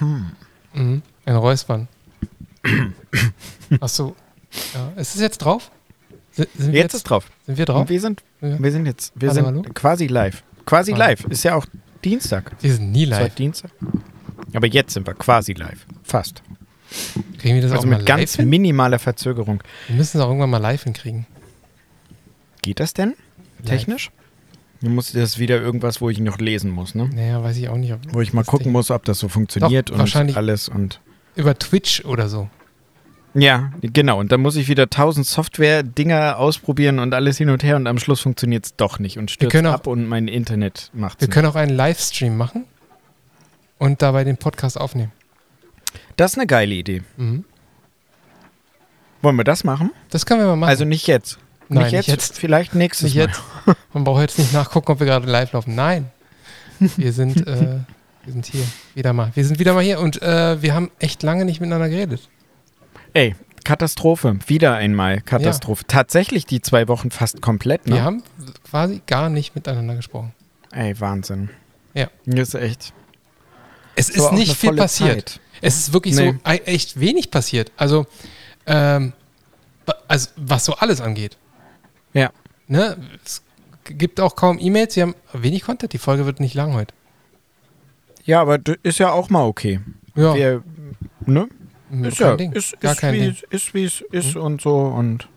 Mhm. Ein Räuspern. Achso. Ja. Ist es jetzt drauf? Sind, sind wir Jetzt ist drauf. Sind wir drauf? Und wir sind, Ja. wir sind jetzt, wir Hallo, sind hallo? quasi live. Quasi Quasi. live. Ist ja auch Dienstag. Wir sind nie live. Dienstag. Aber jetzt sind wir quasi live. Fast. Kriegen wir das Also auch mal mit ganz hin? minimaler Verzögerung. Wir müssen es auch irgendwann mal live hinkriegen. Geht das denn? Live. Technisch? Dann muss das wieder irgendwas, wo ich noch lesen muss, ne? Naja, weiß ich auch nicht. Ob Wo ich mal gucken Ding- muss, ob das so funktioniert Doch, und wahrscheinlich. alles und. Über Twitch oder so. Ja, genau. Und dann muss ich wieder tausend Software-Dinger ausprobieren und alles hin und her und am Schluss funktioniert es doch nicht und stürzt auch- ab und mein Internet macht Wir es. können auch einen Livestream machen und dabei den Podcast aufnehmen. Das ist eine geile Idee. Mhm. Wollen wir das machen? Das können wir mal machen. Also nicht jetzt. Nein, nicht nicht jetzt, jetzt. vielleicht nächstes nicht Mal. jetzt. Man braucht jetzt nicht nachgucken, ob wir gerade live laufen. Nein. Wir sind, äh, wir sind hier. Wieder mal. Wir sind wieder mal hier und äh, wir haben echt lange nicht miteinander geredet. Ey, Katastrophe. Wieder einmal Katastrophe. Tatsächlich die zwei Wochen fast komplett, ne? Wir haben quasi gar nicht miteinander gesprochen. Ey, Wahnsinn. Ja. Das ist echt. Es so ist nicht viel passiert. Zeit. Es ist wirklich Nee. so e- echt wenig passiert. Also, ähm, also was so alles angeht. Ja. Ne? Es gibt auch kaum E-Mails. Wir haben wenig Content. Die Folge wird nicht lang heute. Ja, aber ist ja auch mal okay. Ja, Wir, ne? mm, Ist kein ja, Ding. ist, Gar ist, kein wie, Ding. es- ist wie es ist und so und,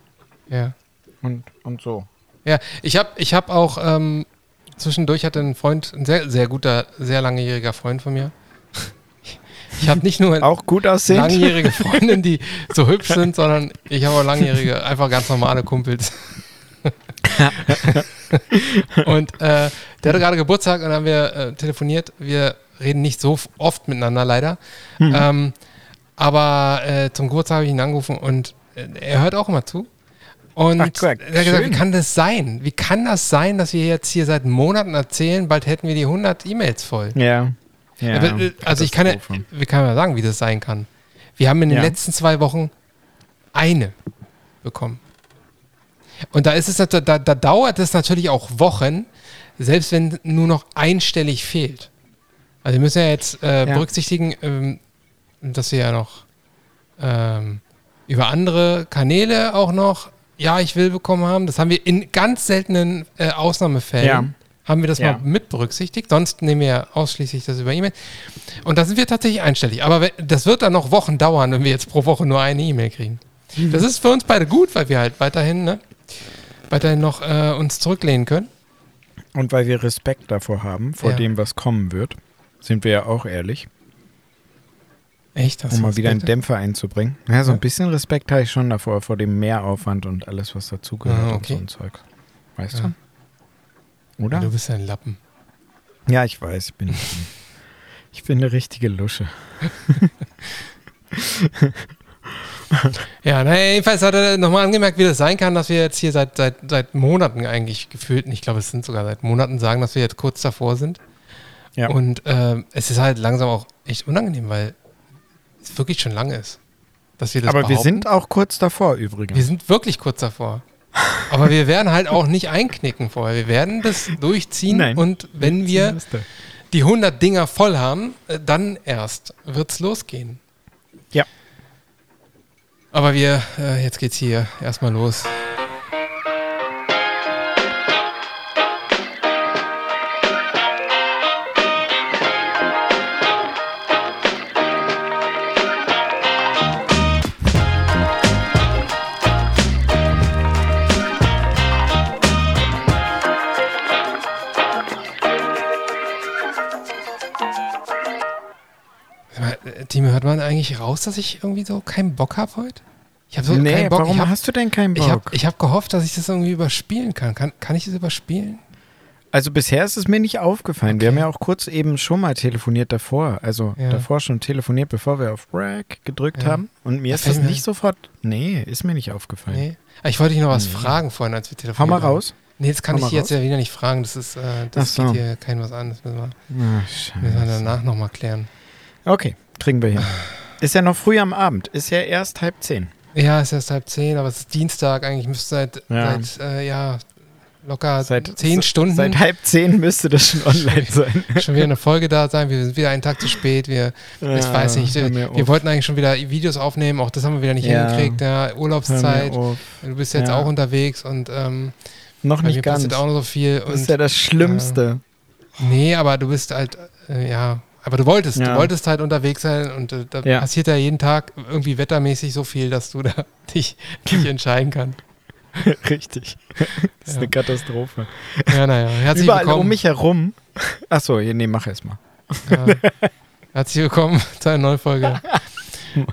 Ja. und, und so. Ja, ich habe ich hab auch ähm, zwischendurch hatte ein Freund, ein sehr, sehr guter, sehr langjähriger Freund von mir. Ich habe nicht nur Auch gut aussehen. langjährige Freundinnen, die so hübsch sind, sondern ich habe auch langjährige, einfach ganz normale Kumpels. und äh, der hatte gerade Geburtstag und dann haben wir äh, telefoniert. Wir reden nicht so oft miteinander, leider. Hm. Ähm, aber äh, zum Geburtstag habe ich ihn angerufen und äh, er hört auch immer zu. Und Ach, er hat gesagt, schön. wie kann das sein? Wie kann das sein, dass wir jetzt hier seit Monaten erzählen, bald hätten wir die 100 E-Mails voll? Ja. ja äh, also ich kann ja, wir können ja sagen, wie das sein kann. Wir haben in den Ja. letzten zwei Wochen eine bekommen. Und da ist es da, da dauert es natürlich auch Wochen, selbst wenn nur noch einstellig fehlt. Also wir müssen ja jetzt äh, Ja. berücksichtigen, ähm, dass wir ja noch ähm, über andere Kanäle auch noch Ja, ich will bekommen haben. Das haben wir in ganz seltenen äh, Ausnahmefällen. Ja. Haben wir das Ja. mal mit berücksichtigt? Sonst nehmen wir ja ausschließlich das über E-Mail. Und da sind wir tatsächlich einstellig. Aber das wird dann noch Wochen dauern, wenn wir jetzt pro Woche nur eine E-Mail kriegen. Das ist für uns beide gut, weil wir halt weiterhin, ne, weiterhin noch äh, uns zurücklehnen können. Und weil wir Respekt davor haben, vor Ja. dem, was kommen wird, sind wir ja auch ehrlich, Echt? Um mal wieder einen? Dämpfer einzubringen. Ja, so ein bisschen Respekt habe ich schon davor, vor dem Mehraufwand und alles, was dazugehört Ah, und okay. so ein Zeug. Weißt Ja. du? Oder? Du bist ein Lappen. Ja, ich weiß, ich bin, ich bin eine richtige Lusche. Ja, na, jedenfalls hat er nochmal angemerkt, wie das sein kann, dass wir jetzt hier seit, seit, seit Monaten eigentlich gefühlt, ich glaube, es sind sogar seit Monaten sagen, dass wir jetzt kurz davor sind. Ja. Und ähm, es ist halt langsam auch echt unangenehm, weil es wirklich schon lange ist, dass wir das Aber wir behaupten. sind auch kurz davor übrigens. Wir sind wirklich kurz davor. Aber wir werden halt auch nicht einknicken vorher. Wir werden das durchziehen Nein. und wenn wir die 100 Dinger voll haben, äh, dann erst wird es losgehen. Aber wir, äh, jetzt geht's hier erstmal los. Mal, Timo, hört man eigentlich raus, dass ich irgendwie so keinen Bock habe heute? Ich habe so nee, keinen Bock. warum habe hast du denn keinen Bock? hab, ich hab gehofft, dass ich das irgendwie überspielen kann. Kann, kann ich das überspielen? also bisher ist es mir nicht aufgefallen. Wir Okay. haben ja auch kurz eben schon mal telefoniert davor. Also Ja. davor schon telefoniert, bevor wir auf Rack gedrückt Ja. haben. Und mir Da ist das mir- nicht sofort. Nee, ist mir nicht aufgefallen. Nee. Aber Ich wollte dich noch was Nee. fragen vorhin, als wir Hau telefoniert mal haben. raus. Nee, das kann Hau ich mal jetzt ja wieder nicht fragen. Das ist, äh, das Ach so. geht hier kein was an. Das müssen wir, Ah, müssen wir danach nochmal klären. Okay, kriegen wir hin. Ist ja noch früh am Abend. Ist ja erst halb zehn. Ja, ist erst halb zehn, aber es ist Dienstag. Eigentlich müsste seit, Ja. seit äh, ja, locker Seit zehn Stunden. Seit halb zehn müsste das schon online sein. schon wieder eine Folge da sein. Wir sind wieder einen Tag zu spät. Wir, ich weiß nicht, wir, wir wollten eigentlich schon wieder Videos aufnehmen. Auch das haben wir wieder nicht Ja. hingekriegt. Ja, Urlaubszeit. Du bist jetzt Ja. auch unterwegs und ähm, Noch nicht ganz. passiert auch noch so viel. Das ist ja das Schlimmste. nee, aber du bist halt, äh, ja, aber du wolltest, du Ja. wolltest halt unterwegs sein und äh, da Ja. passiert ja jeden Tag irgendwie wettermäßig so viel, dass du da dich, dich entscheiden kannst. Richtig. Das ist Ja. eine Katastrophe. Ja, naja, herzlich Überall willkommen. um mich herum. Achso, nee, mach erst mal. Ja. Herzlich willkommen zu einer neuen Folge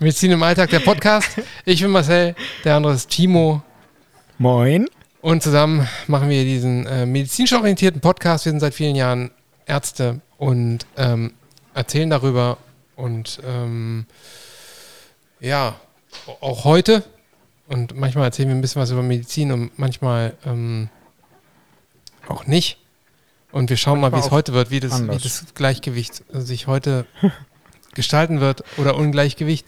Medizin im Alltag, der Podcast. Ich bin Marcel, der andere ist Timo Moin. und zusammen machen wir diesen äh, medizinisch orientierten Podcast. Wir sind seit vielen Jahren Ärzte und ähm, erzählen darüber und ähm, ja, auch heute und manchmal erzählen wir ein bisschen was über Medizin und manchmal ähm, auch nicht. Und wir schauen mal, wie Manchmal es heute wird, wie das, wie das Gleichgewicht sich heute gestalten wird oder Ungleichgewicht.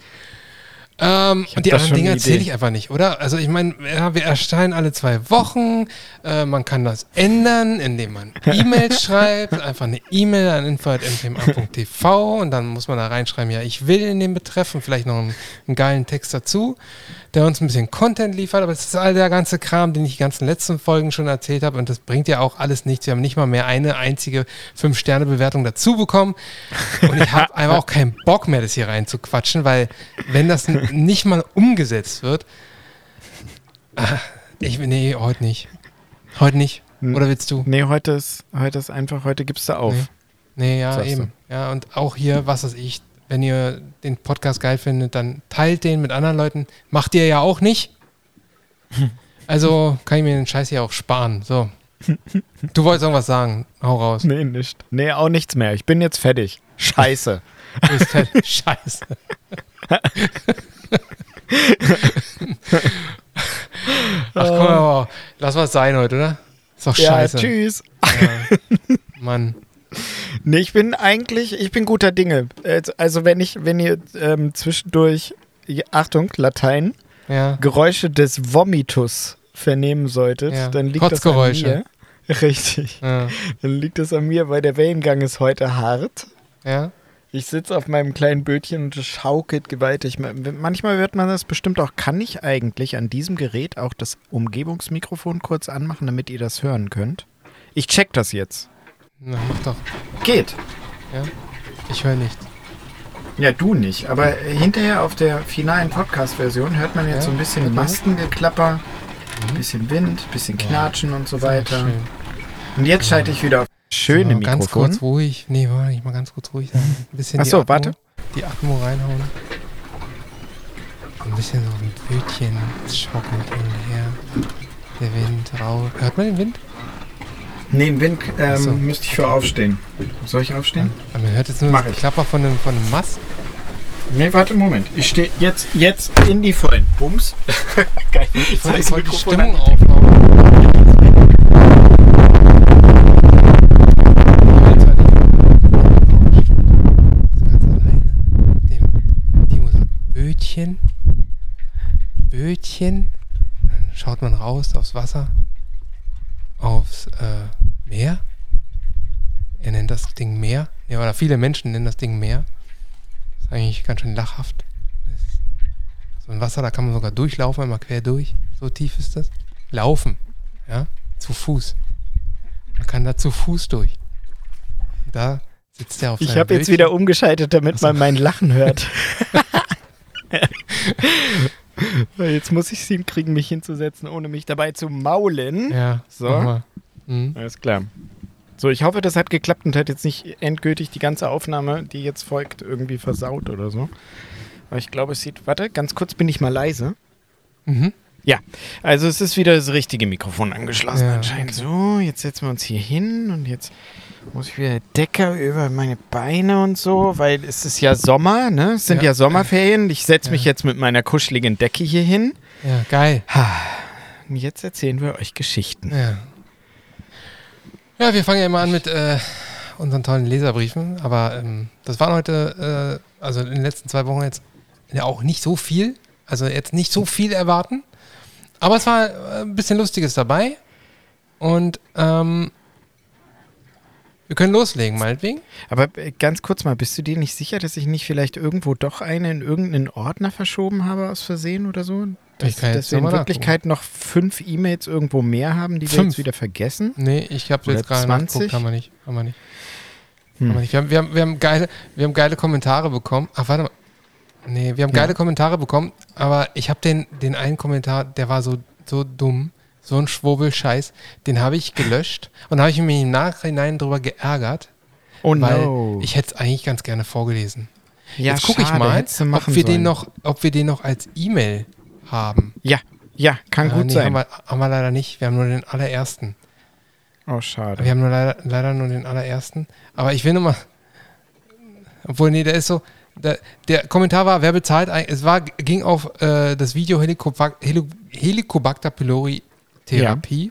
Ähm, und die anderen Dinge erzähle ich einfach nicht, oder? Also ich meine, ja, wir erscheinen alle zwei Wochen. Äh, man kann das ändern, indem man E-Mails schreibt. Einfach eine E-Mail an info.mtma.tv und dann muss man da reinschreiben, ja, ich will in den Betreff und vielleicht noch einen, einen geilen Text dazu, der uns ein bisschen Content liefert. Aber es ist all der ganze Kram, den ich die ganzen letzten Folgen schon erzählt habe und das bringt ja auch alles nichts. Wir haben nicht mal mehr eine einzige Fünf-Sterne-Bewertung dazu bekommen. Und ich habe einfach auch keinen Bock mehr, das hier reinzuquatschen, weil wenn das n- nicht mal umgesetzt wird, ah, ich, nee, heute nicht. Heute nicht. Hm. Oder willst du? Nee, heute ist, heute ist einfach, heute gibst du auf. Nee. Nee, ja, Sagst du. eben. Ja, und auch hier, was weiß ich, wenn ihr den Podcast geil findet, dann teilt den mit anderen Leuten. Macht ihr ja auch nicht. Also kann ich mir den Scheiß hier auch sparen. So. Du wolltest irgendwas sagen. Hau raus. Nee, nicht. Nee, auch nichts mehr. Ich bin jetzt fertig. Scheiße. Du bist fertig. Scheiße. Ach komm, aber lass was sein heute, oder? Ist doch ja, scheiße. tschüss. Ja. Mann. Nee, ich bin eigentlich, ich bin guter Dinge. Also wenn ich, wenn ihr ähm, zwischendurch, ja, Achtung, Latein, Ja. Geräusche des Vomitus vernehmen solltet, Ja. dann liegt das an mir. Richtig. Ja. Dann liegt das an mir, weil der Wellengang ist heute hart. ja. Ich sitze auf meinem kleinen Bötchen und es schaukelt gewaltig. Ma- Manchmal wird man das bestimmt auch. Kann ich eigentlich an diesem Gerät auch das Umgebungsmikrofon kurz anmachen, damit ihr das hören könnt? Ich check das jetzt. Na, mach doch. Geht. Ja. Ich höre nicht. Ja, du nicht. Aber hinterher auf der finalen Podcast-Version hört man jetzt Ja, so ein bisschen hört man. Maskengeklapper, ein bisschen Wind, ein bisschen Knatschen und so weiter. Und jetzt schalte ich wieder auf schöne So, Ganz Mikrofon. kurz ruhig. Nee, warte, ich mal ganz kurz ruhig sein. Ein bisschen Ach die so, Atmo, warte. Die Atmo reinhauen. Ein bisschen so ein Bötchen. Schaukelt hin und her. Der Wind, rau. Hört man den Wind? Nee, im Wind ähm, so. müsste ich für aufstehen. Soll ich aufstehen? Aber man hört jetzt nur Mach das ich. Klapper von dem, von dem Mast. Nee, warte, Moment. Ich stehe jetzt, jetzt in die Vollen. Bums. Geil. Ich Ich wollte, die Mikrofon Stimmung an. aufbauen. So ganz alleine. Dem Timo sagt Bötchen. Bötchen. Dann schaut man raus aufs Wasser. Aufs äh, Meer. Er nennt das Ding Meer. Ja, oder viele Menschen nennen das Ding Meer. Das ist eigentlich ganz schön lachhaft. So ein Wasser, da kann man sogar durchlaufen, einmal quer durch. So tief ist das. Laufen. Ja, zu Fuß. Man kann da zu Fuß durch. Da sitzt er auf Ich habe jetzt wieder umgeschaltet, damit so. man mein Lachen hört. jetzt muss ich es hinkriegen, mich hinzusetzen, ohne mich dabei zu maulen. Ja, So. Mhm. Alles klar. So, ich hoffe, das hat geklappt und hat jetzt nicht endgültig die ganze Aufnahme, die jetzt folgt, irgendwie versaut oder so. Aber ich glaube, es sieht. Warte, ganz kurz bin ich mal leise. Mhm. Also es ist wieder das richtige Mikrofon angeschlossen Ja, anscheinend. okay. So, jetzt setzen wir uns hier hin und jetzt muss ich wieder Decker über meine Beine und so, weil es ist ja Sommer, ne? Es sind ja, Ja. Sommerferien. Ich setze mich Ja. jetzt mit meiner kuscheligen Decke hier hin. Ja, geil. Und jetzt erzählen wir euch Geschichten. Ja. Ja, wir fangen ja immer an mit äh, unseren tollen Leserbriefen, aber ähm, das waren heute, äh, also in den letzten zwei Wochen jetzt ja auch nicht so viel. Also jetzt nicht so viel erwarten. Aber es war äh, ein bisschen Lustiges dabei. Und ähm, wir können loslegen, meinetwegen. Aber äh, ganz kurz mal, bist du dir nicht sicher, dass ich nicht vielleicht irgendwo doch eine in irgendeinen Ordner verschoben habe aus Versehen oder so? Dass, dass wir in Wirklichkeit noch fünf E-Mails irgendwo mehr haben, die wir Fünf. jetzt wieder vergessen? Nee, ich habe jetzt gerade 20? nachgeguckt, haben wir nicht. Haben wir nicht. Hm. Haben wir, nicht. Wir, haben, wir, haben, wir, haben geile, wir haben geile Kommentare bekommen. Ach, warte mal. Nee, wir haben Ja. geile Kommentare bekommen, aber ich habe den, den einen Kommentar, der war so, so dumm, so ein Schwurbel-Scheiß, den habe ich gelöscht und habe ich mich im Nachhinein drüber geärgert, Oh weil no. ich hätte es eigentlich ganz gerne vorgelesen. ja, Jetzt gucke ich mal, ob wir, den noch, ob wir den noch als E-Mail haben. Ja, ja, kann Äh, gut nee, sein. Haben wir, haben wir leider nicht. Wir haben nur den allerersten. oh, schade. Wir haben nur leider, leider nur den allerersten. Aber ich will nur mal. Obwohl, nee, der ist so. Der, der Kommentar war, wer bezahlt eigentlich. Es war, ging auf äh, das Video Helicobacter, Heli- Helicobacter pylori Therapie.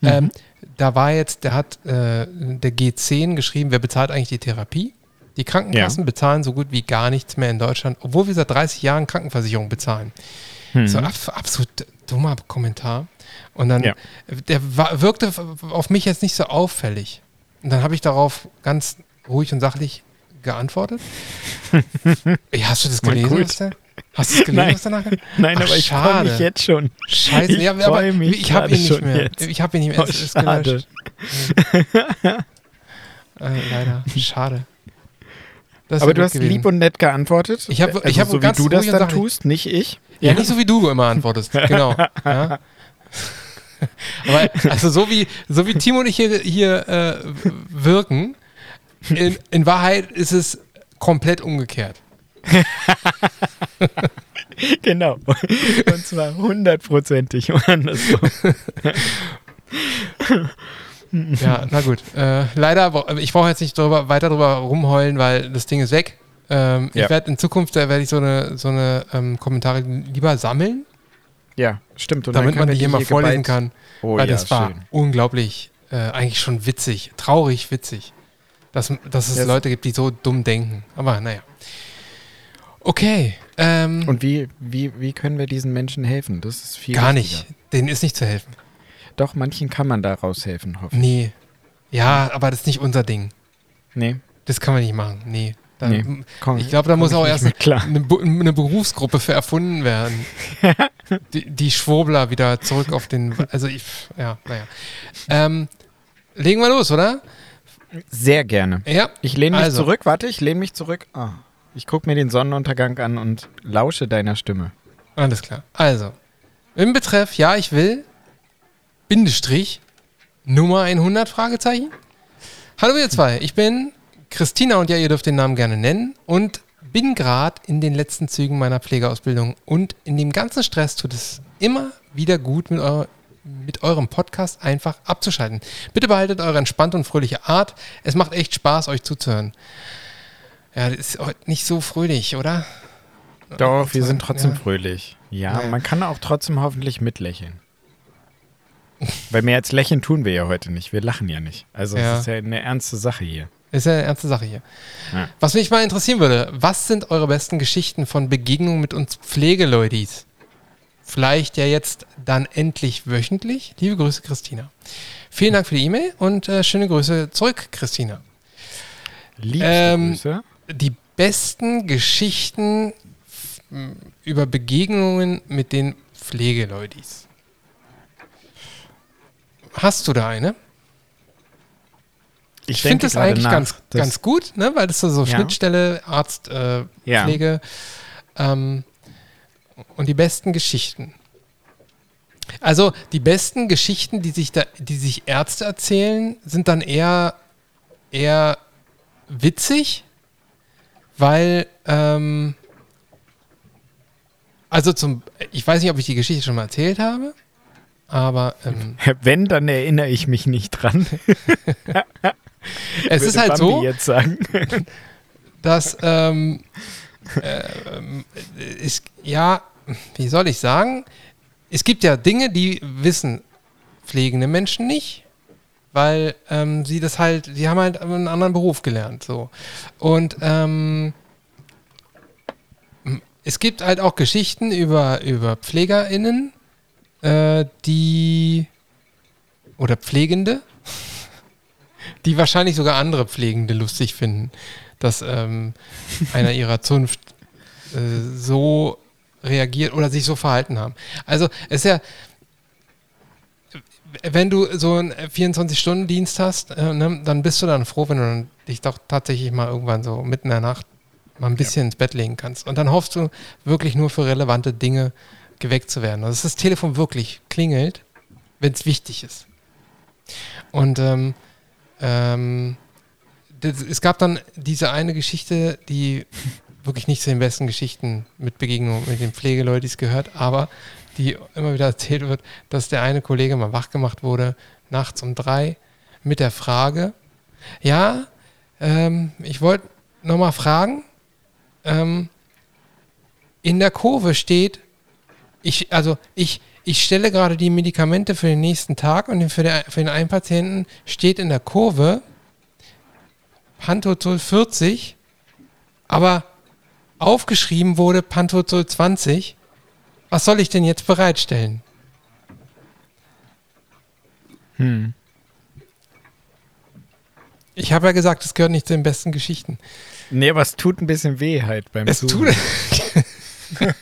Ja. Ähm, da war jetzt, der hat äh, der G10 geschrieben, wer bezahlt eigentlich die Therapie? Die Krankenkassen bezahlen so gut wie gar nichts mehr in Deutschland, obwohl wir seit 30 Jahren Krankenversicherung bezahlen. Mhm. So ab, absolut dummer Kommentar. Und dann, Ja. der war, wirkte auf mich jetzt nicht so auffällig. Und dann habe ich darauf ganz ruhig und sachlich geantwortet. ja, hast du das Mal gelesen? gut. Was der, hast du das gelesen, Nein. was danach Nein, Ach, aber ich freue mich jetzt schon. Scheiße, Ich ja, aber mich ich habe ihn nicht mehr. jetzt. Ich habe ihn nicht mehr. Oh, Es ist schade. Äh, leider. Schade. Das Aber du hast gewesen. lieb und nett geantwortet. Ich hab- also ich so wie ganz du das dann sachlich- tust, nicht ich. Ja, nicht so wie du immer antwortest. Genau. ja. Aber also so wie, so wie Timo und ich hier, hier äh, wirken, in, in Wahrheit ist es komplett umgekehrt. Genau. Und zwar hundertprozentig andersrum. Ja, na gut. Äh, leider, bra- ich brauche jetzt nicht drüber, weiter drüber rumheulen, weil das Ding ist weg. Ähm, Ja. Ich werde in Zukunft, da werde ich so eine, so eine ähm, Kommentare lieber sammeln, Ja, stimmt. Und damit man die hier mal vorlesen geballt- kann. Oh weil ja, das war schön. unglaublich, äh, eigentlich schon witzig, traurig witzig, dass, dass es Ja, es- Leute gibt, die so dumm denken. Aber naja. Okay. Ähm, Und wie, wie, wie können wir diesen Menschen helfen? Das ist viel gar wichtiger. nicht. Denen ist nicht zu helfen. Doch, manchen kann man daraus helfen, hoffe ich. Nee. Ja, aber das ist nicht unser Ding. Nee, Das kann man nicht machen. Nee. Da, Nee. komm. Ich glaube, da muss auch erst eine, eine Berufsgruppe für erfunden werden. die, die Schwurbler wieder zurück auf den. Also, ich, ja, naja. Ähm, legen wir los, oder? Sehr gerne. Ja. Ich lehne mich Also. zurück. Warte, ich lehne mich zurück. Ah. Ich gucke mir den Sonnenuntergang an und lausche deiner Stimme. Alles klar. Also, im Betreff Ja, ich will, Bindestrich, Nummer 100, Fragezeichen. Hallo ihr zwei, ich bin Christina und ja, ihr dürft den Namen gerne nennen und bin gerade in den letzten Zügen meiner Pflegeausbildung und in dem ganzen Stress tut es immer wieder gut, mit, eurer, mit eurem Podcast einfach abzuschalten. Bitte behaltet eure entspannte und fröhliche Art. Es macht echt Spaß, euch zuzuhören. Ja, das ist heute nicht so fröhlich, oder? Doch, wir sind trotzdem Ja. fröhlich. Ja, Naja. man kann auch trotzdem hoffentlich mitlächeln. Weil mehr als lächeln tun wir ja heute nicht. Wir lachen ja nicht. Also Ja. es ist ja eine ernste Sache hier. Ist ja eine ernste Sache hier. Ja. Was mich mal interessieren würde, was sind eure besten Geschichten von Begegnungen mit uns Pflegeleutis? Vielleicht ja jetzt dann endlich wöchentlich. Liebe Grüße, Christina. Vielen Dank für die E-Mail und äh, schöne Grüße zurück, Christina. Liebste Ähm, Grüße. Die besten Geschichten f- m, über Begegnungen mit den Pflegeleutis. Hast du da eine? Ich finde denke das eigentlich nach. ganz, Das- ganz gut, ne? weil das so, so Ja. Schnittstelle, Arzt, äh, Ja. Pflege ähm, und die besten Geschichten. Also die besten Geschichten, die sich, da, die sich Ärzte erzählen, sind dann eher, eher witzig, weil ähm, also zum, ich weiß nicht, ob ich die Geschichte schon mal erzählt habe, aber ähm, Wenn, dann erinnere ich mich nicht dran. es ist halt Bambi so, jetzt sagen. dass ähm, äh, ähm, ist, ja, wie soll ich sagen? Es gibt ja Dinge, die wissen pflegende Menschen nicht, weil ähm, sie das halt, sie haben halt einen anderen Beruf gelernt, so. Und ähm, es gibt halt auch Geschichten über, über PflegerInnen, äh, die oder Pflegende, die wahrscheinlich sogar andere Pflegende lustig finden, dass ähm, einer ihrer Zunft äh, so reagiert oder sich so verhalten haben. Also es ist ja, wenn du so einen 24-Stunden-Dienst hast, äh, ne, dann bist du dann froh, wenn du dich doch tatsächlich mal irgendwann so mitten in der Nacht mal ein bisschen ja. ins Bett legen kannst. Und dann hoffst du wirklich nur für relevante Dinge geweckt zu werden. Also dass das Telefon wirklich klingelt, wenn es wichtig ist. Und ähm, ähm, das, es gab dann diese eine Geschichte, die wirklich nicht zu den besten Geschichten mit Begegnung mit den Pflegeleuten gehört, aber die immer wieder erzählt wird, dass der eine Kollege mal wach gemacht wurde, nachts um drei, mit der Frage, ja, ähm, ich wollte nochmal fragen, ähm, in der Kurve steht, ich, also ich, ich stelle gerade die Medikamente für den nächsten Tag und für, der, für den einen Patienten steht in der Kurve Pantozol 40, aber aufgeschrieben wurde Pantozol 20. Was soll ich denn jetzt bereitstellen? Hm. Ich habe ja gesagt, es gehört nicht zu den besten Geschichten. Nee, aber es tut ein bisschen weh halt beim es Suchen. Tut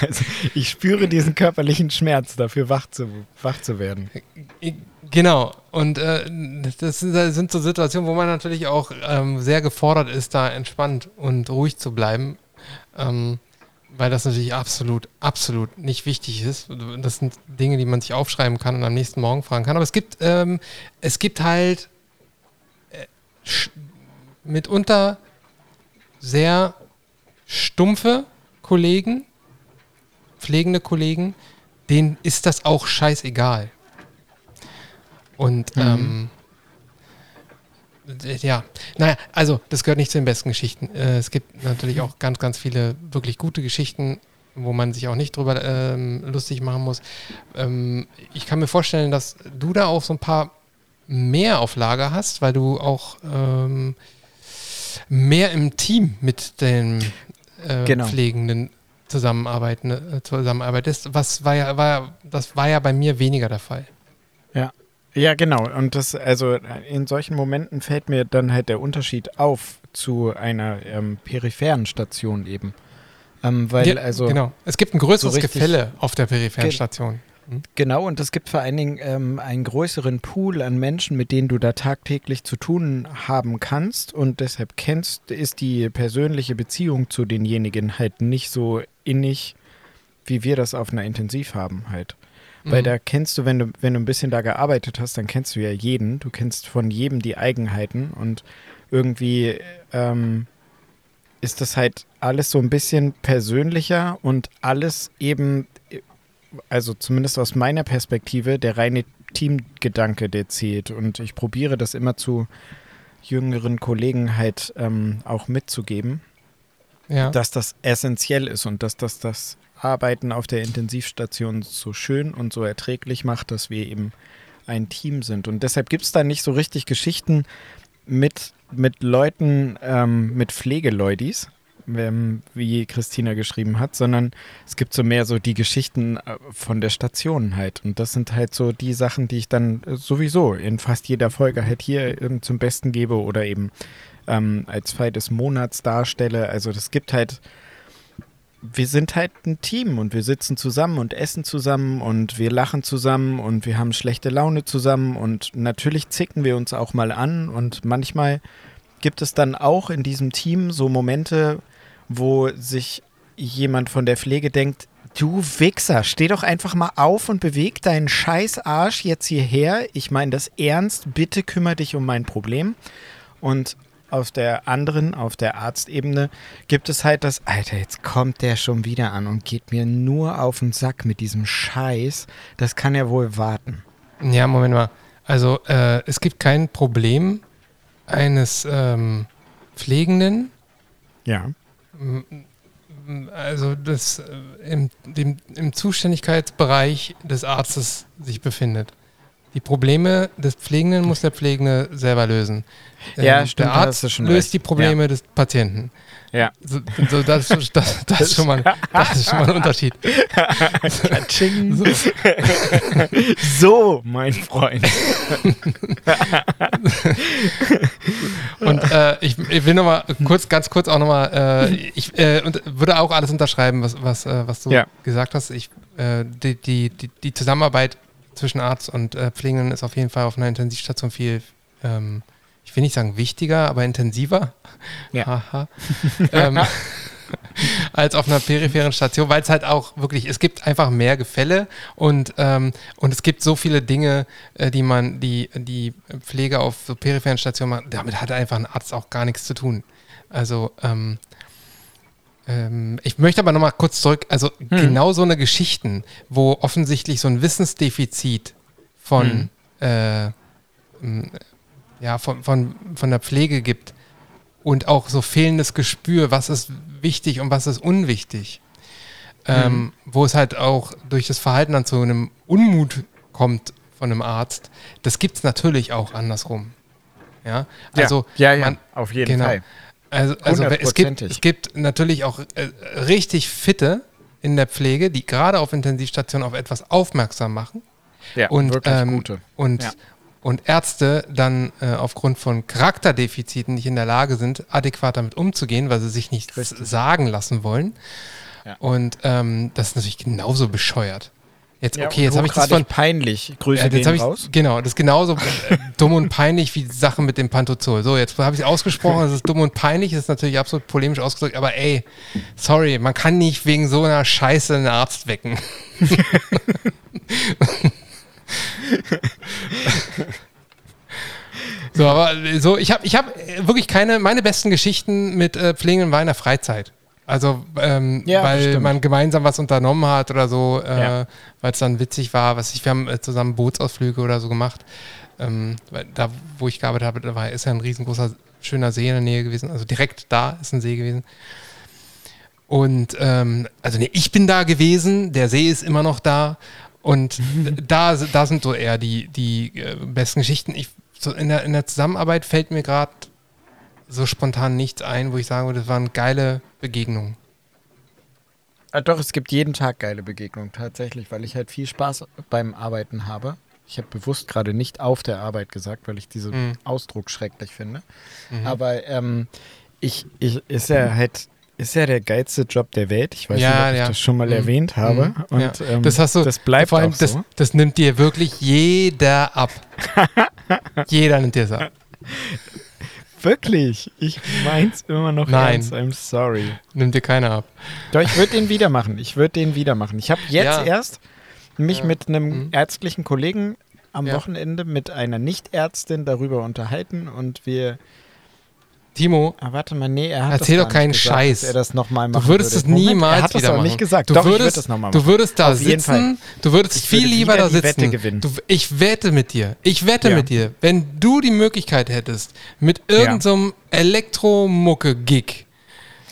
also ich spüre diesen körperlichen Schmerz, dafür wach zu, wach zu werden. Genau. Und äh, das sind so Situationen, wo man natürlich auch ähm, sehr gefordert ist, da entspannt und ruhig zu bleiben. Ähm, weil das natürlich absolut, absolut nicht wichtig ist. Das sind Dinge, die man sich aufschreiben kann und am nächsten Morgen fragen kann. Aber es gibt, ähm, es gibt halt äh, mitunter sehr stumpfe Kollegen, pflegende Kollegen, denen ist das auch scheißegal. Und mhm. ähm, ja, naja, also das gehört nicht zu den besten Geschichten. Äh, es gibt natürlich auch ganz, ganz viele wirklich gute Geschichten, wo man sich auch nicht drüber ähm, lustig machen muss. Ähm, ich kann mir vorstellen, dass du da auch so ein paar mehr auf Lager hast, weil du auch ähm, mehr im Team mit den äh, genau. Pflegenden zusammenarbeiten, äh, zusammenarbeitest. Was war ja, war, das war ja bei mir weniger der Fall. Ja, genau. Und das, also in solchen Momenten fällt mir dann halt der Unterschied auf zu einer ähm, peripheren Station eben. Ähm, weil ja, also. Genau. Es gibt ein größeres so Gefälle auf der peripheren ge Station. Hm? Genau, und es gibt vor allen Dingen ähm, einen größeren Pool an Menschen, mit denen du da tagtäglich zu tun haben kannst. Und deshalb kennst, ist die persönliche Beziehung zu denjenigen halt nicht so innig, wie wir das auf einer Intensiv haben halt. Weil mhm. da kennst du, wenn du, wenn du ein bisschen da gearbeitet hast, dann kennst du ja jeden. Du kennst von jedem die Eigenheiten und irgendwie ähm, ist das halt alles so ein bisschen persönlicher und alles eben, also zumindest aus meiner Perspektive, der reine Teamgedanke, der zählt. Und ich probiere das immer zu jüngeren Kollegen halt ähm, auch mitzugeben, ja. dass das essentiell ist und dass das das Arbeiten auf der Intensivstation so schön und so erträglich macht, dass wir eben ein Team sind. Und deshalb gibt es da nicht so richtig Geschichten mit, mit Leuten, ähm, mit Pflegeleudis, ähm, wie Christina geschrieben hat, sondern es gibt so mehr so die Geschichten äh, von der Station halt. Und das sind halt so die Sachen, die ich dann sowieso in fast jeder Folge halt hier zum Besten gebe oder eben ähm, als Fall des Monats darstelle. Also das gibt halt wir sind halt ein Team und wir sitzen zusammen und essen zusammen und wir lachen zusammen und wir haben schlechte Laune zusammen und natürlich zicken wir uns auch mal an und manchmal gibt es dann auch in diesem Team so Momente, wo sich jemand von der Pflege denkt, du Wichser, steh doch einfach mal auf und beweg deinen scheiß Arsch jetzt hierher. Ich meine das ernst, bitte kümmere dich um mein Problem. Und auf der anderen, auf der Arztebene, gibt es halt das, Alter, jetzt kommt der schon wieder an und geht mir nur auf den Sack mit diesem Scheiß. Das kann ja wohl warten. Ja, Moment mal. Also äh, es gibt kein Problem eines ähm, Pflegenden. Ja. Also das äh, im, dem, im Zuständigkeitsbereich des Arztes sich befindet. Die Probleme des Pflegenden muss der Pflegende selber lösen. Ja, Ähm, stimmt, Der Arzt löst recht. die Probleme des Patienten. Ja. So, so, das, das, das, ist schon mal, das ist schon mal ein Unterschied. So. So, mein Freund. Und äh, ich, ich will nochmal kurz, ganz kurz auch nochmal, äh, ich äh, und würde auch alles unterschreiben, was, was, äh, was du Ja. gesagt hast. Ich, äh, die, die, die, die Zusammenarbeit zwischen Arzt und äh, Pflegenden ist auf jeden Fall auf einer Intensivstation viel, ähm, ich will nicht sagen wichtiger, aber intensiver. Ja. Ähm, als auf einer peripheren Station, weil es halt auch wirklich, es gibt einfach mehr Gefälle und, ähm, und es gibt so viele Dinge, äh, die man, die, die Pflege auf so peripheren Stationen macht, damit hat einfach ein Arzt auch gar nichts zu tun. Also, ähm, ähm, ich möchte aber nochmal kurz zurück, also genau so eine Geschichten, wo offensichtlich so ein Wissensdefizit von, äh, m, ja, von, von, von der Pflege gibt und auch so fehlendes Gespür, was ist wichtig und was ist unwichtig. Ähm, Wo es halt auch durch das Verhalten dann zu einem Unmut kommt von einem Arzt, das gibt es natürlich auch andersrum. Ja, also ja, ja, man, auf jeden genau. Fall. Also, also es, gibt, es gibt natürlich auch äh, richtig Fitte in der Pflege, die gerade auf Intensivstationen auf etwas aufmerksam machen Ja, und, wirklich ähm, gute. und, Ja. und Ärzte dann äh, aufgrund von Charakterdefiziten nicht in der Lage sind, adäquat damit umzugehen, weil sie sich nichts sagen lassen wollen. Ja. Und ähm, das ist natürlich genauso bescheuert. Jetzt, Ja, okay, und jetzt habe ich das von. peinlich. Grüße Ja, jetzt gehen habe ich, raus. genau, das ist genauso äh, dumm und peinlich wie die Sache mit dem Pantozol. So, jetzt habe ich es ausgesprochen, das ist dumm und peinlich, das ist natürlich absolut polemisch ausgedrückt, aber ey, sorry, man kann nicht wegen so einer Scheiße einen Arzt wecken. so, aber so, ich habe ich hab äh, wirklich keine, meine besten Geschichten mit äh, Pflegenden war in der Freizeit. Also, ähm, Ja, weil stimmt. man gemeinsam was unternommen hat oder so, äh, Ja. weil es dann witzig war. Was ich, wir haben äh, zusammen Bootsausflüge oder so gemacht. Ähm, weil da, wo ich gearbeitet habe, da war, ist ja ein riesengroßer, schöner See in der Nähe gewesen. Also direkt da ist ein See gewesen. Und ähm, also nee, ich bin da gewesen, der See ist immer noch da. Und da, da sind so eher die, die äh, besten Geschichten. Ich, so in, der, in der Zusammenarbeit fällt mir gerade so spontan nichts ein, wo ich sagen würde, das waren geile Begegnungen. Ah, doch, es gibt jeden Tag geile Begegnungen, tatsächlich, weil ich halt viel Spaß beim Arbeiten habe. Ich habe bewusst gerade nicht auf der Arbeit gesagt, weil ich diesen Mhm. Ausdruck schrecklich finde. Aber ähm, ich, ich ist ja halt, ist ja der geilste Job der Welt. Ich weiß Ja, nicht, ob ich ja. das schon mal Mhm. erwähnt habe. Mhm. Und Ja. ähm, das hast du, das bleibt vor allem, auch das, so. das nimmt dir wirklich jeder ab. jeder nimmt dir das ab. Wirklich, ich meins immer noch Nein. ernst. I'm sorry. Nimmt dir keiner ab. Doch, ich würde den wieder machen. Ich würde den wieder machen. Ich habe jetzt Ja. erst mich Ja. mit einem Mhm. ärztlichen Kollegen am Ja. Wochenende mit einer Nichtärztin darüber unterhalten und wir. Timo, Ah, warte mal, nee, er hat Erzähl das doch keinen gesagt, Scheiß. Er das nochmal machen du würdest würde. es Moment, niemals er hat das wieder machen. nicht gesagt. Du Doch, würdest, ich würde das Du machen. würdest da sitzen, du würdest Ich viel würde lieber da sitzen. Du, ich wette mit dir. Ich wette Ja. mit dir. Wenn du die Möglichkeit hättest, mit irgendeinem so Elektromucke-Gig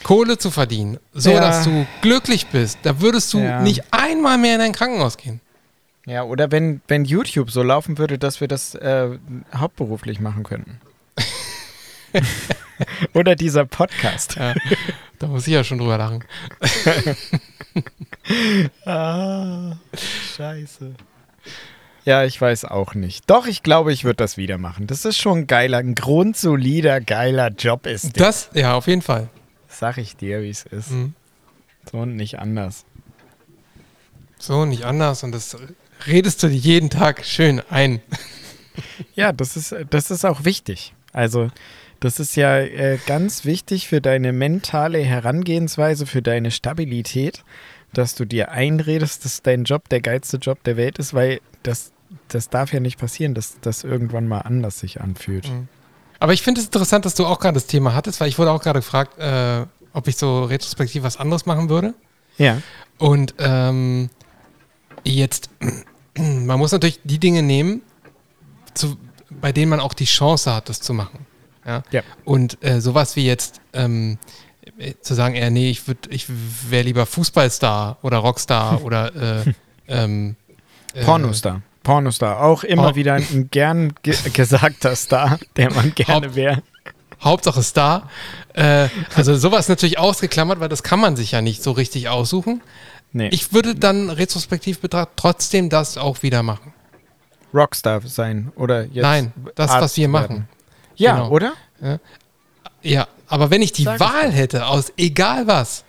Kohle zu verdienen, so Ja. dass du glücklich bist, da würdest du Ja. nicht einmal mehr in ein Krankenhaus gehen. Ja, oder wenn, wenn YouTube so laufen würde, dass wir das äh, hauptberuflich machen könnten. oder dieser Podcast. Ja, da muss ich ja schon drüber lachen. Ah, scheiße. Ja, ich weiß auch nicht. Doch, ich glaube, ich würde das wieder machen. Das ist schon ein geiler, ein grundsolider, geiler Job ist der. Das, ja, auf jeden Fall. Sag ich dir, wie es ist. Mhm. So und nicht anders. So, nicht anders. Und das redest du dir jeden Tag schön ein. Ja, das ist, das ist auch wichtig. Also, das ist ja äh, ganz wichtig für deine mentale Herangehensweise, für deine Stabilität, dass du dir einredest, dass dein Job der geilste Job der Welt ist, weil das, das darf ja nicht passieren, dass das irgendwann mal anders sich anfühlt. Mhm. Aber ich finde es interessant, dass du auch gerade das Thema hattest, weil ich wurde auch gerade gefragt, äh, ob ich so retrospektiv was anderes machen würde. Ja. Und ähm, jetzt, man muss natürlich die Dinge nehmen, zu, bei denen man auch die Chance hat, das zu machen. Ja. Ja. Und äh, sowas wie jetzt ähm, äh, zu sagen, äh, nee, ich würde, ich wäre lieber Fußballstar oder Rockstar oder äh, ähm, äh, Pornostar. Pornostar, auch immer Oh. wieder ein gern ge gesagter Star, der man gerne wäre. Hauptsache Star. Äh, also sowas natürlich ausgeklammert, weil das kann man sich ja nicht so richtig aussuchen. Nee, Ich würde dann retrospektiv betrachtet trotzdem das auch wieder machen. Rockstar sein oder jetzt Nein, das, was Arzt wir werden. Ja, Genau. oder? Ja, aber wenn ich die Sag ich Wahl hätte, aus egal was,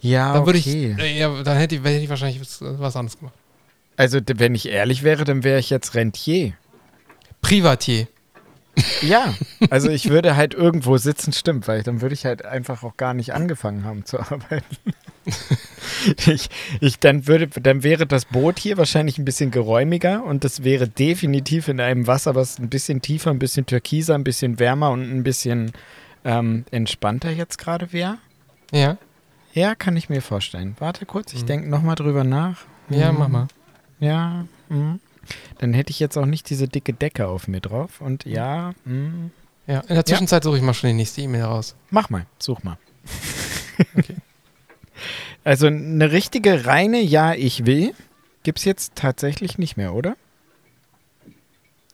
Ja, dann würde ich, okay. äh, ja, dann hätte ich, hätte ich wahrscheinlich was, anderes gemacht. Also, wenn ich ehrlich wäre, dann wäre ich jetzt Rentier. Privatier. Ja, also ich würde halt irgendwo sitzen, stimmt, weil dann würde ich halt einfach auch gar nicht angefangen haben zu arbeiten. ich, ich, dann, würde, dann wäre das Boot hier wahrscheinlich ein bisschen geräumiger und das wäre definitiv in einem Wasser, was ein bisschen tiefer, ein bisschen türkiser, ein bisschen wärmer und ein bisschen ähm, entspannter jetzt gerade wäre. Ja, Ja, kann ich mir vorstellen. Warte kurz, ich Mhm. denke nochmal drüber nach. ja, Mhm. mach mal. Ja, mhm. Dann hätte ich jetzt auch nicht diese dicke Decke auf mir drauf. Und ja, mhm. Ja, in der Zwischenzeit suche ich mal schon die nächste E-Mail raus. mach mal, such mal. Okay. Also eine richtige reine Ja, ich will gibt es jetzt tatsächlich nicht mehr, oder?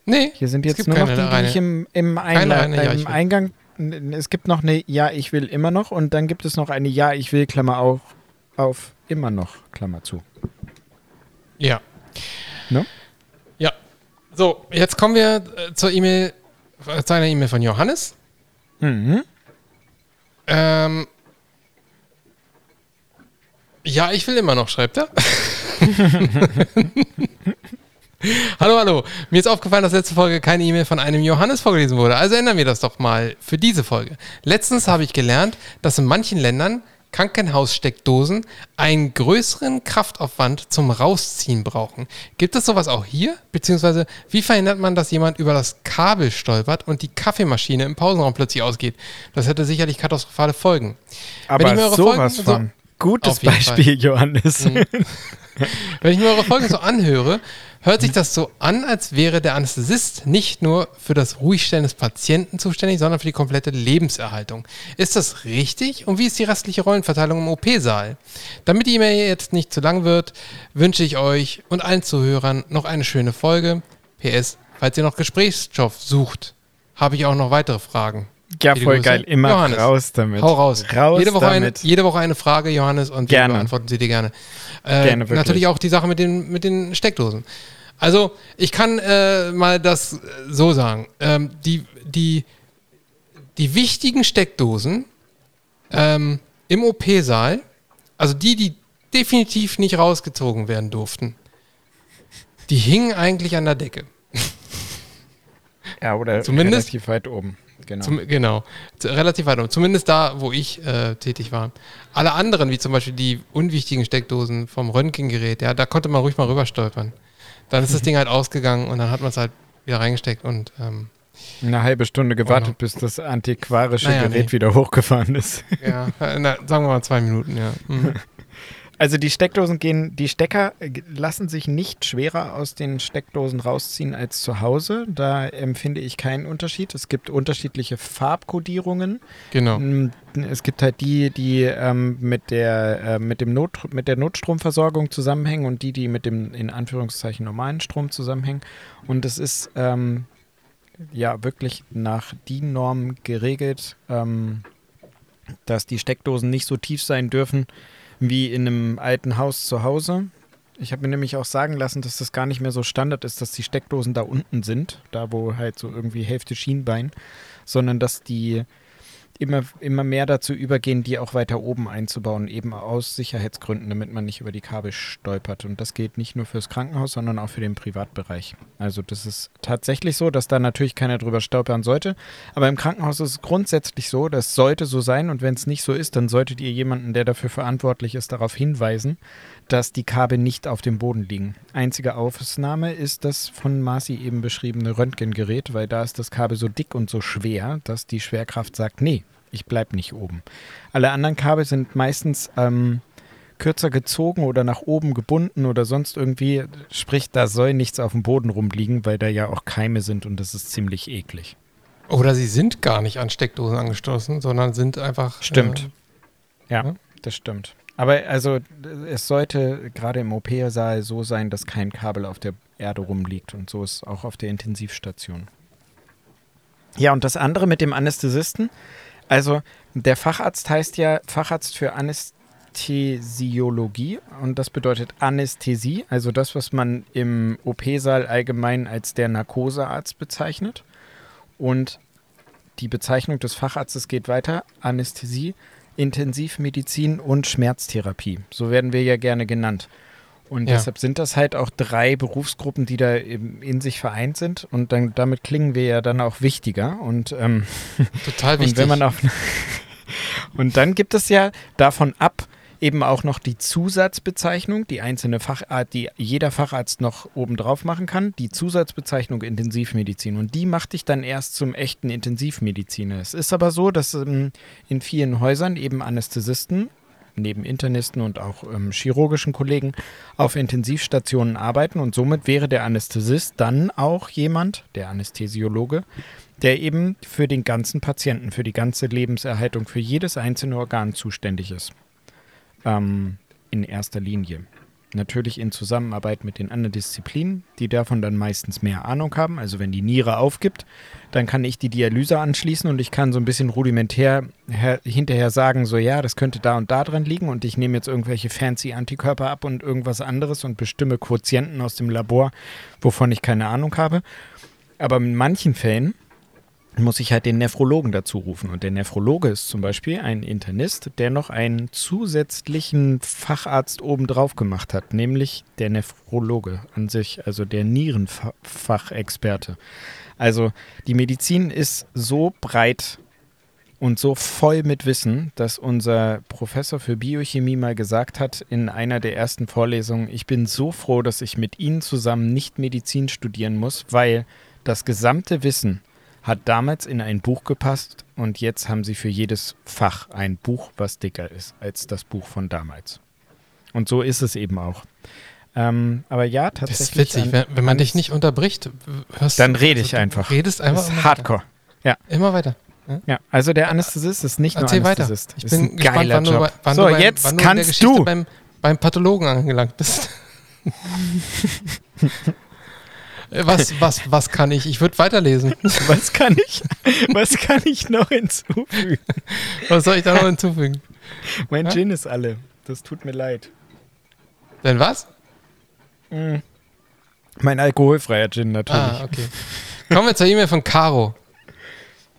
Nee, Hier sind jetzt nur noch die, die reine- ich im, im, Einla reine Ja, im ich. Eingang. Es gibt noch eine Ja, ich will immer noch und dann gibt es noch eine Ja, ich will, Klammer auf, auf immer noch, Klammer zu. Ja. Ne? Ja. So, jetzt kommen wir äh, zur E-Mail, äh, zu einer E-Mail von Johannes. Mhm. Ähm, ja, ich will immer noch, schreibt er. hallo, hallo. Mir ist aufgefallen, dass letzte Folge keine E-Mail von einem Johannes vorgelesen wurde. Also ändern wir das doch mal für diese Folge. Letztens habe ich gelernt, dass in manchen Ländern Krankenhaussteckdosen einen größeren Kraftaufwand zum Rausziehen brauchen. Gibt es sowas auch hier? Beziehungsweise, wie verhindert man, dass jemand über das Kabel stolpert und die Kaffeemaschine im Pausenraum plötzlich ausgeht? Das hätte sicherlich katastrophale Folgen. Aber sowas Folgen so- von. Gutes Auf jeden Beispiel, Johannes. Wenn ich mir eure Folgen so anhöre, hört sich das so an, als wäre der Anästhesist nicht nur für das Ruhigstellen des Patienten zuständig, sondern für die komplette Lebenserhaltung. Ist das richtig? Und wie ist die restliche Rollenverteilung im OP-Saal? Damit die E-Mail jetzt nicht zu lang wird, wünsche ich euch und allen Zuhörern noch eine schöne Folge. PS, falls ihr noch Gesprächsstoff sucht, habe ich auch noch weitere Fragen. Ja, voll Grüße. geil. Immer Johannes. raus damit. Hau raus. Raus jede, Woche eine, damit. jede Woche eine Frage, Johannes, und wir Gerne. beantworten sie dir gerne. Äh, Gerne, wirklich. Natürlich auch die Sache mit den, mit den Steckdosen. Also, ich kann äh, mal das äh, so sagen. Ähm, die, die, die wichtigen Steckdosen ähm, im OP-Saal, also die, die definitiv nicht rausgezogen werden durften, die hingen eigentlich an der Decke. Ja, oder Zumindest- relativ weit oben. Genau. Zum, genau, relativ weit oben. Zumindest da, wo ich äh, tätig war. Alle anderen, wie zum Beispiel die unwichtigen Steckdosen vom Röntgengerät, ja, da konnte man ruhig mal rüber stolpern. Dann ist das Ding halt ausgegangen und dann hat man es halt wieder reingesteckt und ähm, Eine halbe Stunde gewartet, no. bis das antiquarische Naja, Gerät nee. wieder hochgefahren ist. ja, na, sagen wir mal zwei Minuten, ja. Mhm. Also die Steckdosen gehen, die Stecker äh, lassen sich nicht schwerer aus den Steckdosen rausziehen als zu Hause. Da empfinde ich keinen Unterschied. Es gibt unterschiedliche Farbkodierungen. Genau. Mm, Es gibt halt die, die ähm, mit, der, äh, mit, dem Not, mit der Notstromversorgung zusammenhängen und die, die mit dem in Anführungszeichen normalen Strom zusammenhängen. Und es ist ähm, ja wirklich nach DIN-Norm geregelt, ähm, dass die Steckdosen nicht so tief sein dürfen wie in einem alten Haus zu Hause. Ich habe mir nämlich auch sagen lassen, dass das gar nicht mehr so Standard ist, dass die Steckdosen da unten sind, da wo halt so irgendwie Hälfte Schienbein, sondern dass die immer, immer mehr dazu übergehen, die auch weiter oben einzubauen, eben aus Sicherheitsgründen, damit man nicht über die Kabel stolpert. Und das gilt nicht nur fürs Krankenhaus, sondern auch für den Privatbereich. Also das ist tatsächlich so, dass da natürlich keiner drüber stolpern sollte. Aber im Krankenhaus ist es grundsätzlich so, das sollte so sein. Und wenn es nicht so ist, dann solltet ihr jemanden, der dafür verantwortlich ist, darauf hinweisen, dass die Kabel nicht auf dem Boden liegen. Einzige Ausnahme ist das von Marci eben beschriebene Röntgengerät, weil da ist das Kabel so dick und so schwer, dass die Schwerkraft sagt, nee, ich bleib nicht oben. Alle anderen Kabel sind meistens ähm, kürzer gezogen oder nach oben gebunden oder sonst irgendwie. Sprich, da soll nichts auf dem Boden rumliegen, weil da ja auch Keime sind und das ist ziemlich eklig. Oder sie sind gar nicht an Steckdosen angestoßen, sondern sind einfach. Stimmt. Ja, Ja. das stimmt. Aber also es sollte gerade im OP-Saal so sein, dass kein Kabel auf der Erde rumliegt. Und so ist es auch auf der Intensivstation. Ja, und das andere mit dem Anästhesisten. Also der Facharzt heißt ja Facharzt für Anästhesiologie und das bedeutet Anästhesie, also das, was man im OP-Saal allgemein als der Narkosearzt bezeichnet. Und die Bezeichnung des Facharztes geht weiter. Anästhesie, Intensivmedizin und Schmerztherapie. So werden wir ja gerne genannt. Und Ja. deshalb sind das halt auch drei Berufsgruppen, die da in sich vereint sind. Und dann, damit klingen wir ja dann auch wichtiger. Und, ähm, Total und wichtig. wenn man auf und dann gibt es ja davon ab eben auch noch die Zusatzbezeichnung, die einzelne Fachart, die jeder Facharzt noch obendrauf machen kann, die Zusatzbezeichnung Intensivmedizin. Und die macht dich dann erst zum echten Intensivmediziner. Es ist aber so, dass ähm, in vielen Häusern eben Anästhesisten neben Internisten und auch ähm, chirurgischen Kollegen auf Intensivstationen arbeiten und somit wäre der Anästhesist dann auch jemand, der Anästhesiologe, der eben für den ganzen Patienten, für die ganze Lebenserhaltung, für jedes einzelne Organ zuständig ist. Ähm, in erster Linie. Natürlich in Zusammenarbeit mit den anderen Disziplinen, die davon dann meistens mehr Ahnung haben. Also wenn die Niere aufgibt, dann kann ich die Dialyse anschließen und ich kann so ein bisschen rudimentär her hinterher sagen, so ja, das könnte da und da dran liegen und ich nehme jetzt irgendwelche fancy Antikörper ab und irgendwas anderes und bestimme Quotienten aus dem Labor, wovon ich keine Ahnung habe. Aber in manchen Fällen muss ich halt den Nephrologen dazu rufen. Und der Nephrologe ist zum Beispiel ein Internist, der noch einen zusätzlichen Facharzt obendrauf gemacht hat, nämlich der Nephrologe an sich, also der Nierenfachexperte. Also die Medizin ist so breit und so voll mit Wissen, dass unser Professor für Biochemie mal gesagt hat in einer der ersten Vorlesungen, ich bin so froh, dass ich mit Ihnen zusammen nicht Medizin studieren muss, weil das gesamte Wissen hat damals in ein Buch gepasst und jetzt haben sie für jedes Fach ein Buch, was dicker ist als das Buch von damals. Und so ist es eben auch. Ähm, aber ja, das tatsächlich. ist witzig, an- wenn, man an- dich nicht unterbricht, hörst Dann rede ich also, du einfach. Redest einfach Das ist Hardcore. Weiter. Immer weiter. Ja, also der Anästhesist ist nicht Erzähl nur weiter. Anästhesist. Ich ist bin ein gespannt, geiler wann, du, Job. bei- wann so, du beim, jetzt wann du kannst Geschichte du. Beim, beim Pathologen angelangt bist. Äh, was, was, was kann ich? Ich würde weiterlesen. Was kann ich, was kann ich noch hinzufügen? Was soll ich da noch hinzufügen? Mein Ja? Gin ist alle. Das tut mir leid. Denn was? Mein alkoholfreier Gin natürlich. Ah, okay. Kommen wir zur E-Mail von Caro.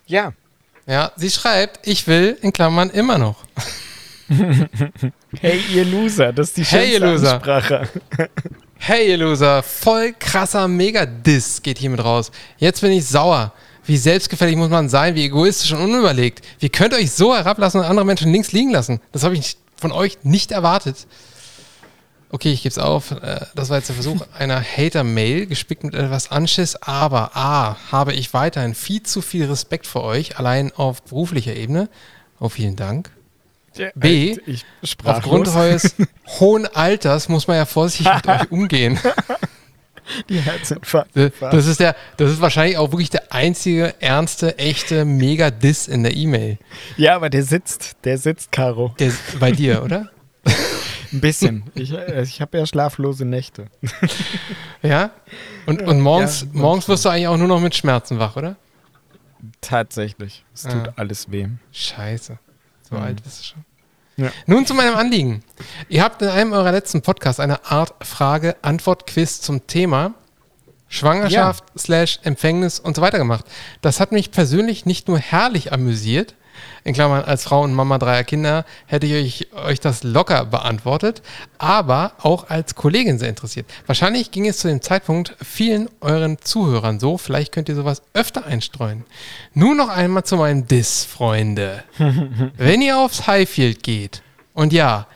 Ja. Ja, sie schreibt, ich will, in Klammern, immer noch. Hey, ihr Loser, das ist die Hey, ihr schönste Loser. Ansprache. Hey, ihr Loser, voll krasser Mega-Diss geht hiermit raus. Jetzt bin ich sauer. Wie selbstgefällig muss man sein, wie egoistisch und unüberlegt. Wie könnt ihr euch so herablassen und andere Menschen links liegen lassen? Das habe ich von euch nicht erwartet. Okay, ich gebe es auf. Äh, Das war jetzt der Versuch einer Hater-Mail, gespickt mit etwas Anschiss. Aber A, habe ich weiterhin viel zu viel Respekt vor euch, allein auf beruflicher Ebene. Oh, vielen Dank. B, Ich Aufgrund eures hohen Alters muss man ja vorsichtig mit euch umgehen. Die Herzinfarkt. Das das ist, der, das ist wahrscheinlich auch wirklich der einzige ernste, echte Mega-Diss in der E-Mail. Ja, aber der sitzt. Der sitzt, Caro. Der- Bei dir, oder? Ein bisschen. Ich, äh, ich habe ja schlaflose Nächte. Ja? Und, und morgens, Ja, morgens wirst du eigentlich auch nur noch mit Schmerzen wach, oder? Tatsächlich. Es tut Ah. alles weh. Scheiße. So Mhm. alt bist du schon. Ja. Nun zu meinem Anliegen. Ihr habt in einem eurer letzten Podcasts eine Art Frage-Antwort-Quiz zum Thema Schwangerschaft, slash Empfängnis und so weiter gemacht. Das hat mich persönlich nicht nur herrlich amüsiert, in Klammern als Frau und Mama dreier Kinder hätte ich euch, euch das locker beantwortet, aber auch als Kollegin sehr interessiert. Wahrscheinlich ging es zu dem Zeitpunkt vielen euren Zuhörern so, vielleicht könnt ihr sowas öfter einstreuen. Nun noch einmal zu meinem Diss, Freunde. Wenn ihr aufs Highfield geht, und ja,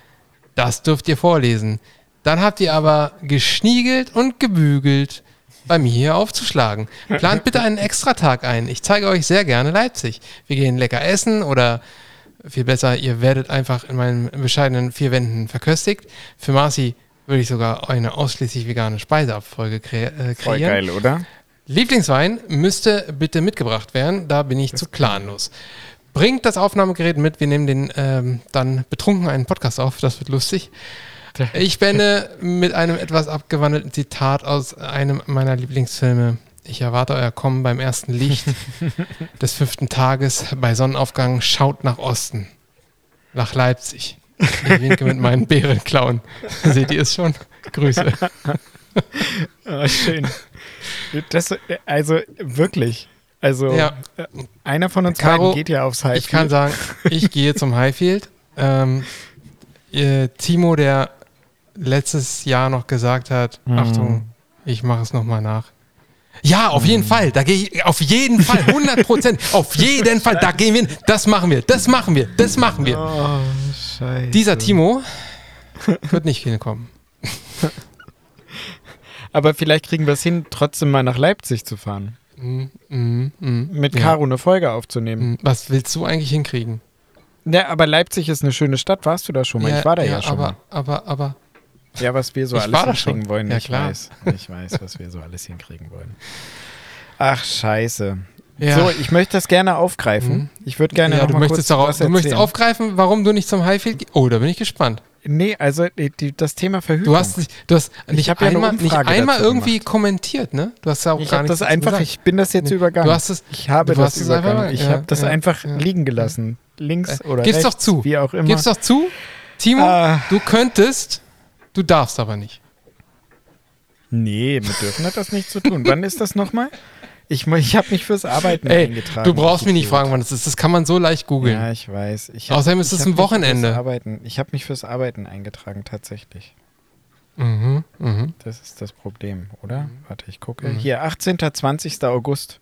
das dürft ihr vorlesen, dann habt ihr aber geschniegelt und gebügelt, bei mir hier aufzuschlagen. Plant bitte einen Extratag ein. Ich zeige euch sehr gerne Leipzig. Wir gehen lecker essen oder viel besser, ihr werdet einfach in meinen bescheidenen vier Wänden verköstigt. Für Marci würde ich sogar eine ausschließlich vegane Speiseabfolge kre äh, Voll kreieren. geil, oder? Lieblingswein müsste bitte mitgebracht werden, da bin ich zu planlos. Bringt das Aufnahmegerät mit, wir nehmen den ähm, dann betrunken einen Podcast auf, das wird lustig. Ich beende mit einem etwas abgewandelten Zitat aus einem meiner Lieblingsfilme. Ich erwarte euer Kommen beim ersten Licht des fünften Tages bei Sonnenaufgang. Schaut nach Osten, nach Leipzig. Ich winke mit meinen Bärenklauen. Seht ihr es schon? Grüße. Oh, schön. Das, also wirklich. Also Ja. einer von uns Caro, beiden geht ja aufs Highfield. Ich kann sagen, ich gehe zum Highfield. Ähm, äh, Timo, der letztes Jahr noch gesagt hat, Mhm. Achtung, ich mache es nochmal nach. Ja, auf jeden Fall. Da gehe ich, auf jeden Fall, 100 Prozent, auf jeden Fall, da gehen wir hin. Das machen wir, das machen wir, das machen wir. Oh, scheiße. Dieser Timo wird nicht hinkommen. Aber vielleicht kriegen wir es hin, trotzdem mal nach Leipzig zu fahren. Mm, mm, mm. Mit Ja. Caro eine Folge aufzunehmen. Mm, Was willst du eigentlich hinkriegen? Ja, aber Leipzig ist eine schöne Stadt. Warst du da schon mal? ich war da ja, schon aber, mal. aber, aber, Ja, was wir so Ich alles hinkriegen schon. wollen. Ja, ich klar. weiß. Ich weiß, was wir so alles hinkriegen wollen. Ach, scheiße. ja. So, ich möchte das gerne aufgreifen. Mhm. Ich würde gerne ja, noch du mal möchtest, kurz darauf, was du möchtest aufgreifen, warum du nicht zum Highfield gehst. Oh, da bin ich gespannt. Nee, also die, das Thema Verhütung. Du hast, nicht- du hast nicht hab ja eine einmal, nicht Umfrage einmal irgendwie kommentiert, ne? Du hast ja auch ich gar habe nichts das einfach, gesagt. ich bin das jetzt Nee, übergangen. Du hast es, ich habe das einfach übergangen. mal- Ich ja, habe das ja, einfach liegen gelassen. Links Äh, oder gib's rechts, doch zu. wie auch immer. gib's doch zu. Timo, Ah. du könntest, du darfst aber nicht. Nee, wir dürfen das nicht zu tun. Wann ist das nochmal? Ich, ich habe mich fürs Arbeiten Ey, eingetragen. du brauchst mich nicht fragen, wann es ist. Das kann man so leicht googeln. Ja, ich weiß. Ich Außerdem ist es hab ein Wochenende. Arbeiten, ich habe mich fürs Arbeiten eingetragen, tatsächlich. Mhm, mhm. Das ist das Problem, oder? Warte, ich gucke. Mhm. Hier, 18. 20. August.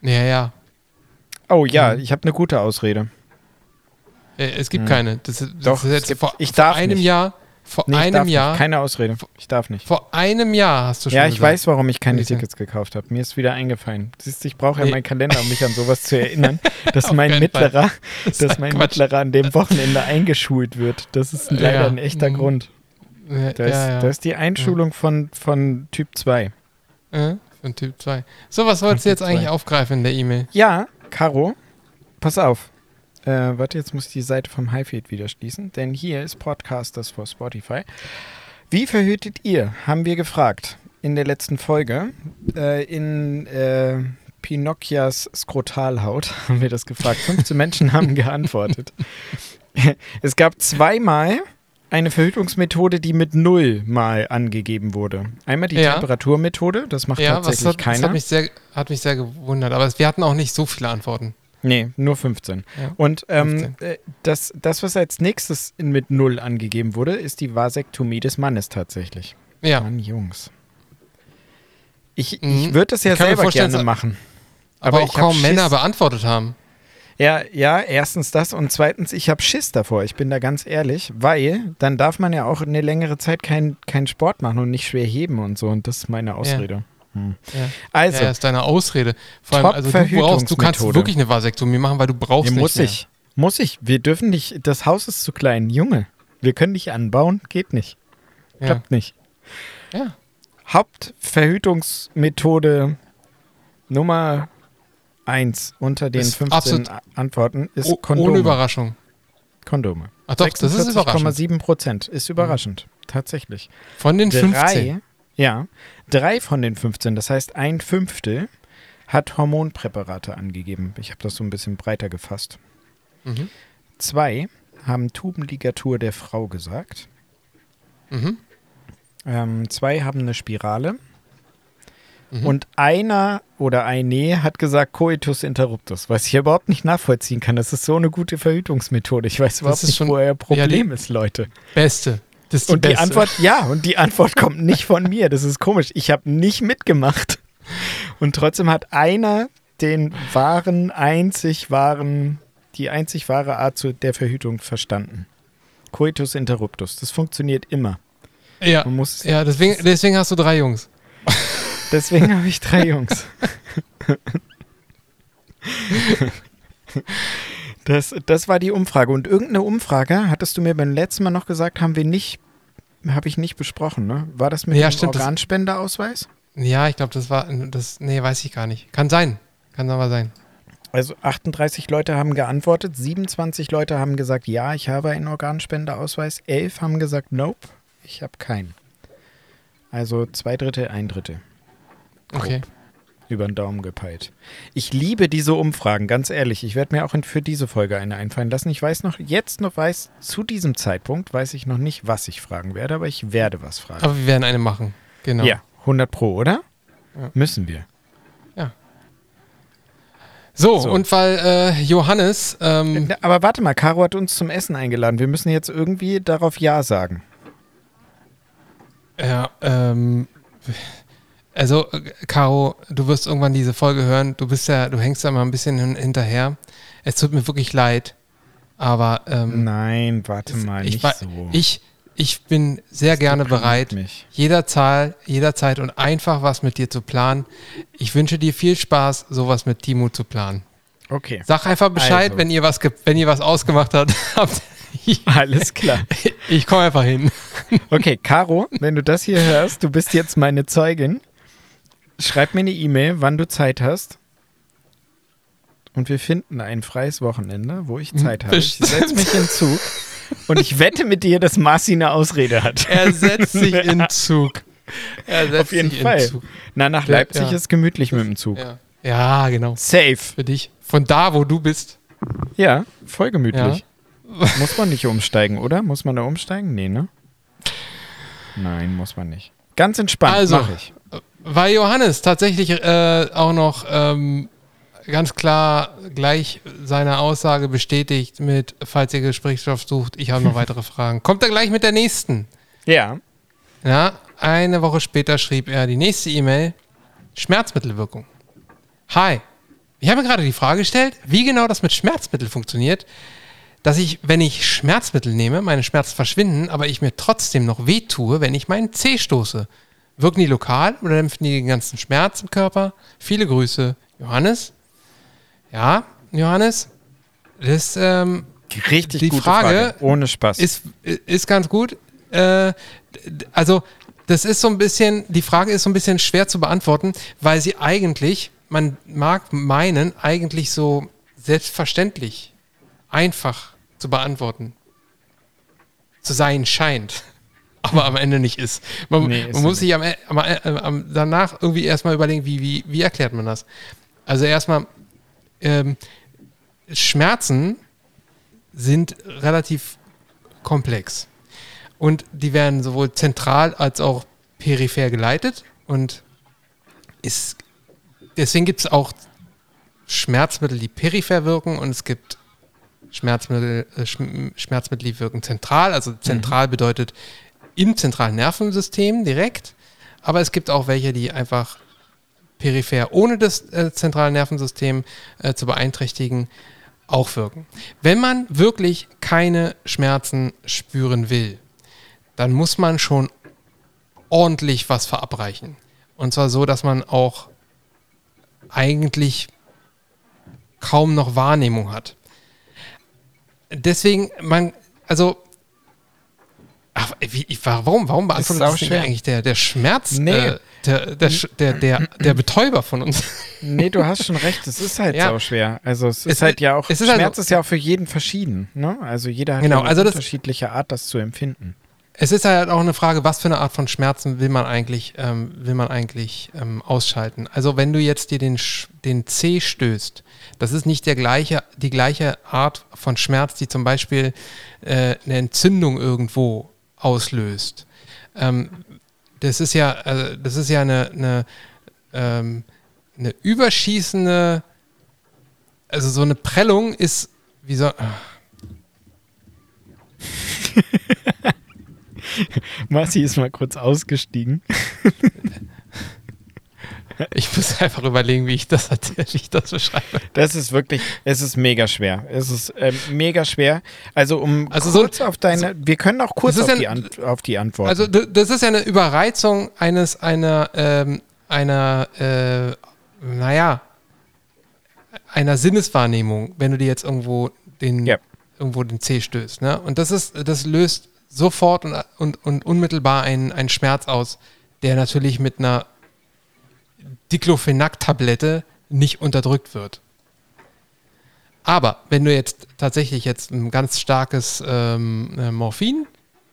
Ja, ja. Oh ja, Mhm. ich habe eine gute Ausrede. Äh, Es gibt Mhm. keine. Das, ist- das Doch, ist jetzt gibt- vor, ich vor darf einem nicht. Jahr. Vor Nee, einem nicht. Jahr. Keine Ausrede. Ich darf nicht. Vor einem Jahr hast du schon Ja, ich gesagt. weiß, warum ich keine. Tickets gekauft habe. Mir ist wieder eingefallen. Siehst du, ich brauche ja Nee. meinen Kalender, um mich an sowas zu erinnern, dass mein Mittlerer, Das dass ist mein Quatsch. Mittlerer an dem Wochenende eingeschult wird. Das ist leider Ja. ein echter Mhm. Grund. Ja, Das, ja, ja. das ist die Einschulung von, von Typ 2. Äh, von Typ 2. So, was wolltest du jetzt eigentlich aufgreifen in der E-Mail? Ja, Caro, pass auf. Äh, warte, jetzt muss ich die Seite vom Highfield wieder schließen, denn hier ist Podcasters for Spotify. Wie verhütet ihr? Haben wir gefragt in der letzten Folge. Äh, in äh, Pinocchias Skrotalhaut haben wir das gefragt. 15 Menschen haben geantwortet. es gab zweimal eine Verhütungsmethode, die mit null mal angegeben wurde. Einmal die Ja. Temperaturmethode, das macht Ja, was tatsächlich hat, das keiner. hat mich, sehr, hat mich sehr gewundert. Aber wir hatten auch nicht so viele Antworten. Nee, nur 15. Ja. Und ähm, 15. äh, das, das, was als nächstes mit Null angegeben wurde, ist die Vasektomie des Mannes tatsächlich. Ja, Mann, Jungs. Ich, Mhm. ich würde das ja selber gerne machen. aber, aber auch kaum Männer Schiss. beantwortet haben. Ja, ja, erstens das und zweitens, ich habe Schiss davor. Ich bin da ganz ehrlich, weil dann darf man ja auch eine längere Zeit keinen kein Sport machen und nicht schwer heben und so. Und das ist meine Ausrede. Hm. Ja. Also, ja, ist deine Ausrede. Vor allem, also du brauchst, du kannst wirklich eine Vasektomie machen, weil du brauchst ja, nicht muss mehr. ich. Muss ich. Wir dürfen nicht. Das Haus ist zu klein. Junge, wir können nicht anbauen. Geht nicht. Ja. Klappt nicht. ja. Hauptverhütungsmethode Nummer 1 unter den Ist 15 absolut- A- Antworten ist Kondome. ohne Überraschung. Kondome. Ach doch, das ist überraschend. 46,7 Prozent. Ist überraschend. Tatsächlich. Von den 15. Drei, ja, drei von den 15, das heißt ein Fünftel, hat Hormonpräparate angegeben. Ich habe das so ein bisschen breiter gefasst. Mhm. Zwei haben Tubenligatur der Frau gesagt. Mhm. Ähm, zwei haben eine Spirale. Mhm. Und einer oder eine hat gesagt Coitus interruptus, was ich überhaupt nicht nachvollziehen kann. Das ist so eine gute Verhütungsmethode. Ich weiß überhaupt ist nicht, schon- wo euer Problem die- ist, Leute. Beste. Das ist die Und die beste. Antwort, ja, und die Antwort kommt nicht von mir. Das ist komisch. Ich habe nicht mitgemacht. Und trotzdem hat einer den wahren, einzig wahren, die einzig wahre Art zu der Verhütung verstanden. Coitus interruptus. Das funktioniert immer. Ja, ja deswegen, deswegen hast du drei Jungs. Deswegen habe ich drei Jungs. Das, das war die Umfrage. Und irgendeine Umfrage, hattest du mir beim letzten Mal noch gesagt, haben wir nicht, habe ich nicht besprochen, ne? War das mit Ja, dem stimmt, das- Organspendeausweis? Ja, ich glaube, das war, das, nee, weiß ich gar nicht. Kann sein. Kann aber sein. Also 38 Leute haben geantwortet, 27 Leute haben gesagt, ja, ich habe einen Organspendeausweis, 11 haben gesagt, nope, Ich habe keinen. Also zwei Drittel, ein Drittel. Okay. Über den Daumen gepeilt. Ich liebe diese Umfragen, ganz ehrlich. Ich werde mir auch für diese Folge eine einfallen lassen. Ich weiß noch, jetzt noch weiß, zu diesem Zeitpunkt weiß ich noch nicht, was ich fragen werde, aber ich werde was fragen. Aber wir werden eine machen. Genau. Ja, 100 Pro, oder? Ja. Müssen wir. So, So. und weil äh, Johannes, ähm, Na, Aber warte mal, Caro hat uns zum Essen eingeladen. Wir müssen jetzt irgendwie darauf Ja sagen. ja, ähm, also, Caro, du wirst irgendwann diese Folge hören. Du bist ja, du hängst da mal ein bisschen hin, hinterher. Es tut mir wirklich leid, aber ähm, Nein, warte mal, ich, nicht so. ich, ich bin sehr Das gerne bereit, Mich. jederzeit, jederzeit und einfach was mit dir zu planen. Ich wünsche dir viel Spaß, sowas mit Timo zu planen. Okay, Sag einfach Bescheid, Also. wenn ihr was, wenn ihr was ausgemacht habt. alles klar. ich komme einfach hin. Okay, Caro, wenn du das hier hörst, du bist jetzt meine Zeugin. Schreib mir eine E-Mail, wann du Zeit hast. Und wir finden ein freies Wochenende, wo ich Zeit habe. Ich setze mich in Zug und ich wette mit dir, dass Marci eine Ausrede hat. Er setzt sich in Zug. Er setzt Auf jeden sich Fall. In Zug. Na, nach Ja, Leipzig ja. ist gemütlich mit dem Zug. Ja. ja, genau. Safe. Für dich. Von da, wo du bist. Ja, voll gemütlich. Muss man nicht umsteigen, oder? Muss man da umsteigen? Nee, ne? Nein, muss man nicht. Ganz entspannt, Also. mach ich. Weil Johannes tatsächlich äh, auch noch ähm, ganz klar gleich seine Aussage bestätigt mit, falls ihr Gesprächsstoff sucht, ich habe noch weitere Fragen. Kommt er gleich mit der nächsten. Ja. Ja, eine Woche später schrieb er die nächste E-Mail. Schmerzmittelwirkung. Hi. Ich habe mir gerade die Frage gestellt, wie genau das mit Schmerzmittel funktioniert, dass ich, wenn ich Schmerzmittel nehme, meine Schmerzen verschwinden, aber ich mir trotzdem noch wehtue, wenn ich meinen Zeh stoße. Wirken die lokal oder dämpfen die den ganzen Schmerz im Körper? Viele Grüße. Johannes? Ja, Johannes? Das ähm, Richtig Die gute Frage Frage. Ohne Spaß. ist, ist ganz gut. Äh, also, das ist so ein bisschen, die Frage ist so ein bisschen schwer zu beantworten, weil sie eigentlich, man mag meinen, eigentlich so selbstverständlich einfach zu beantworten zu sein scheint, aber am Ende nicht ist. Man, Nee, ist man muss sich am, E- am, am, am, danach irgendwie erstmal überlegen, wie, wie, wie erklärt man das? Also erstmal, ähm, Schmerzen sind relativ komplex. Und die werden sowohl zentral als auch peripher geleitet. Und ist, deswegen gibt es auch Schmerzmittel, die peripher wirken und es gibt Schmerzmittel, äh, Schm- Schmerzmittel, die wirken zentral. Also zentral bedeutet im zentralen Nervensystem direkt. Aber es gibt auch welche, die einfach peripher ohne das äh, zentrale Nervensystem äh, zu beeinträchtigen auch wirken. Wenn man wirklich keine Schmerzen spüren will, dann muss man schon ordentlich was verabreichen. Und zwar so, dass man auch eigentlich kaum noch Wahrnehmung hat. Deswegen, man, also, ach, wie, warum, warum beantwortet das sauschwer. eigentlich der, der Schmerz, Nee. äh, der, der, der, der, der Betäuber von uns? Nee, du hast schon recht, es ist halt Ja. sau schwer. Also es ist Es- halt ja auch, ist Schmerz also- ist ja auch für jeden verschieden. Ne? Also jeder hat Genau, ja eine also das- unterschiedliche Art, das zu empfinden. Es ist halt auch eine Frage, was für eine Art von Schmerzen will man eigentlich, ähm, will man eigentlich ähm, ausschalten. Also wenn du jetzt dir den, den C stößt, das ist nicht der gleiche, die gleiche Art von Schmerz, die zum Beispiel äh, eine Entzündung irgendwo auslöst. Ähm, das ist ja, also das ist ja eine, eine, ähm, eine überschießende, also so eine Prellung ist, wie soll, Marci ist mal kurz ausgestiegen. ich muss einfach überlegen, wie ich das, wie ich das beschreibe. Das ist wirklich, es ist mega schwer. Es ist ähm, mega schwer. Also um Also so- kurz auf deine, wir können auch kurz auf, ja die Ant- auf die Antwort. Also das ist ja eine Überreizung eines einer ähm, einer äh, naja einer Sinneswahrnehmung, wenn du dir jetzt irgendwo den Ja. irgendwo den C stößt, ne? Und das ist das löst sofort und, und, und unmittelbar einen, einen Schmerz aus, der natürlich mit einer Diclofenac-Tablette nicht unterdrückt wird. Aber wenn du jetzt tatsächlich jetzt ein ganz starkes ähm, äh, Morphin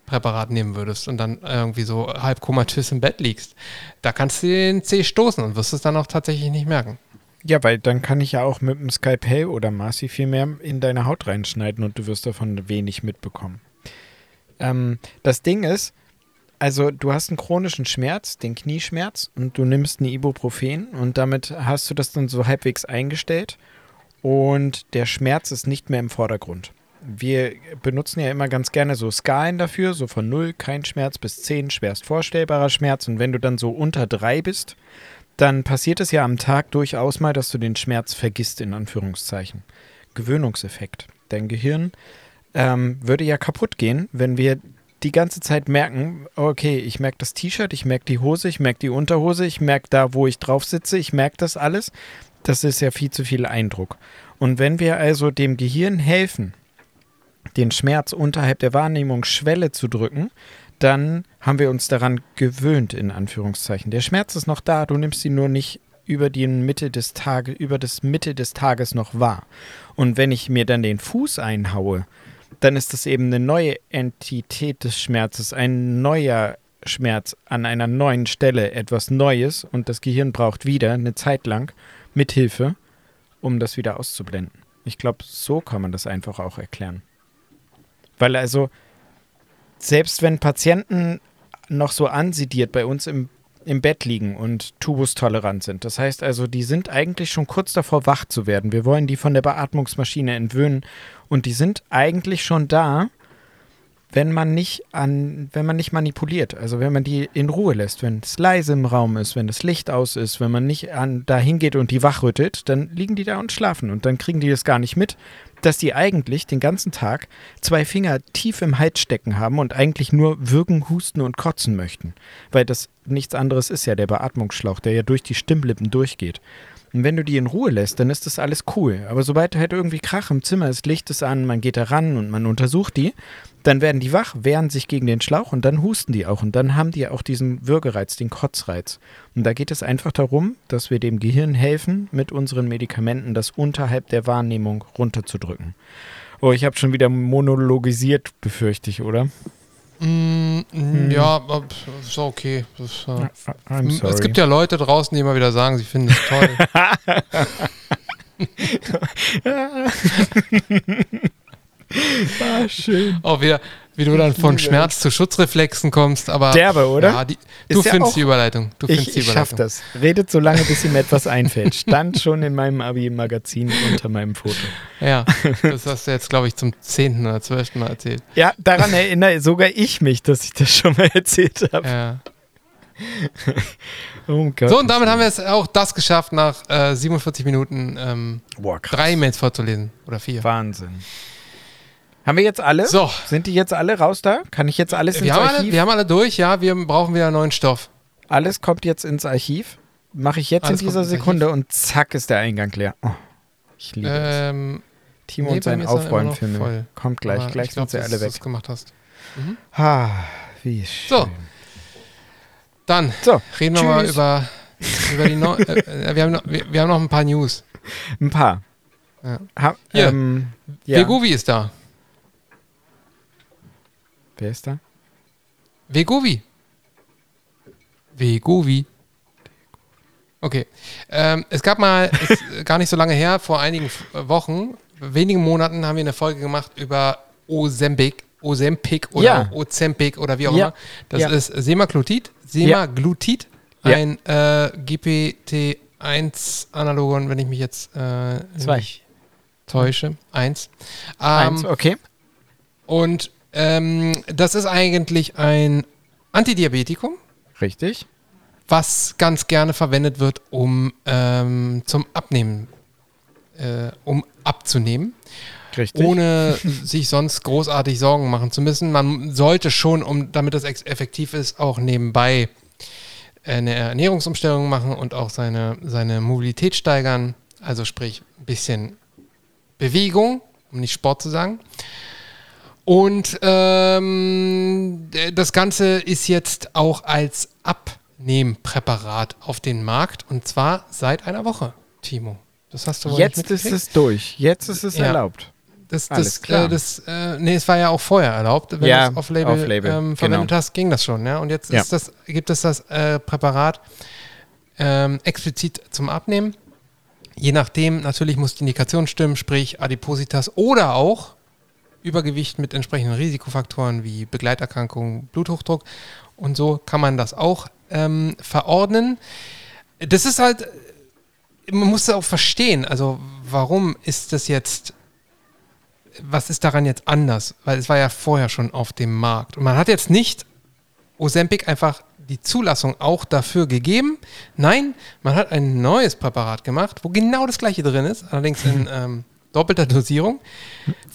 Präparat nehmen würdest und dann irgendwie so halb komatös im Bett liegst, da kannst du den Zeh stoßen und wirst es dann auch tatsächlich nicht merken. Ja, weil dann kann ich ja auch mit dem Skalpell oder Marcy viel mehr in deine Haut reinschneiden und du wirst davon wenig mitbekommen. Ähm, das Ding ist, also du hast einen chronischen Schmerz, den Knieschmerz, und du nimmst ein Ibuprofen und damit hast du das dann so halbwegs eingestellt und der Schmerz ist nicht mehr im Vordergrund. Wir benutzen ja immer ganz gerne so Skalen dafür, so von 0, kein Schmerz, bis 10, schwerst vorstellbarer Schmerz. Und wenn du dann so unter 3 bist, dann passiert es ja am Tag durchaus mal, dass du den Schmerz vergisst, in Anführungszeichen. Gewöhnungseffekt. Dein Gehirn ähm, würde ja kaputt gehen, wenn wir die ganze Zeit merken, okay, ich merke das T-Shirt, ich merke die Hose, ich merke die Unterhose, ich merke da, wo ich drauf sitze, ich merke das alles. Das ist ja viel zu viel Eindruck. Und wenn wir also dem Gehirn helfen, den Schmerz unterhalb der Wahrnehmungsschwelle zu drücken, dann haben wir uns daran gewöhnt, in Anführungszeichen. Der Schmerz ist noch da, du nimmst ihn nur nicht über die Mitte des Tages, über das Mitte des Tages noch wahr. Und wenn ich mir dann den Fuß einhaue, dann ist das eben eine neue Entität des Schmerzes, ein neuer Schmerz an einer neuen Stelle, etwas Neues und das Gehirn braucht wieder eine Zeit lang Mithilfe, um das wieder auszublenden. Ich glaube, so kann man das einfach auch erklären. Weil also, selbst wenn Patienten noch so ansidiert bei uns im, im Bett liegen und tubustolerant sind, das heißt also, die sind eigentlich schon kurz davor, wach zu werden. Wir wollen die von der Beatmungsmaschine entwöhnen. Und die sind eigentlich schon da, wenn man nicht an, wenn man nicht manipuliert, also wenn man die in Ruhe lässt, wenn es leise im Raum ist, wenn das Licht aus ist, wenn man nicht an da hingeht und die wachrüttelt, dann liegen die da und schlafen. Und dann kriegen die das gar nicht mit, dass die eigentlich den ganzen Tag zwei Finger tief im Hals stecken haben und eigentlich nur würgen, husten und kotzen möchten, weil das nichts anderes ist ja der Beatmungsschlauch, der ja durch die Stimmlippen durchgeht. Und wenn du die in Ruhe lässt, dann ist das alles cool. Aber sobald halt irgendwie Krach im Zimmer ist, Licht ist an, man geht da ran und man untersucht die, dann werden die wach, wehren sich gegen den Schlauch und dann husten die auch. Und dann haben die auch diesen Würgereiz, den Kotzreiz. Und da geht es einfach darum, dass wir dem Gehirn helfen, mit unseren Medikamenten das unterhalb der Wahrnehmung runterzudrücken. Oh, ich habe schon wieder monologisiert, befürchte ich, oder? Mm, hm. Ja, ist okay. Das, äh, es gibt ja Leute draußen, die immer wieder sagen, sie finden es toll. ah, schön. Auch wieder, wie du dann von Schmerz zu Schutzreflexen kommst, aber. Derbe, oder? Ja, die, du ja findest die Überleitung. Du ich, findest die ich Überleitung. schaff das. Redet so lange, bis ihm etwas einfällt. Stand schon in meinem Abi-Magazin unter meinem Foto. Ja, das hast du jetzt, glaube ich, zum zehnten oder zwölften Mal erzählt. Ja, daran erinnere sogar ich mich, dass ich das schon mal erzählt habe. Ja. Oh Gott. So, und damit haben wir es auch das geschafft, nach äh, 47 Minuten ähm, Boah, drei E-Mails vorzulesen. Oder vier. Wahnsinn. Haben wir jetzt alle? So. Sind die jetzt alle raus da? Kann ich jetzt alles ins Wir alle, Archiv? wir haben alle durch, ja. Wir brauchen wieder neuen Stoff. alles kommt jetzt ins Archiv. Mache ich jetzt Alles in dieser ins Sekunde und zack ist der Eingang leer. Oh, ich liebe es. Ähm, Timo nee, und sein Aufräumfilm. voll. Kommt gleich, aber gleich ich glaub, sind sie alle weg. es gemacht hast. Ah, wie schön. So. Dann So, reden wir mal tschüss. über, über die Neu äh, wir, haben noch, wir, wir haben noch ein paar News. Ein paar. Ja. Ha, ähm, ja. Vegovi ist da. Wer ist da? Vegovi. Vegovi. Okay. Ähm, es gab mal, ist gar nicht so lange her, vor einigen F- Wochen, wenigen Monaten haben wir eine Folge gemacht über Ozempic, Ozempic oder Ja. Ozempic oder wie auch Ja. immer. Das Ja. ist Semaglutid, Semaglutid, ein äh, GPT-1-Analogon, wenn ich mich jetzt äh, Zwei. täusche. Eins. Ähm, Eins, okay. und ähm, das ist eigentlich ein Antidiabetikum, Richtig. was ganz gerne verwendet wird, um ähm, zum Abnehmen, äh, um abzunehmen, Richtig. ohne sich sonst großartig Sorgen machen zu müssen. Man sollte schon, um damit das effektiv ist, auch nebenbei eine Ernährungsumstellung machen und auch seine, seine Mobilität steigern. Also sprich, ein bisschen Bewegung, um nicht Sport zu sagen. Und ähm, das Ganze ist jetzt auch als Abnehmpräparat auf den Markt und zwar seit einer Woche, Timo. Das hast du wohl Jetzt ist es durch. Jetzt ist es Ja. erlaubt. das, Alles das, klar. äh, das, äh, nee, es war ja auch vorher erlaubt. Wenn Ja, du es Off-Label Off-Label, ähm, verwendet genau. hast, ging das schon. Ja? Und jetzt Ja. ist das, gibt es das äh, Präparat ähm, explizit zum Abnehmen. Je nachdem, natürlich muss die Indikation stimmen, sprich Adipositas oder auch Übergewicht mit entsprechenden Risikofaktoren wie Begleiterkrankungen, Bluthochdruck und so kann man das auch ähm, verordnen. Das ist halt, man muss auch verstehen, also warum ist das jetzt, was ist daran jetzt anders? Weil es war ja vorher schon auf dem Markt. Und man hat jetzt nicht Ozempic einfach die Zulassung auch dafür gegeben. Nein, man hat ein neues Präparat gemacht, wo genau das gleiche drin ist, allerdings in ähm, doppelter Dosierung.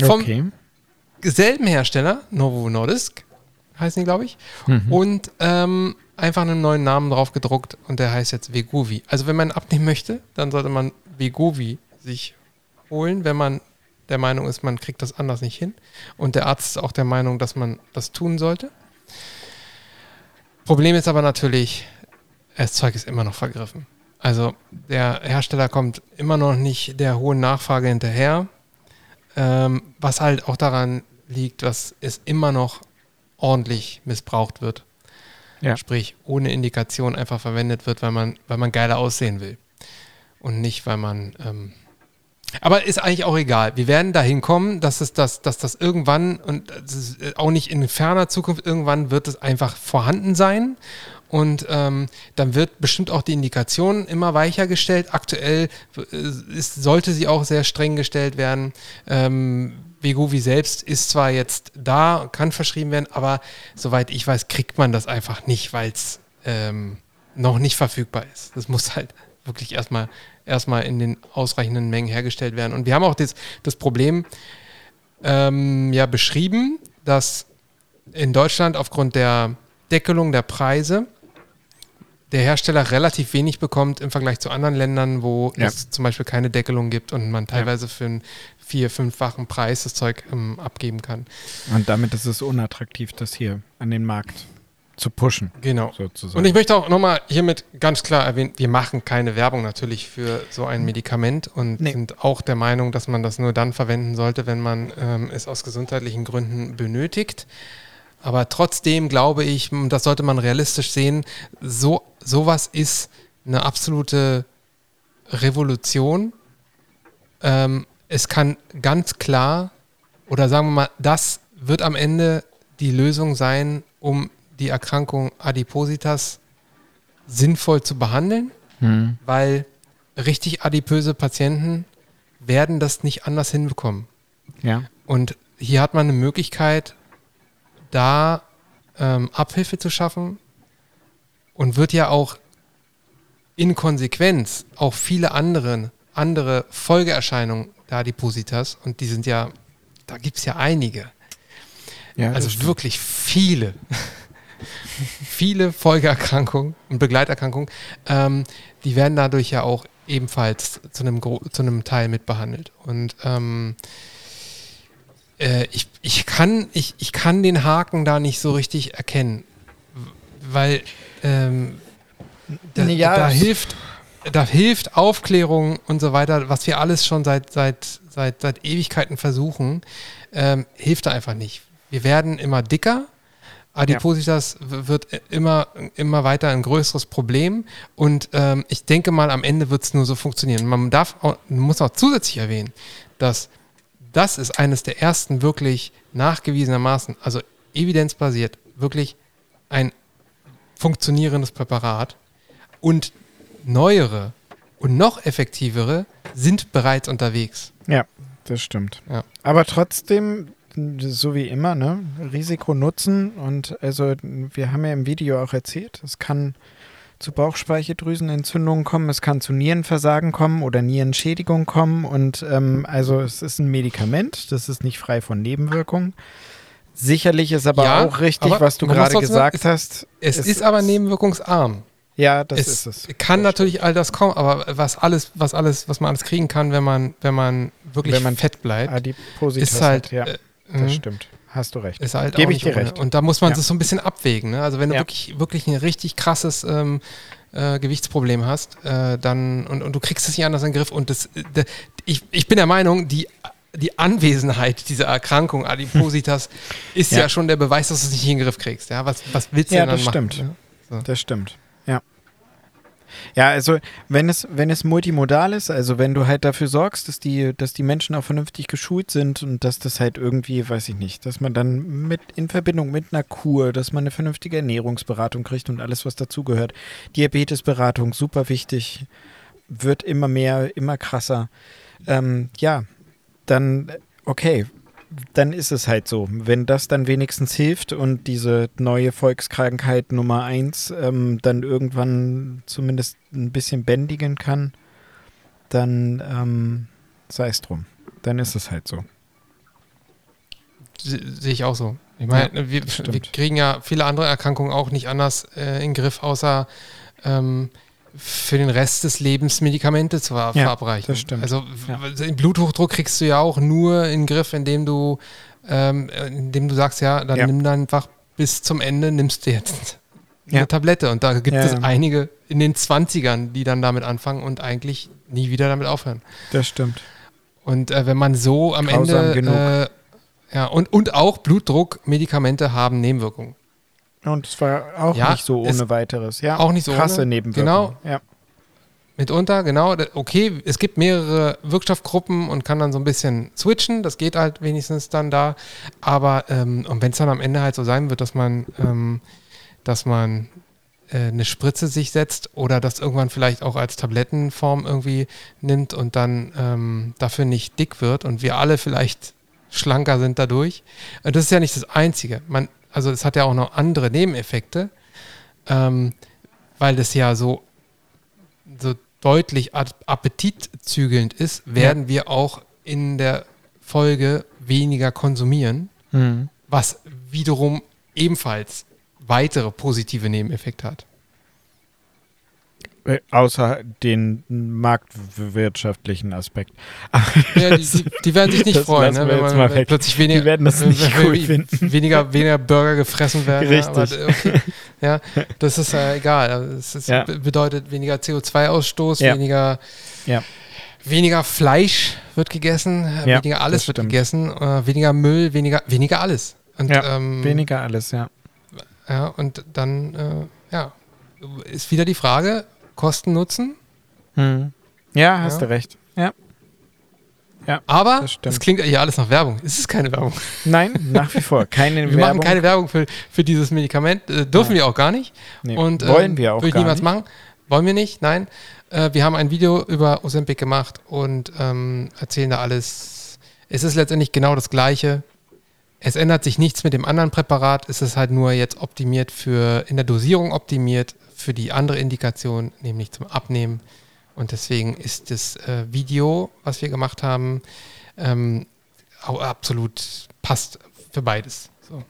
Vom okay. Selben Hersteller, Novo Nordisk, heißen die, glaube ich, Mhm. und ähm, einfach einen neuen Namen drauf gedruckt und der heißt jetzt Vegovi. Also wenn man abnehmen möchte, dann sollte man Vegovi sich holen, wenn man der Meinung ist, man kriegt das anders nicht hin. Und der Arzt ist auch der Meinung, dass man das tun sollte. Problem ist aber natürlich, das Zeug ist immer noch vergriffen. Also der Hersteller kommt immer noch nicht der hohen Nachfrage hinterher. Ähm, was halt auch daran liegt, dass es immer noch ordentlich missbraucht wird. Ja. Sprich, ohne Indikation einfach verwendet wird, weil man, weil man geiler aussehen will. Und nicht, weil man. Ähm aber ist eigentlich auch egal. Wir werden dahin kommen, dass es das, dass das irgendwann und das ist äh, auch nicht in ferner Zukunft, irgendwann wird es einfach vorhanden sein. Und ähm, dann wird bestimmt auch die Indikation immer weicher gestellt. Aktuell äh, ist, sollte sie auch sehr streng gestellt werden. Ähm, Vegovi selbst ist zwar jetzt da, kann verschrieben werden, aber soweit ich weiß, kriegt man das einfach nicht, weil es ähm, noch nicht verfügbar ist. Das muss halt wirklich erstmal erstmal in den ausreichenden Mengen hergestellt werden. Und wir haben auch das, das Problem ähm, ja beschrieben, dass in Deutschland aufgrund der Deckelung der Preise der Hersteller relativ wenig bekommt im Vergleich zu anderen Ländern, wo Ja. es zum Beispiel keine Deckelung gibt und man teilweise für einen vier-, fünffachen Preis das Zeug ähm, abgeben kann. Und damit ist es unattraktiv, das hier an den Markt zu pushen, Genau. sozusagen. Und ich möchte auch nochmal hiermit ganz klar erwähnen, wir machen keine Werbung natürlich für so ein Medikament und Nee. sind auch der Meinung, dass man das nur dann verwenden sollte, wenn man ähm, es aus gesundheitlichen Gründen benötigt. Aber trotzdem glaube ich, das sollte man realistisch sehen, so, sowas ist eine absolute Revolution. Ähm, es kann ganz klar, oder sagen wir mal, das wird am Ende die Lösung sein, um die Erkrankung Adipositas sinnvoll zu behandeln, Hm. weil richtig adipöse Patienten werden das nicht anders hinbekommen. Ja. Und hier hat man eine Möglichkeit, da ähm, Abhilfe zu schaffen und wird ja auch in Konsequenz auch viele andere, andere Folgeerscheinungen der Adipositas, und die sind ja, da gibt es ja einige, ja also stimmt. wirklich viele, viele Folgeerkrankungen und Begleiterkrankungen, ähm, die werden dadurch ja auch ebenfalls zu einem, zu einem Teil mitbehandelt. Und ähm, äh, ich, ich, kann, ich, ich kann den Haken da nicht so richtig erkennen, weil ähm, da, Ja, da hilft da hilft Aufklärung und so weiter, was wir alles schon seit, seit, seit, seit Ewigkeiten versuchen, ähm, hilft da einfach nicht. Wir werden immer dicker. Adipositas w- wird immer, immer weiter ein größeres Problem und ähm, ich denke mal, am Ende wird es nur so funktionieren. Man darf auch, muss auch zusätzlich erwähnen, dass das ist eines der ersten wirklich nachgewiesenermaßen, also evidenzbasiert, wirklich ein funktionierendes Präparat und neuere und noch effektivere sind bereits unterwegs. Ja, das stimmt. Ja. Aber trotzdem, so wie immer, ne? Risiko nutzen und also wir haben ja im Video auch erzählt, es kann zu Bauchspeicheldrüsenentzündungen kommen, es kann zu Nierenversagen kommen oder Nierenschädigung kommen und ähm, also es ist ein Medikament, das ist nicht frei von Nebenwirkungen. Sicherlich ist aber Ja, auch richtig, aber was du gerade trotzdem sagen, gesagt hast. Es, ist aber nebenwirkungsarm. Ja, das es ist es. kann natürlich all das kommen, aber was alles, was alles, was man alles kriegen kann, wenn man, wenn man wirklich Wenn man fett bleibt, Adipositas ist halt, hat, ja, äh, das mhm. stimmt. Hast du recht. Ist halt Gebe ich dir ohne. recht. Und da muss man Ja. das so ein bisschen abwägen. Ne? Also wenn du Ja. wirklich, wirklich ein richtig krasses ähm, äh, Gewichtsproblem hast, äh, dann und, und du kriegst es nicht anders in den Griff. Und das, äh, da- ich, ich bin der Meinung, die die Anwesenheit dieser Erkrankung, Adipositas, ist ja. ja. schon der Beweis, dass du es nicht in den Griff kriegst. Ja, was, was willst du ja, denn dann machen? Das stimmt. So. Das stimmt. Ja. Ja, also wenn es, wenn es multimodal ist, also wenn du halt dafür sorgst, dass die, dass die Menschen auch vernünftig geschult sind und dass das halt irgendwie, weiß ich nicht, dass man dann mit in Verbindung mit einer Kur, dass man eine vernünftige Ernährungsberatung kriegt und alles, was dazugehört. Diabetesberatung, super wichtig, wird immer mehr, immer krasser. Ähm, ja, dann okay, dann ist es halt so. Wenn das dann wenigstens hilft und diese neue Volkskrankheit Nummer eins ähm, dann irgendwann zumindest ein bisschen bändigen kann, dann ähm, sei es drum. Dann ist es halt so. Sehe ich auch so. Ich meine, ja, wir, wir, kriegen ja viele andere Erkrankungen auch nicht anders äh, in den Griff, außer ähm, für den Rest des Lebens Medikamente zu ja, verabreichen. Das stimmt. Also ja. Bluthochdruck kriegst du ja auch nur in den Griff, indem du, ähm, indem du sagst, ja, dann ja. nimm dann einfach bis zum Ende, nimmst du jetzt eine Tablette. Und da gibt es einige in den 20ern, die dann damit anfangen und eigentlich nie wieder damit aufhören. Das stimmt. Und äh, wenn man so am Grausam Ende äh, ja, und, und auch Blutdruckmedikamente haben Nebenwirkungen. Und es war auch ja, nicht so ohne weiteres. Ja, auch nicht so krasse ohne. Nebenwirkungen. Genau. Ja. Mitunter, genau. Okay, es gibt mehrere Wirkstoffgruppen und kann dann so ein bisschen switchen. Das geht halt wenigstens dann da. Aber ähm, und wenn es dann am Ende halt so sein wird, dass man, ähm, dass man äh, eine Spritze sich setzt oder das irgendwann vielleicht auch als Tablettenform irgendwie nimmt und dann ähm, dafür nicht dick wird und wir alle vielleicht schlanker sind dadurch. Das ist ja nicht das Einzige. Man also es hat ja auch noch andere Nebeneffekte, ähm, weil es ja so, so deutlich appetitzügelnd ist, werden ja. wir auch in der Folge weniger konsumieren, mhm. was wiederum ebenfalls weitere positive Nebeneffekte hat. Äh, außer den marktwirtschaftlichen Aspekt. Ja, die, die, die, werden sich nicht freuen, ne, wenn man plötzlich weniger, das nicht cool. Weniger, weniger Burger gefressen werden. Richtig. Aber, okay, ja, das ist äh, egal. Es ja. bedeutet weniger CO2-Ausstoß, ja. weniger, ja. weniger Fleisch wird gegessen, äh, weniger alles wird gegessen, äh, weniger Müll, weniger, weniger alles. Und, ähm, weniger alles, ja. Ja, und dann, äh, ja, ist wieder die Frage, Kosten Nutzen. Hm. Ja, hast ja. du recht. Ja. Ja, aber es klingt hier alles nach Werbung. Es ist keine Werbung. Nein, nach wie vor keine wir Werbung. Wir machen keine Werbung für, für dieses Medikament. Äh, dürfen Nein. wir auch gar nicht. Nee, und, wollen ähm, wir auch ich niemals machen. Wollen wir nicht? Nein. Äh, wir haben ein Video über Ozempic gemacht und ähm, erzählen da alles. Es ist letztendlich genau das Gleiche. Es ändert sich nichts mit dem anderen Präparat. Es ist halt nur jetzt optimiert für, in der Dosierung optimiert für die andere Indikation, nämlich zum Abnehmen. Und deswegen ist das äh, Video, was wir gemacht haben, ähm, absolut passt für beides. So.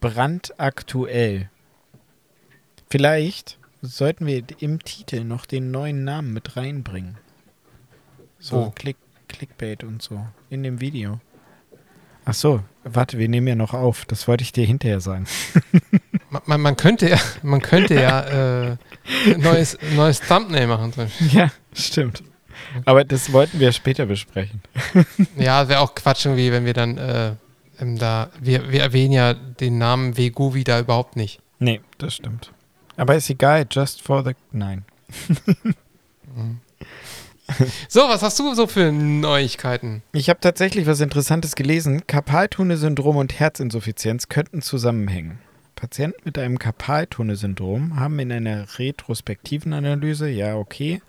Brandaktuell. Vielleicht sollten wir im Titel noch den neuen Namen mit reinbringen. So, oh. Click, Clickbait und so. In dem Video. Ach so, warte, wir nehmen ja noch auf. Das wollte ich dir hinterher sagen. man, man, könnte ja, man könnte ja äh, neues, neues Thumbnail machen. Ja, stimmt. Aber das wollten wir später besprechen. ja, wäre auch Quatsch irgendwie, wenn wir dann äh, ähm, da, wir, wir erwähnen ja den Namen Veguvi da überhaupt nicht. Nee, das stimmt. Aber ist egal, just for the, nein. So, was hast du so für Neuigkeiten? Ich habe tatsächlich was Interessantes gelesen. Karpaltunnelsyndrom und Herzinsuffizienz könnten zusammenhängen. Patienten mit einem Karpaltunnelsyndrom haben in einer retrospektiven Analyse, ja okay,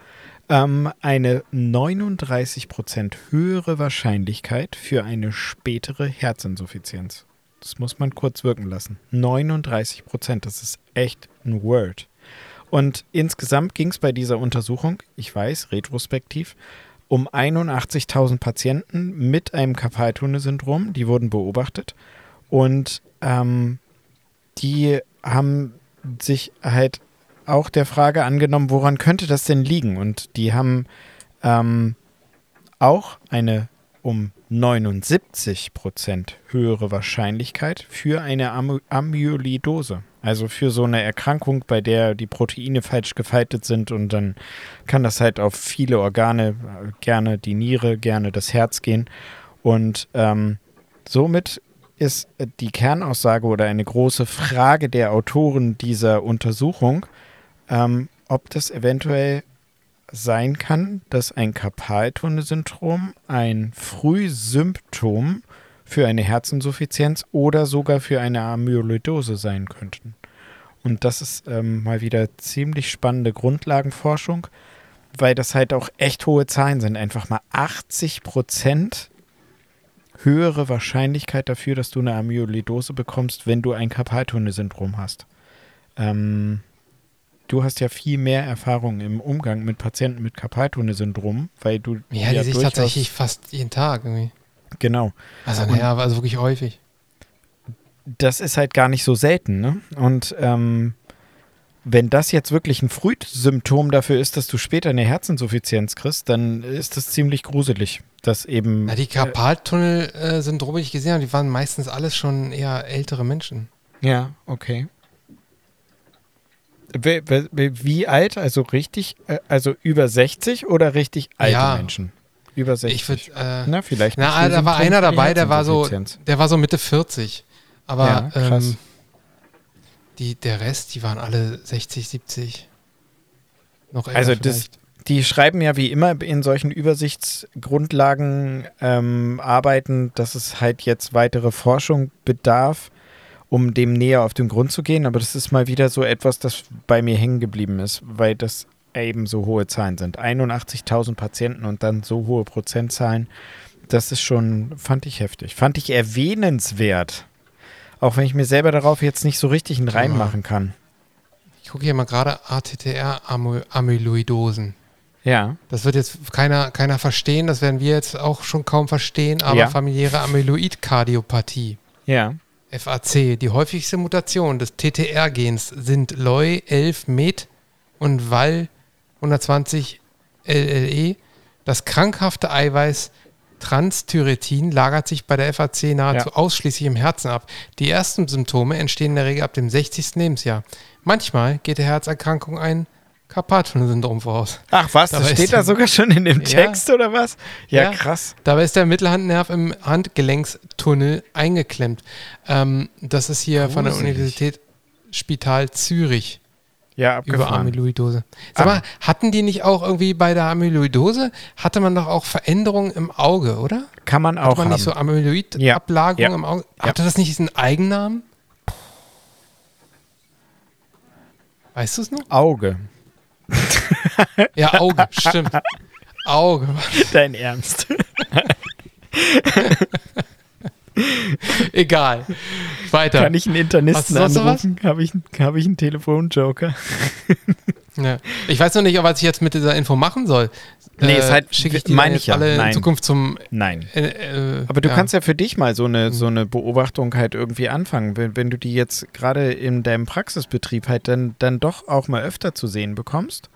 ähm, eine 39% höhere Wahrscheinlichkeit für eine spätere Herzinsuffizienz. Das muss man kurz wirken lassen. 39%, das ist echt ein Word. Und insgesamt ging es bei dieser Untersuchung, ich weiß, retrospektiv, um 81.000 Patienten mit einem Karpaltunnelsyndrom, die wurden beobachtet. Und ähm, die haben sich halt auch der Frage angenommen, woran könnte das denn liegen? Und die haben ähm, auch eine um 79 Prozent höhere Wahrscheinlichkeit für eine Am Amyloidose. Also für so eine Erkrankung, bei der die Proteine falsch gefaltet sind und dann kann das halt auf viele Organe, gerne die Niere, gerne das Herz gehen. Und ähm, somit ist die Kernaussage oder eine große Frage der Autoren dieser Untersuchung, ähm, ob das eventuell sein kann, dass ein Karpaltunnelsyndrom ein Frühsymptom für eine Herzinsuffizienz oder sogar für eine Amyloidose sein könnten. Und das ist ähm, mal wieder ziemlich spannende Grundlagenforschung, weil das halt auch echt hohe Zahlen sind. Einfach mal 80 Prozent höhere Wahrscheinlichkeit dafür, dass du eine Amyloidose bekommst, wenn du ein Karpaltunnelsyndrom hast. Ähm, du hast ja viel mehr Erfahrung im Umgang mit Patienten mit Karpaltunnelsyndrom, weil du ja, die ja sehe ich tatsächlich fast jeden Tag irgendwie. Genau. Also, naja, also wirklich häufig. Das ist halt gar nicht so selten, ne? Und ähm, wenn das jetzt wirklich ein Frühsymptom dafür ist, dass du später eine Herzinsuffizienz kriegst, dann ist das ziemlich gruselig. Dass eben. Ja, die Karpaltunnel-Syndrome, die ich gesehen habe, die waren meistens alles schon eher ältere Menschen. Ja, okay. Wie, wie alt? Also richtig, äh, also über 60 oder richtig alte ja. Menschen? Über 60. Ich würde, äh, na, vielleicht. Na, da war einer dabei, der war so, der war so Mitte 40. Aber ja, ähm, die, der Rest, die waren alle 60, 70. Noch also das, die schreiben ja wie immer in solchen Übersichtsgrundlagen ähm, arbeiten, dass es halt jetzt weitere Forschung bedarf, um dem näher auf den Grund zu gehen. Aber das ist mal wieder so etwas, das bei mir hängen geblieben ist, weil das eben so hohe Zahlen sind. 81.000 Patienten und dann so hohe Prozentzahlen. Das ist schon, fand ich heftig. Fand ich erwähnenswert. Auch wenn ich mir selber darauf jetzt nicht so richtig einen Reim machen kann. Ich gucke hier mal gerade ATTR-Amyloidosen. Ja. Das wird jetzt keiner, keiner verstehen, das werden wir jetzt auch schon kaum verstehen, aber ja. familiäre Amyloidkardiopathie. Ja. FAC. Die häufigste Mutation des TTR-Gens sind LOI 11 MET und WAL 120 LLE. Das krankhafte Eiweiß Transthyretin lagert sich bei der FAC nahezu ja. ausschließlich im Herzen ab. Die ersten Symptome entstehen in der Regel ab dem 60. Lebensjahr. Manchmal geht der Herzerkrankung ein Karpattunnelsyndrom voraus. Ach was, Dabei das steht da sogar schon in dem Text ja, oder was? Ja, ja, krass. Dabei ist der Mittelhandnerv im Handgelenkstunnel eingeklemmt. Ähm, das ist hier Gruselig. von der Universität Spital Zürich. Ja, abgefahren. Über Amyloidose. Sag mal, hatten die nicht auch irgendwie bei der Amyloidose, hatte man doch auch Veränderungen im Auge, oder? Kann man auch Hat man haben. nicht so Amyloid-Ablagerungen ja. im Auge? Hatte ja. das nicht diesen Eigennamen? Weißt du es noch? Auge. ja, Auge, stimmt. Auge. Dein Ernst. Egal. Weiter. Kann ich einen Internisten anrufen? Habe ich, hab ich einen Telefonjoker? ja. Ich weiß noch nicht, was ich jetzt mit dieser Info machen soll. Nee, ist äh, halt, schicke ich die meine ich ja. alle Nein. in Zukunft zum. Nein. Äh, äh, Aber du ja. kannst ja für dich mal so eine, mhm. so eine Beobachtung halt irgendwie anfangen. Wenn, wenn du die jetzt gerade in deinem Praxisbetrieb halt dann, dann doch auch mal öfter zu sehen bekommst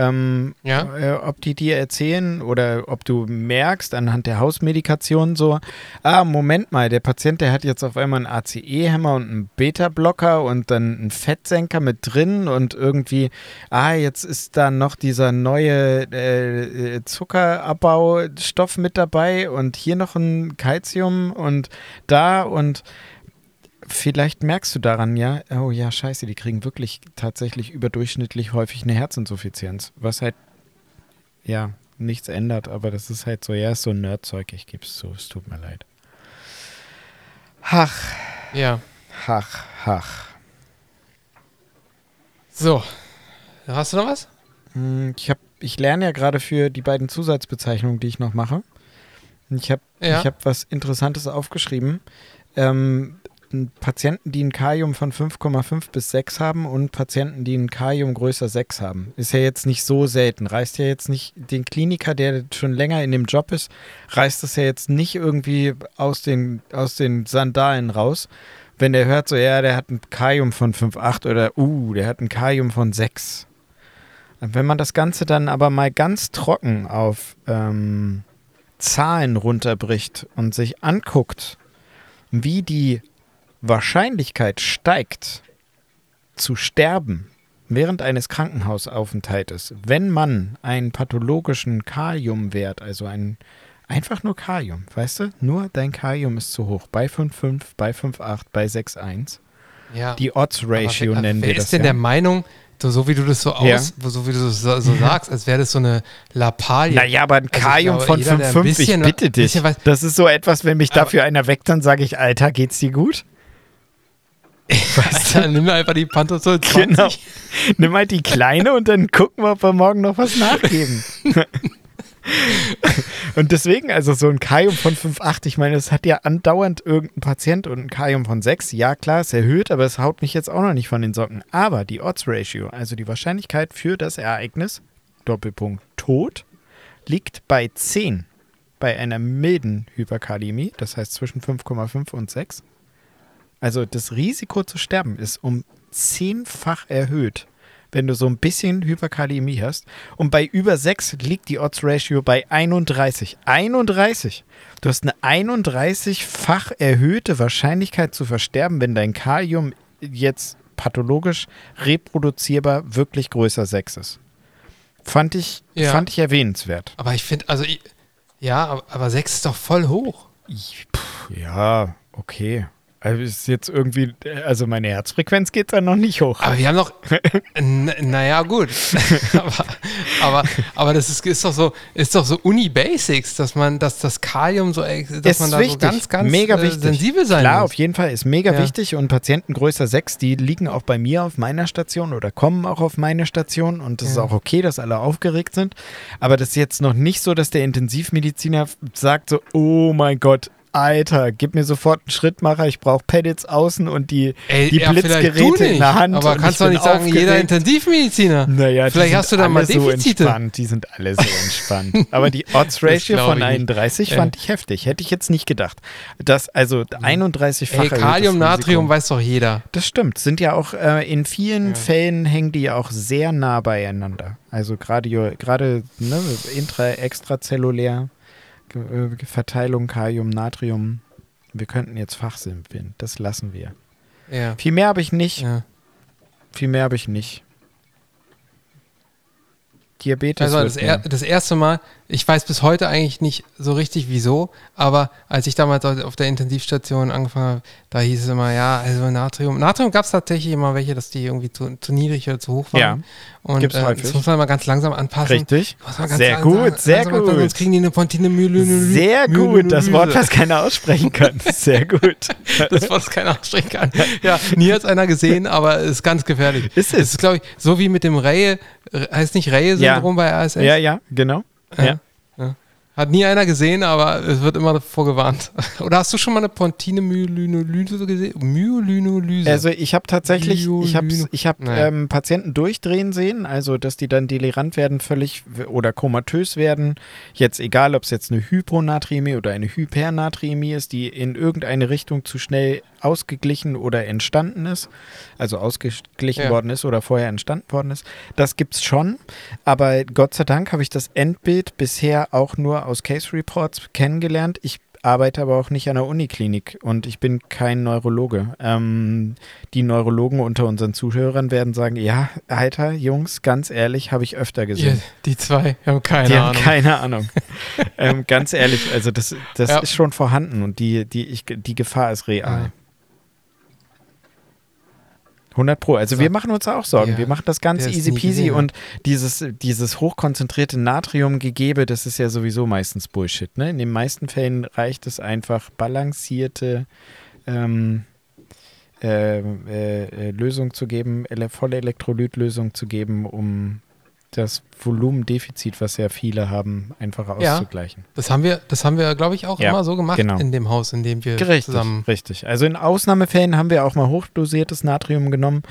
ähm, ja? Äh, ob die dir erzählen oder ob du merkst anhand der Hausmedikation so, ah, Moment mal, der Patient, der hat jetzt auf einmal einen ACE-Hämmer und einen Beta-Blocker und dann einen Fettsenker mit drin und irgendwie, ah, jetzt ist da noch dieser neue äh, Zuckerabbaustoff mit dabei und hier noch ein Calcium und da und vielleicht merkst du daran ja, oh ja, scheiße, die kriegen wirklich tatsächlich überdurchschnittlich häufig eine Herzinsuffizienz, was halt, ja, nichts ändert, aber das ist halt so, ja, ist so ein Nerdzeug, ich gebe es zu, es tut mir leid. Hach. Ja. Hach, hach. So, hast du noch was? Hm, ich, hab, ich lerne ja gerade für die beiden Zusatzbezeichnungen, die ich noch mache. Ich habe ja. hab was Interessantes aufgeschrieben. Ähm, Patienten, die ein Kalium von 5,5 bis 6 haben und Patienten, die ein Kalium größer 6 haben. Ist ja jetzt nicht so selten. Reißt ja jetzt nicht den Kliniker, der schon länger in dem Job ist, reißt das ja jetzt nicht irgendwie aus den, aus den Sandalen raus. Wenn der hört so, ja, der hat ein Kalium von 5,8 oder, uh, der hat ein Kalium von 6. Wenn man das Ganze dann aber mal ganz trocken auf ähm, Zahlen runterbricht und sich anguckt, wie die Wahrscheinlichkeit steigt zu sterben während eines Krankenhausaufenthaltes, wenn man einen pathologischen Kaliumwert, also einen, Einfach nur Kalium, weißt du? Nur dein Kalium ist zu hoch. Bei 5,5, bei 5,8, bei 6,1. Ja. Die Odds Ratio Aber wer, nennen wer wir das. ist denn ja. der Meinung, so, wie du das so aus, Ja. so wie du das so, so sagst, als wäre das so eine Lappalie. Naja, aber ein Also Kalium glaube, von jeder, der ein 5,5, ich bitte dich. was- Das ist so etwas, wenn mich Aber- dafür einer weckt, dann sage ich, Alter, geht's dir gut? Alter, nimm einfach die Pantosol 20. Genau. Nimm halt die kleine und dann gucken wir, ob wir morgen noch was nachgeben. und deswegen, also so ein Kalium von 5,8, ich meine, es hat ja andauernd irgendein Patient und ein Kalium von 6. Ja, klar, es erhöht, aber es haut mich jetzt auch noch nicht von den Socken. Aber die Odds Ratio, also die Wahrscheinlichkeit für das Ereignis, Doppelpunkt Tod, liegt bei 10 bei einer milden Hyperkalämie, das heißt zwischen 5,5 und 6. Also das Risiko zu sterben ist um zehnfach erhöht, wenn du so ein bisschen Hyperkalämie hast. Und bei über 6 liegt die Odds Ratio bei 31. 31! Du hast eine 31-fach erhöhte Wahrscheinlichkeit zu versterben, wenn dein Kalium jetzt pathologisch reproduzierbar wirklich größer 6 ist. Fand ich, Ja. fand ich erwähnenswert. Aber ich finde, also, ich, ja, aber, aber 6 ist doch voll hoch. Ich, pff, ja, okay. Also ist jetzt irgendwie, also meine Herzfrequenz geht da noch nicht hoch. Aber wir haben doch, n- naja, gut. aber, aber, aber das ist, ist doch so, ist doch so Uni-Basics, dass man, dass das Kalium so, ex- dass ist man da wichtig, so ganz, ganz mega äh, wichtig. sensibel sein Klar, muss. auf jeden Fall ist mega Ja. wichtig und Patienten größer 6, die liegen auch bei mir auf meiner Station oder kommen auch auf meine Station und das ist Ja. auch okay, dass alle aufgeregt sind. Aber das ist jetzt noch nicht so, dass der Intensivmediziner sagt so, oh mein Gott, Alter, gib mir sofort einen Schrittmacher, ich brauche Paddits außen und die, Ey, die ja, Blitzgeräte du in der Hand. Aber kannst bin nicht sagen, jeder aufgeregt. Intensivmediziner. Naja, Vielleicht hast du da mal alle so Defizite. entspannt. Die sind alle so entspannt. Aber die Odds Ratio glaub von ich nicht. 31 Ja. fand ich heftig. Hätte ich jetzt nicht gedacht. Das, also 31-fach. Ey, Kalium, Natrium weiß doch jeder. Das stimmt. Sind ja auch äh, in vielen Ja. Fällen hängen die ja auch sehr nah beieinander. Also gerade ne, intra, extrazellulär Ge- äh, Verteilung Kalium, Natrium. Wir könnten jetzt fachsimpeln. Das lassen wir. Ja. Viel mehr habe ich nicht. ja. Viel mehr habe ich nicht. Diabetes. Also das, er, das erste Mal, ich weiß bis heute eigentlich nicht so richtig wieso, aber als ich damals auf der Intensivstation angefangen habe, da hieß es immer, ja, also Natrium. Natrium gab es tatsächlich immer welche, dass die irgendwie zu, zu niedrig oder zu hoch waren. Ja, Und gibt's äh, das muss man mal ganz langsam anpassen. Richtig. Sehr langsam- gut, sehr langsam gut. Sonst kriegen die eine Pontinemyelynolys. Sehr gut. Das Wort, was keiner aussprechen kann. Sehr gut. Das Wort, das keiner aussprechen kann. Ja, nie hat es einer gesehen, aber es ist ganz gefährlich. Ist es? Es ist, glaube ich, so wie mit dem Rehe, heißt nicht Rehe-Syndrom bei ASS? Ja, ja, genau. Ja. Ja. Hat nie einer gesehen, aber es wird immer vorgewarnt. Oder hast du schon mal eine Pontinemyelinolyse gesehen? Myelinolyse. Also ich habe tatsächlich, ich habe ich hab, Naja. ähm, Patienten durchdrehen sehen, also dass die dann delirant werden, völlig oder komatös werden. Jetzt egal, ob es jetzt eine Hyponatriämie oder eine Hypernatriämie ist, die in irgendeine Richtung zu schnell ausgeglichen oder entstanden ist, also ausgeglichen Ja. worden ist oder vorher entstanden worden ist. Das gibt's schon, aber Gott sei Dank habe ich das Endbild bisher auch nur aus Case Reports kennengelernt. Ich arbeite aber auch nicht an der Uniklinik und ich bin kein Neurologe. Ähm, die Neurologen unter unseren Zuhörern werden sagen, ja, Alter, Jungs, ganz ehrlich, habe ich öfter gesehen. die zwei haben keine die Ahnung. haben keine Ahnung. ähm, ganz ehrlich, also das, das Ja. ist schon vorhanden und die, die, ich, die Gefahr ist real. Ja. 100 Pro. Also So. wir machen uns auch Sorgen. Ja. Wir machen das ganz Der easy peasy und dieses, dieses hochkonzentrierte Natriumgegebe, das ist ja sowieso meistens Bullshit. Ne? In den meisten Fällen reicht es einfach balancierte ähm, äh, äh, äh, Lösung zu geben, ele volle Elektrolytlösung zu geben, um das Volumendefizit, was ja viele haben, einfach Ja. auszugleichen. Das haben wir, das haben wir, glaube ich, auch Ja, immer so gemacht genau. in dem Haus, in dem wir Richtig, zusammen. richtig. Also in Ausnahmefällen haben wir auch mal hochdosiertes Natrium genommen,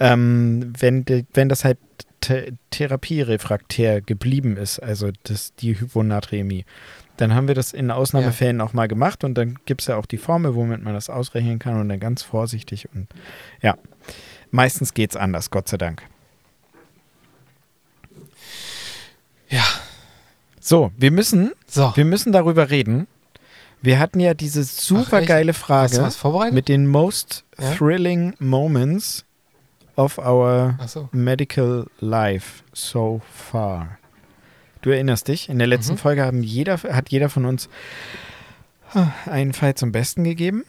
ähm, wenn, wenn das halt th therapierefraktär geblieben ist, also das, die Hyponatremie. Dann haben wir das in Ausnahmefällen auch mal gemacht und dann gibt es ja auch die Formel, womit man das ausrechnen kann und dann ganz vorsichtig und ja, meistens geht es anders, Gott sei Dank. Ja. So, wir müssen, So. wir müssen darüber reden. Wir hatten ja diese super geile Frage. mit den most Ja? thrilling moments of our Achso. medical life so far. Du erinnerst dich, in der letzten Mhm. Folge haben jeder, hat jeder von uns einen Fall zum Besten gegeben.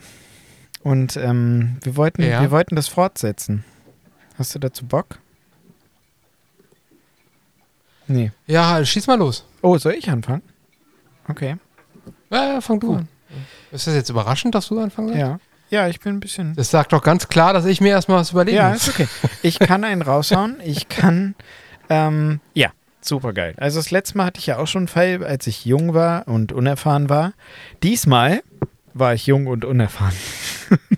Und ähm, wir, wollten, Ja. wir wollten das fortsetzen. Hast du dazu Bock? Nee. Ja, schieß mal los. Oh, soll ich anfangen? Okay. Ja, ja, fang du Cool. an. Ist das jetzt überraschend, dass du anfangen sollst? Ja. Ja, ich bin ein bisschen. Das sagt doch ganz klar, dass ich mir erstmal was überlegen Ja, muss. ist okay. Ich kann einen raushauen. Ich kann. Ähm, ja, super geil. Also, das letzte Mal hatte ich ja auch schon einen Fall, als ich jung war und unerfahren war. Diesmal war ich jung und unerfahren.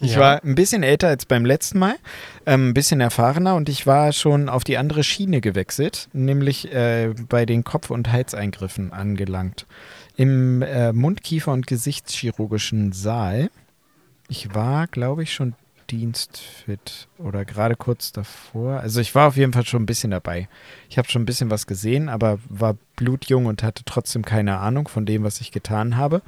Ich Ja. war ein bisschen älter als beim letzten Mal, ähm, ein bisschen erfahrener und ich war schon auf die andere Schiene gewechselt, nämlich äh, bei den Kopf- und Halseingriffen angelangt. Im äh, Mundkiefer- und Gesichtschirurgischen Saal. Ich war, glaube ich, schon dienstfit oder gerade kurz davor. Also ich war auf jeden Fall schon ein bisschen dabei. Ich habe schon ein bisschen was gesehen, aber war blutjung und hatte trotzdem keine Ahnung von dem, was ich getan habe.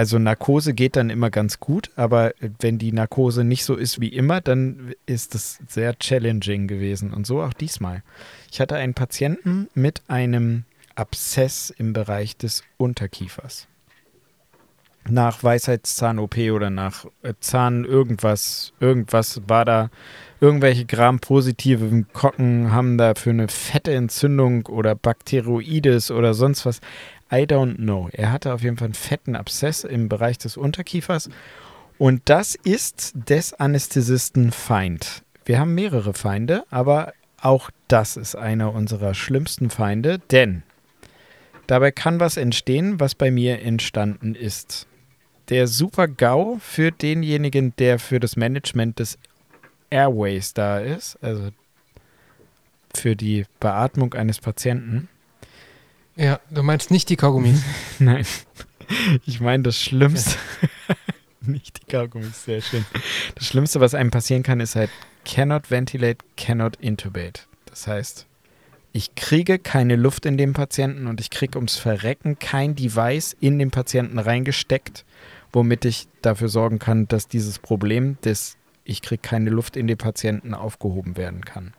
Also Narkose geht dann immer ganz gut, aber wenn die Narkose nicht so ist wie immer, dann ist es sehr challenging gewesen und so auch diesmal. Ich hatte einen Patienten mit einem Abszess im Bereich des Unterkiefers. Nach Weisheitszahn-OP oder nach äh, Zahn irgendwas, irgendwas war da, irgendwelche Gram-positiven Kocken haben da für eine fette Entzündung oder Bakteroides oder sonst was. I don't know. Er hatte auf jeden Fall einen fetten Abszess im Bereich des Unterkiefers. Und das ist des Anästhesisten Feind. Wir haben mehrere Feinde, aber auch das ist einer unserer schlimmsten Feinde, denn dabei kann was entstehen, was bei mir entstanden ist. Der super GAU für denjenigen, der für das Management des Airways da ist, also für die Beatmung eines Patienten. Ja, du meinst nicht die Kaugummis. Nein, ich meine das Schlimmste. Nicht die Kaugummis, sehr schön. Das Schlimmste, was einem passieren kann, ist halt cannot ventilate, cannot intubate. Das heißt, ich kriege keine Luft in den Patienten und ich kriege ums Verrecken kein Device in den Patienten reingesteckt, womit ich dafür sorgen kann, dass dieses Problem des ich kriege keine Luft in den Patienten aufgehoben werden kann.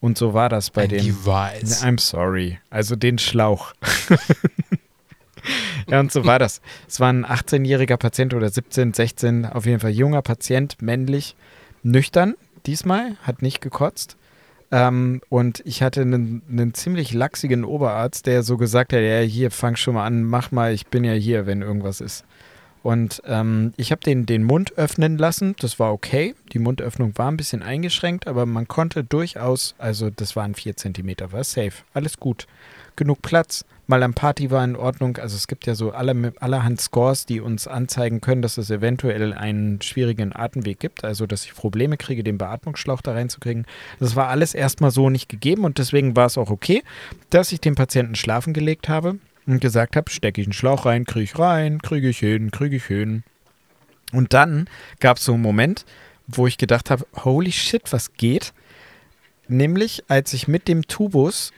Und so war das bei Ein dem. Device. I'm sorry. Also den Schlauch. ja, und so war das. Es war ein 18-jähriger Patient oder 17, 16, auf jeden Fall junger Patient, männlich, nüchtern diesmal, hat nicht gekotzt. Ähm, und ich hatte einen, einen ziemlich lachsigen Oberarzt, der so gesagt hat, ja, hier, fang schon mal an, mach mal, ich bin ja hier, wenn irgendwas ist. Und ähm, ich habe den, den Mund öffnen lassen, das war okay. Die Mundöffnung war ein bisschen eingeschränkt, aber man konnte durchaus, also das waren vier Zentimeter, war safe, alles gut. Genug Platz. Mal am Party war in Ordnung. Also es gibt ja so alle, allerhand Scores, die uns anzeigen können, dass es eventuell einen schwierigen Atemweg gibt. Also dass ich Probleme kriege, den Beatmungsschlauch da reinzukriegen. Das war alles erstmal so nicht gegeben und deswegen war es auch okay, dass ich den Patienten schlafen gelegt habe und gesagt habe, stecke ich einen Schlauch rein, kriege ich rein, kriege ich hin, kriege ich hin. Und dann gab es so einen Moment, wo ich gedacht habe, holy shit, was geht? Nämlich, als ich mit dem Tubus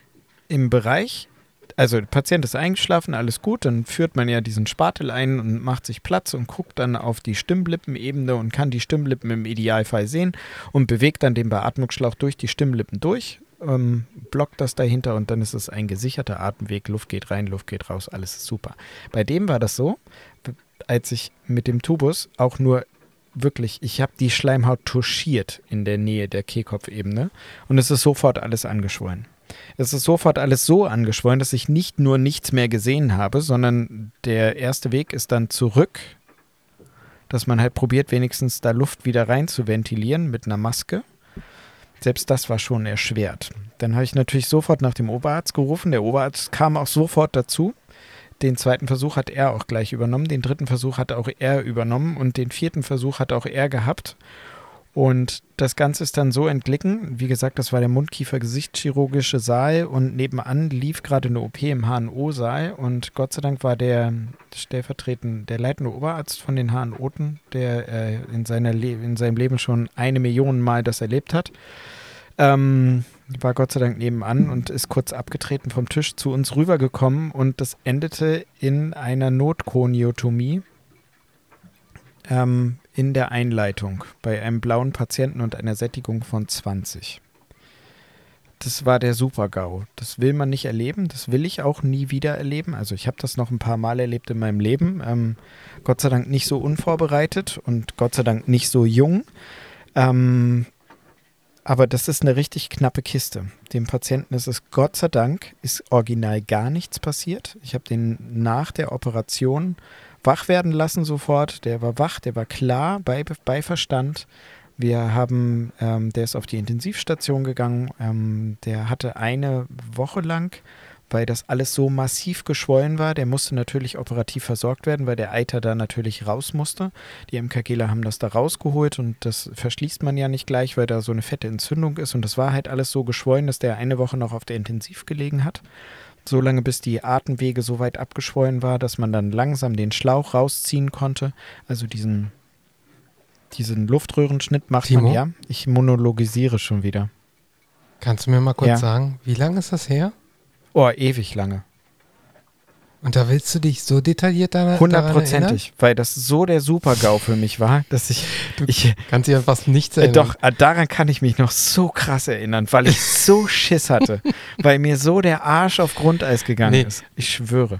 im Bereich, also der Patient ist eingeschlafen, alles gut, dann führt man ja diesen Spatel ein und macht sich Platz und guckt dann auf die Stimmlippenebene und kann die Stimmlippen im Idealfall sehen und bewegt dann den Beatmungsschlauch durch die Stimmlippen durch, ähm, blockt das dahinter und dann ist es ein gesicherter Atemweg, Luft geht rein, Luft geht raus, alles ist super. Bei dem war das so, als ich mit dem Tubus auch nur wirklich, ich habe die Schleimhaut touchiert in der Nähe der Kehlkopfebene und es ist sofort alles angeschwollen. Es ist sofort alles so angeschwollen, dass ich nicht nur nichts mehr gesehen habe, sondern der erste Weg ist dann zurück, dass man halt probiert, wenigstens da Luft wieder rein zu ventilieren mit einer Maske. Selbst das war schon erschwert. Dann habe ich natürlich sofort nach dem Oberarzt gerufen. Der Oberarzt kam auch sofort dazu. Den zweiten Versuch hat er auch gleich übernommen. Den dritten Versuch hat auch er übernommen. Und den vierten Versuch hat auch er gehabt. Und das Ganze ist dann so entglitten. Wie gesagt, das war der Mundkiefer-Gesichtschirurgische Saal und nebenan lief gerade eine OP im HNO-Saal. Und Gott sei Dank war der stellvertretend, der leitende Oberarzt von den HNOten, der äh, in, seiner in seinem Leben schon eine Million Mal das erlebt hat, ähm, war Gott sei Dank nebenan und ist kurz abgetreten vom Tisch zu uns rübergekommen. Und das endete in einer Notkoniotomie ähm, in der Einleitung bei einem blauen Patienten und einer Sättigung von 20. das war der Super-GAU. Das will man nicht erleben, das will ich auch nie wieder erleben. Also ich habe das noch ein paar Mal erlebt in meinem Leben. Ähm, Gott sei Dank nicht so unvorbereitet und Gott sei Dank nicht so jung. Ähm, aber das ist eine richtig knappe Kiste. Dem Patienten ist es Gott sei Dank, ist original gar nichts passiert. Ich habe den nach der Operation wach werden lassen sofort. Der war wach, der war klar, bei, bei Verstand. Wir haben, ähm, der ist auf die Intensivstation gegangen. Ähm, der hatte eine Woche lang, weil das alles so massiv geschwollen war. Der musste natürlich operativ versorgt werden, weil der Eiter da natürlich raus musste. Die MKGler haben das da rausgeholt und das verschließt man ja nicht gleich, weil da so eine fette Entzündung ist. Und das war halt alles so geschwollen, dass der eine Woche noch auf der Intensiv gelegen hat. So lange, bis die Atemwege so weit abgeschwollen war, dass man dann langsam den Schlauch rausziehen konnte. Also diesen diesen Luftröhrenschnitt macht Timo? man ja. Ich monologisiere schon wieder. Kannst du mir mal kurz Ja. sagen, wie lange ist das her? Oh, ewig lange. Und da willst du dich so detailliert daran? Hundertprozentig, weil das so der Super-GAU für mich war, dass ich, ich Kannst dich an fast nichts äh, erinnern. doch, äh, daran kann ich mich noch so krass erinnern, weil ich so Schiss hatte, weil mir so der Arsch auf Grundeis gegangen Nee. ist. Ich schwöre.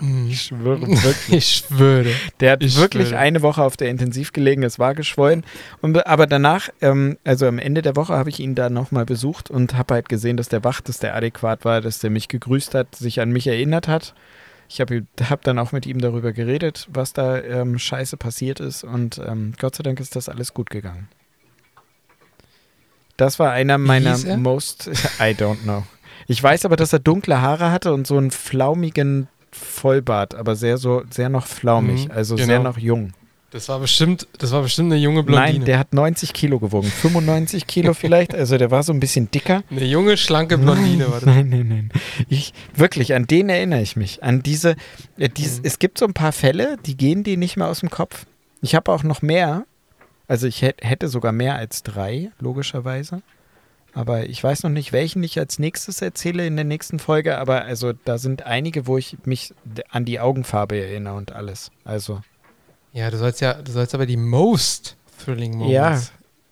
Mhm. Ich schwöre wirklich. Ich schwöre. Der hat Ich wirklich schwöre. eine Woche auf der Intensiv gelegen, es war geschwollen. Und, aber danach, ähm, also am Ende der Woche, habe ich ihn da nochmal besucht und habe halt gesehen, dass der wach, dass der adäquat war, dass der mich gegrüßt hat, sich an mich erinnert hat. Ich habe hab dann auch mit ihm darüber geredet, was da ähm, scheiße passiert ist und ähm, Gott sei Dank ist das alles gut gegangen. Das war einer meiner er? most, I don't know. Ich weiß aber, dass er dunkle Haare hatte und so einen flaumigen Vollbart, aber sehr so, sehr noch flaumig, Mhm, also genau. sehr noch jung. Das war bestimmt, das war bestimmt eine junge Blondine. Nein, der hat 90 Kilo gewogen, 95 Kilo vielleicht, also der war so ein bisschen dicker. eine junge, schlanke Blondine nein, war das. Nein, nein, nein. Ich, wirklich, an den erinnere ich mich. An diese, äh, dies, Mhm. es gibt so ein paar Fälle, die gehen dir nicht mehr aus dem Kopf. Ich habe auch noch mehr, also ich hätt, hätte sogar mehr als drei, logischerweise. Aber ich weiß noch nicht, welchen ich als nächstes erzähle in der nächsten Folge. Aber also da sind einige, wo ich mich an die Augenfarbe erinnere und alles. Also Ja, du sollst ja, du sollst aber die most thrilling Moments. Ja.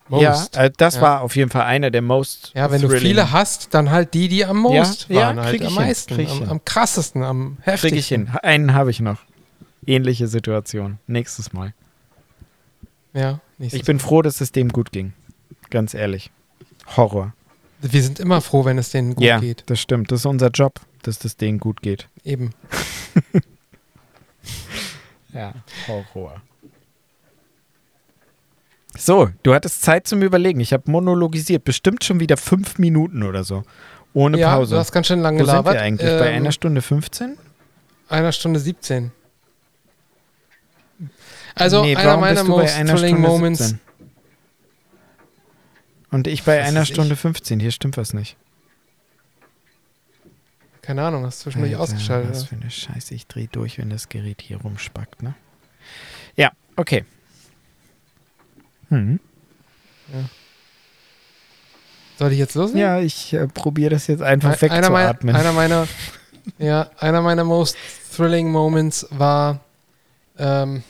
Most. ja, äh, das Ja. war auf jeden Fall einer der most. Ja, wenn du thrilling. viele hast, dann halt die, die am most Ja, ja, waren, halt krieg ich am hin, meisten, am, am krassesten, am heftigsten. Krieg ich hin. Einen habe ich noch. Ähnliche Situation. Nächstes Mal. Ja, Ich bin froh, dass es dem gut ging. Ganz ehrlich. Horror. Wir sind immer froh, wenn es denen gut ja, geht. das stimmt. Das ist unser Job, dass das denen gut geht. Eben. Ja, Horror. So, du hattest Zeit zum Überlegen. Ich habe monologisiert. Bestimmt schon wieder fünf Minuten oder so. Ohne ja, Pause. du hast ganz schön lange Wo sind gelabert. wir eigentlich? Bei Ähm, einer Stunde 15? einer Stunde 17. Also Nee, einer meiner bist du bei most einer thrilling Stunde Moments. 17? Und ich bei Was einer weiß ich? Stunde 15. Hier stimmt was nicht. Keine Ahnung, hast du zwischendurch Alter, ausgeschaltet. Was für eine Scheiße. Ich drehe durch, wenn das Gerät hier rumspackt, ne? Ja, okay. Hm. Soll ich jetzt loslegen? Ja, ich äh, probiere das jetzt einfach Ein- einer meiner, wegzuatmen. einer meiner, ja, einer meiner most thrilling Moments war ähm,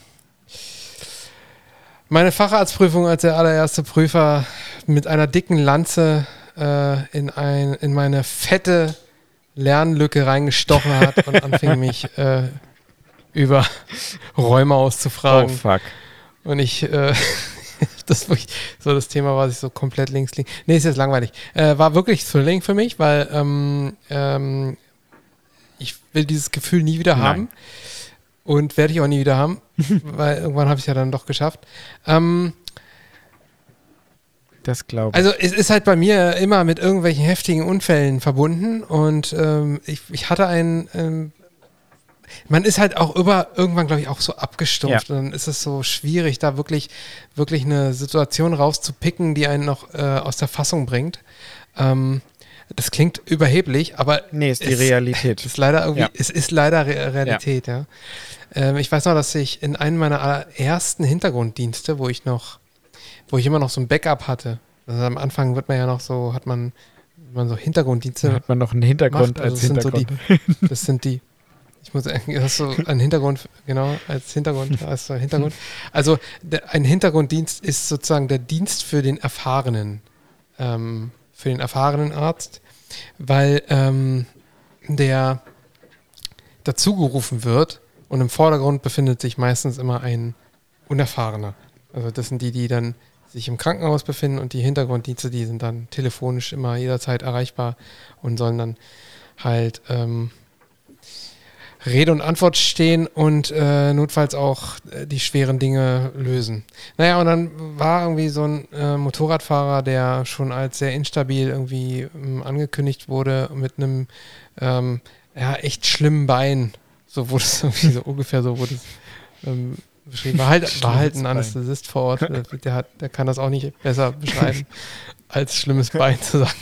meine Facharztprüfung, als der allererste Prüfer mit einer dicken Lanze äh, in, ein, in meine fette Lernlücke reingestochen hat und anfing mich äh, über Räume oh, auszufragen. fuck. Und ich, äh, das wirklich so das Thema, was ich so komplett links liegen. Nee, ist jetzt langweilig. Äh, war wirklich thrilling für mich, weil ähm, ähm, ich will dieses Gefühl nie wieder Nein. haben. Und werde ich auch nie wieder haben, weil irgendwann habe ich es ja dann doch geschafft. Ähm, Das glaube ich. also es ist halt bei mir immer mit irgendwelchen heftigen Unfällen verbunden und ähm, ich, ich hatte einen, ähm, man ist halt auch über, irgendwann glaube ich auch so abgestumpft und dann ist es so schwierig, da wirklich, wirklich eine Situation rauszupicken, die einen noch äh, aus der Fassung bringt. Ähm, das klingt überheblich, aber nee, ist die es- Realität. es ist leider irgendwie, Ja. es ist leider Re Realität, ja. Ähm, ich weiß noch, dass ich in einem meiner ersten Hintergrunddienste, wo ich noch, wo ich immer noch so ein Backup hatte. Also am Anfang wird man ja noch so, hat man, man so Hintergrunddienste hat man noch einen Hintergrund macht, also als das sind so die- Hintergrund. das sind die. Ich muss sagen, das ist so ein Hintergrund, genau, als Hintergrund, als Hintergrund. Also der, ein Hintergrunddienst ist sozusagen der Dienst für den erfahrenen ähm, für den erfahrenen Arzt, weil ähm, der dazugerufen wird und im Vordergrund befindet sich meistens immer ein Unerfahrener. Also das sind die, die dann sich im Krankenhaus befinden und die Hintergrunddienste, die sind dann telefonisch immer jederzeit erreichbar und sollen dann halt ähm, Rede und Antwort stehen und äh, notfalls auch äh, die schweren Dinge lösen. Naja, und dann war irgendwie so ein äh, Motorradfahrer, der schon als sehr instabil irgendwie ähm, angekündigt wurde mit einem ähm, ja, echt schlimmen Bein. So wurde es irgendwie so ungefähr so wurde es ähm, beschrieben. War halt, war halt ein Anästhesist vor Ort. Der, hat, der kann das auch nicht besser beschreiben, als schlimmes Bein zu sagen.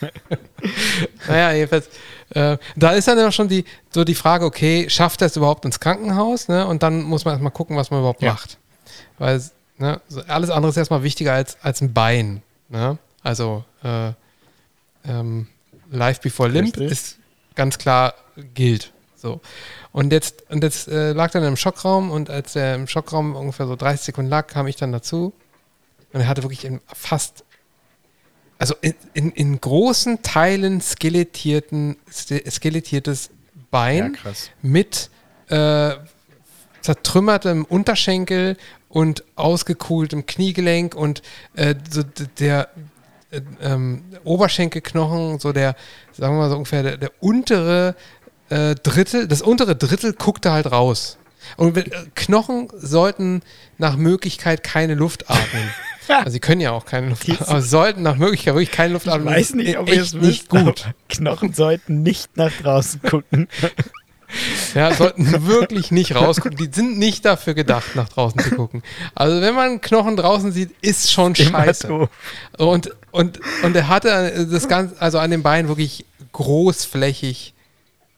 naja, jedenfalls, äh, da ist dann ja schon die, so die Frage, okay, schafft er es überhaupt ins Krankenhaus? Ne? Und dann muss man erstmal gucken, was man überhaupt ja. macht. Weil ne, alles andere ist erstmal wichtiger als, als ein Bein. Ne? Also äh, ähm, Life Before Limp Richtig. ist ganz klar gilt. So. Und jetzt, und jetzt äh, lag dann im Schockraum und als er im Schockraum ungefähr so 30 Sekunden lag, kam ich dann dazu. Und er hatte wirklich fast also in, in, in großen Teilen skelettierten, skelettiertes Bein ja, mit äh, zertrümmertem Unterschenkel und ausgekohltem Kniegelenk und äh, so der äh, ähm, Oberschenkelknochen, so der, sagen wir mal so ungefähr der, der untere äh, Drittel, das untere Drittel guckte halt raus. Und äh, Knochen sollten nach Möglichkeit keine Luft atmen. Also sie können ja auch keine Luft atmen, aber sollten nach Möglichkeit wirklich keine Luft atmen. Ich weiß nicht, ob ihr es nicht gut. Knochen sollten nicht nach draußen gucken. Ja, sollten wirklich nicht rausgucken. Die sind nicht dafür gedacht, nach draußen zu gucken. Also wenn man Knochen draußen sieht, ist schon scheiße. Und, und, und er hatte das Ganze, also an den Beinen wirklich großflächig.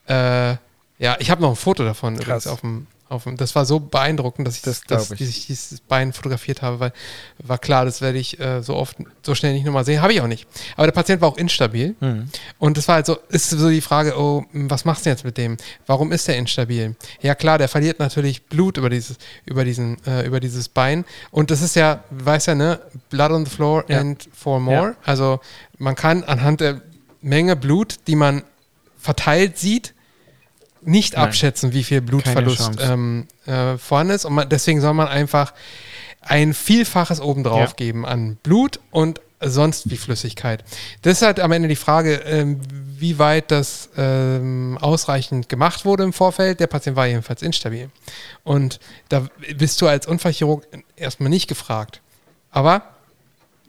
Äh, ja, ich habe noch ein Foto davon Krass. übrigens auf dem, auf, das war so beeindruckend, dass ich das, das, das ich. ich dieses Bein fotografiert habe, weil war klar, das werde ich äh, so oft, so schnell nicht nochmal sehen. Habe ich auch nicht. Aber der Patient war auch instabil. Mhm. Und das war halt so, ist so die Frage, oh, was machst du jetzt mit dem? Warum ist der instabil? Ja klar, der verliert natürlich Blut über dieses, über diesen, äh, über dieses Bein. Und das ist ja, weiß ja, ne, Blood on the floor ja. and for more. Ja. Also man kann anhand der Menge Blut, die man verteilt sieht, nicht Nein. abschätzen, wie viel Blutverlust ähm, äh, vorhanden ist. Und man, deswegen soll man einfach ein Vielfaches obendrauf ja. geben an Blut und sonst wie Flüssigkeit. Das ist halt am Ende die Frage, ähm, wie weit das ähm, ausreichend gemacht wurde im Vorfeld. Der Patient war jedenfalls instabil. Und da bist du als Unfallchirurg erstmal nicht gefragt. Aber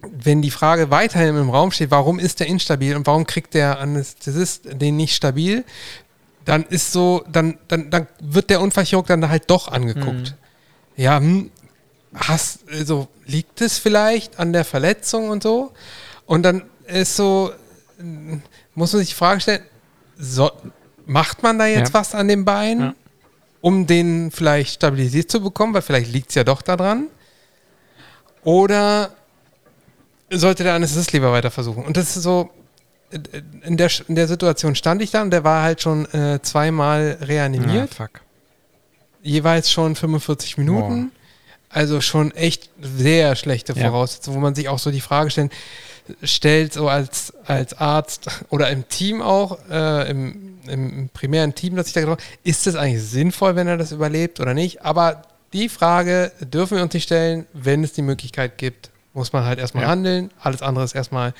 wenn die Frage weiterhin im Raum steht, warum ist der instabil und warum kriegt der Anästhesist den nicht stabil, dann ist so, dann, dann, dann wird der Unfallchirurg dann halt doch angeguckt. Mhm. Ja, hm, hast, also liegt es vielleicht an der Verletzung und so? Und dann ist so, muss man sich die Frage stellen, so, macht man da jetzt ja. was an dem Bein, ja. um den vielleicht stabilisiert zu bekommen, weil vielleicht liegt es ja doch daran? Oder sollte der Anästhesist lieber weiter versuchen? Und das ist so, in der, in der Situation stand ich da und der war halt schon äh, zweimal reanimiert. Ah, fuck. Jeweils schon 45 Minuten. Wow. Also schon echt sehr schlechte Voraussetzungen, ja. wo man sich auch so die Frage stellt, stellt, so als, als Arzt oder im Team auch, äh, im, im primären Team, das ich da gedacht habe, ist es eigentlich sinnvoll, wenn er das überlebt oder nicht? Aber die Frage dürfen wir uns nicht stellen, wenn es die Möglichkeit gibt, muss man halt erstmal ja. handeln. Alles andere ist erstmal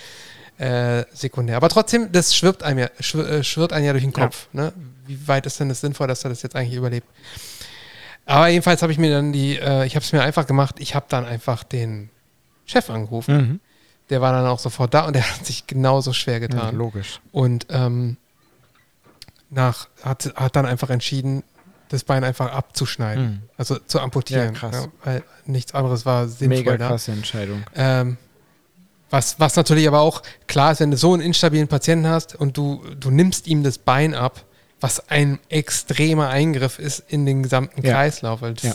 äh, sekundär. Aber trotzdem, das schwirrt einem ja, äh, schwirrt einem ja durch den Kopf. Ja. Ne? Wie weit ist denn das sinnvoll, dass er das jetzt eigentlich überlebt? Aber jedenfalls habe ich mir dann die, äh, ich habe es mir einfach gemacht, ich habe dann einfach den Chef angerufen. Mhm. Der war dann auch sofort da und der hat sich genauso schwer getan. Ja, logisch. Und ähm, nach, hat, hat dann einfach entschieden, das Bein einfach abzuschneiden. Mhm. Also zu amputieren. Ja, krass. Ja, weil nichts anderes war sinnvoll. Mega krasse da. Entscheidung. Ähm, was, was natürlich aber auch klar ist, wenn du so einen instabilen Patienten hast und du, du nimmst ihm das Bein ab, was ein extremer Eingriff ist in den gesamten ja. Kreislauf. Weil das ja.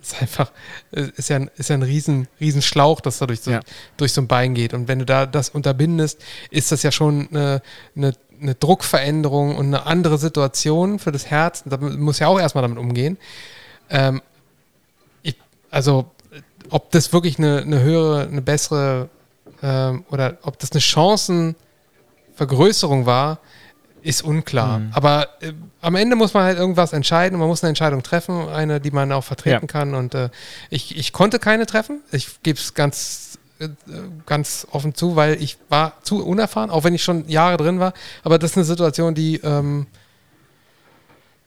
ist einfach, ist ja, ist ja ein riesen, riesen Schlauch, das da durch so, ja. durch so ein Bein geht. Und wenn du da das unterbindest, ist das ja schon eine, eine, eine Druckveränderung und eine andere Situation für das Herz. Da muss ja auch erstmal damit umgehen. Ähm, ich, also, ob das wirklich eine, eine höhere, eine bessere ähm, oder ob das eine Chancenvergrößerung war, ist unklar. Mhm. Aber äh, am Ende muss man halt irgendwas entscheiden. Man muss eine Entscheidung treffen, eine, die man auch vertreten Ja. kann. Und äh, ich, ich konnte keine treffen. Ich gebe es ganz, äh, ganz offen zu, weil ich war zu unerfahren, auch wenn ich schon Jahre drin war. Aber das ist eine Situation, die, ähm,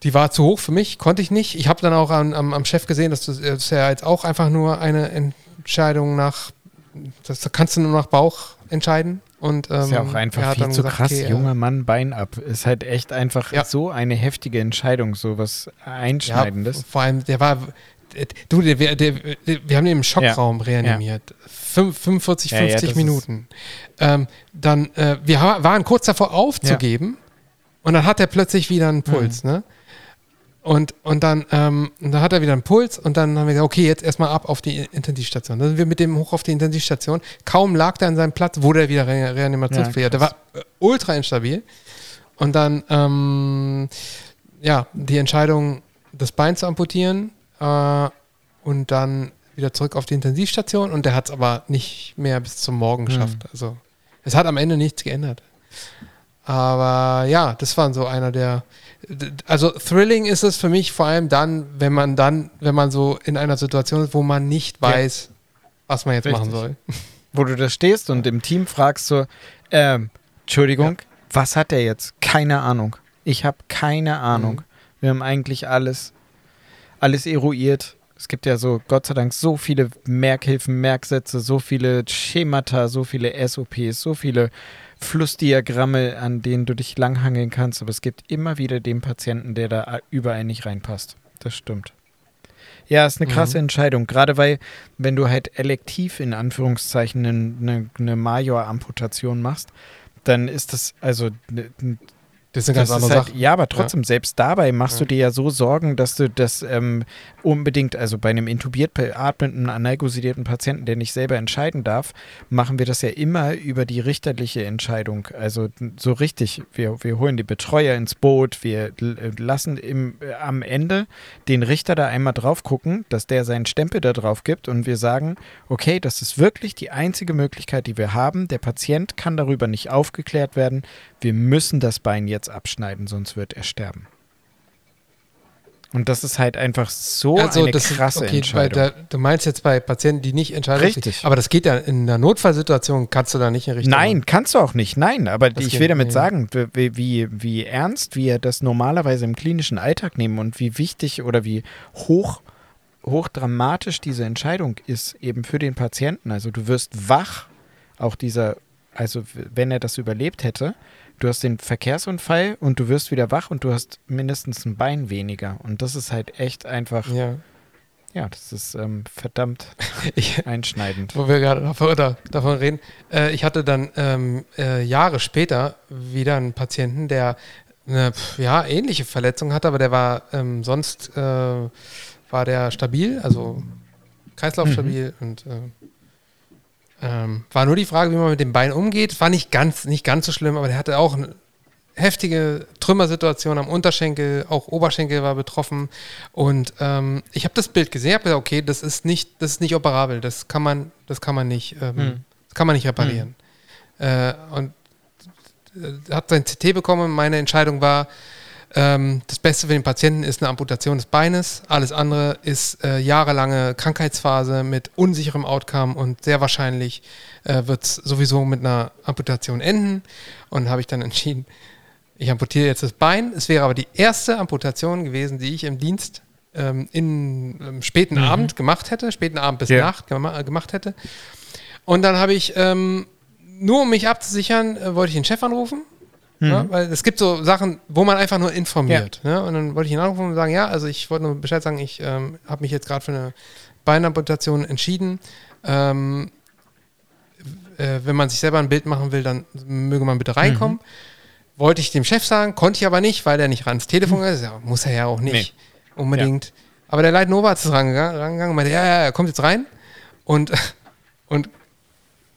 die war zu hoch für mich, konnte ich nicht. Ich habe dann auch am, am, am Chef gesehen, dass das ist ja jetzt auch einfach nur eine Entscheidung nach, das kannst du nur nach Bauch entscheiden. Und, ähm, ist ja auch er einfach viel zu gesagt, krass. okay, Junger Mann, Bein ab. Ist halt echt einfach Ja. so eine heftige Entscheidung, so was Einschneidendes. Ja, vor allem, der war. Du, der, der, der, wir haben den im Schockraum reanimiert. Fünf- 45, Ja, ja, 50 das Minuten. Ähm, dann, äh, wir waren kurz davor aufzugeben und dann hat er plötzlich wieder einen Puls, Mhm. ne? Und, und dann, ähm, dann hat er wieder einen Puls und dann haben wir gesagt, okay, jetzt erstmal ab auf die Intensivstation. Dann sind wir mit dem hoch auf die Intensivstation. Kaum lag er an seinem Platz, wurde er wieder re reanimationspflichtig. Ja, der war äh, ultra instabil. Und dann, ähm, ja, die Entscheidung, das Bein zu amputieren äh, und dann wieder zurück auf die Intensivstation. Und der hat es aber nicht mehr bis zum Morgen geschafft. Also, es hat am Ende nichts geändert. Aber ja, das war so einer der. Also thrilling ist es für mich vor allem dann, wenn man dann, wenn man so in einer Situation ist, wo man nicht Ja. weiß, was man jetzt Richtig. machen soll. Wo du da stehst und im Team fragst so, ähm, Entschuldigung, was hat der jetzt? Keine Ahnung. Ich habe keine Ahnung. Mhm. Wir haben eigentlich alles, alles eruiert. Es gibt ja so, Gott sei Dank, so viele Merkhilfen, Merksätze, so viele Schemata, so viele SOPs, so viele Flussdiagramme, an denen du dich langhangeln kannst. Aber es gibt immer wieder den Patienten, der da überall nicht reinpasst. Das stimmt. Ja, ist eine krasse Mhm. Entscheidung. Gerade weil, wenn du halt elektiv in Anführungszeichen eine, eine, Major-Amputation machst, dann ist das, also Das ist eine ganz das andere halt, Sache. Ja, aber trotzdem, selbst dabei machst du Ja. dir ja so Sorgen, dass du das ähm, unbedingt, also bei einem intubiert beatmeten, analgosidierten Patienten, der nicht selber entscheiden darf, machen wir das ja immer über die richterliche Entscheidung. Also so richtig, wir, wir holen die Betreuer ins Boot, wir äh, lassen im, äh, am Ende den Richter da einmal drauf gucken, dass der seinen Stempel da drauf gibt und wir sagen, okay, das ist wirklich die einzige Möglichkeit, die wir haben. Der Patient kann darüber nicht aufgeklärt werden. Wir müssen das Bein jetzt abschneiden, sonst wird er sterben. Und das ist halt einfach so eine Also das krasse ist, okay, Entscheidung. der, du meinst jetzt bei Patienten, die nicht entscheiden. Richtig. Aber das geht ja in einer Notfallsituation, kannst du da nicht in Richtung. Nein, kannst du auch nicht. Nein, aber Das ich will damit nicht. sagen, wie, wie, wie ernst wir das normalerweise im klinischen Alltag nehmen und wie wichtig oder wie hoch, hochdramatisch diese Entscheidung ist eben für den Patienten. Also du wirst wach, auch dieser, also wenn er das überlebt hätte, du hast den Verkehrsunfall und du wirst wieder wach und du hast mindestens ein Bein weniger. Und das ist halt echt einfach, Ja. ja, das ist ähm, verdammt einschneidend. wo wir gerade davon, reden. Äh, ich hatte dann ähm, äh, Jahre später wieder einen Patienten, der eine ja, ähnliche Verletzung hatte, aber der war ähm, sonst äh, war der stabil, also Kreislauf Mhm. stabil und äh, ähm, war nur die Frage, wie man mit dem Bein umgeht. War nicht ganz, nicht ganz so schlimm, aber der hatte auch eine heftige Trümmersituation am Unterschenkel, auch Oberschenkel war betroffen. Und ähm, ich habe das Bild gesehen, habe gesagt, okay, das ist nicht, das ist nicht operabel, das kann man, das kann man nicht, ähm, Hm. das kann man nicht reparieren. Äh, und äh, hat sein CT bekommen. Meine Entscheidung war, ähm, das Beste für den Patienten ist eine Amputation des Beines. Alles andere ist äh, jahrelange Krankheitsphase mit unsicherem Outcome und sehr wahrscheinlich äh, wird es sowieso mit einer Amputation enden. Und habe ich dann entschieden, ich amputiere jetzt das Bein. Es wäre aber die erste Amputation gewesen, die ich im Dienst ähm, in ähm, späten Abend gemacht hätte, späten Abend bis Ja. Nacht gema gemacht hätte. Und dann habe ich, ähm, nur um mich abzusichern, äh, wollte ich den Chef anrufen. Ja, weil es gibt so Sachen, wo man einfach nur informiert. Ne? Und dann wollte ich ihn anrufen und sagen, ja, also ich wollte nur Bescheid sagen, ich ähm, habe mich jetzt gerade für eine Beinamputation entschieden. Ähm, äh, wenn man sich selber ein Bild machen will, dann möge man bitte reinkommen. Wollte ich dem Chef sagen, konnte ich aber nicht, weil der nicht ans Telefon ist. Ja, muss er ja auch nicht unbedingt. Aber der Leit Nova ist rangegangen, rangegangen und meinte, ja, ja, er kommt jetzt rein und, und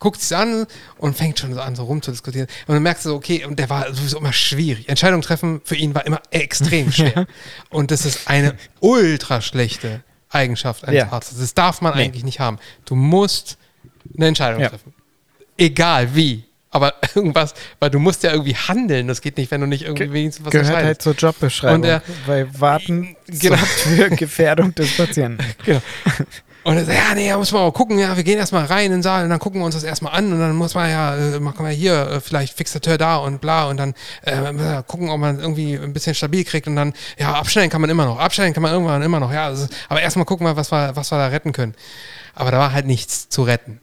guckt sich an und fängt schon so an, so rumzudiskutieren. Und dann merkst du so, okay, und der war sowieso immer schwierig. Entscheidung treffen für ihn war immer extrem schwer. Und das ist eine ultra schlechte Eigenschaft eines Ja. Arztes. Das darf man Nee. eigentlich nicht haben. Du musst eine Entscheidung Ja. treffen. egal wie. Aber irgendwas, weil du musst ja irgendwie handeln. Das geht nicht, wenn du nicht irgendwie Ge wenigstens was Gehört halt zur Jobbeschreibung. Und er- weil Warten Genau. sorgt für Gefährdung des Patienten. Genau. Und er sagt, ja, nee, da muss man mal gucken, ja, wir gehen erstmal rein in den Saal und dann gucken wir uns das erstmal an und dann muss man ja, äh, machen wir hier äh, vielleicht Fixateur da und bla und dann äh, gucken, ob man irgendwie ein bisschen stabil kriegt und dann, ja, abstellen kann man immer noch, abstellen kann man irgendwann immer noch, ja, also, aber erstmal gucken wir, was wir, was wir da retten können. Aber da war halt nichts zu retten.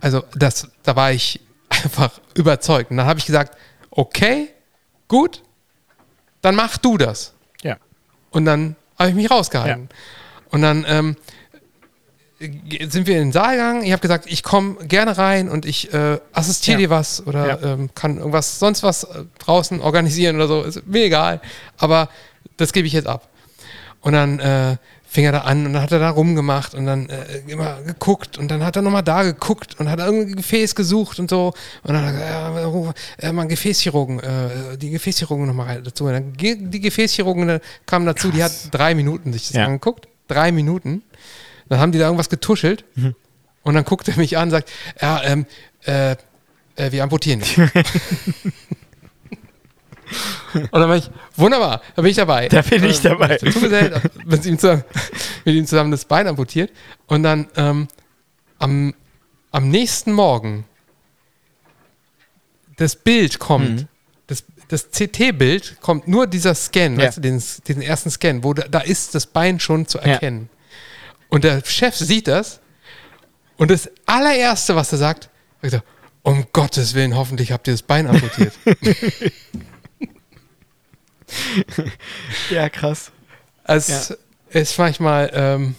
Also das, da war ich einfach überzeugt. Und dann habe ich gesagt, okay, gut, dann mach du das. Ja. Und dann habe ich mich rausgehalten. Und dann ähm, sind wir in den Saal gegangen. Ich habe gesagt, ich komme gerne rein und ich äh, assistiere Ja. dir was oder Ja. ähm, kann irgendwas, sonst was äh, draußen organisieren oder so. Ist mir egal. Aber das gebe ich jetzt ab. Und dann äh, fing er da an und dann hat er da rumgemacht und dann äh, immer geguckt und dann hat er nochmal da geguckt und hat irgendein Gefäß gesucht und so. Und dann hat er gesagt, äh, mal Gefäßchirurgen, äh, die Gefäßchirurgen nochmal rein dazu. Und dann die Gefäßchirurgen äh, kamen dazu, die hat drei Minuten sich das Ja. angeguckt. Drei Minuten. Dann haben die da irgendwas getuschelt und dann guckt er mich an und sagt, ja, ähm, äh, äh, wir amputieren jetzt. Und dann war ich, wunderbar, da bin ich dabei. Da bin ich dabei. ich dazugesellt, hab mit ihm, zusammen, mit ihm zusammen das Bein amputiert. Und dann ähm, am, am nächsten Morgen das Bild kommt, Mhm. das, das CT-Bild kommt nur dieser Scan, Ja. weißt du, den, diesen ersten Scan, wo da, da ist das Bein schon zu Ja. Und der Chef sieht das und das allererste, was er sagt, sagt er, um Gottes Willen, hoffentlich habt ihr das Bein amputiert. Ja, krass. Es ist manchmal, ähm,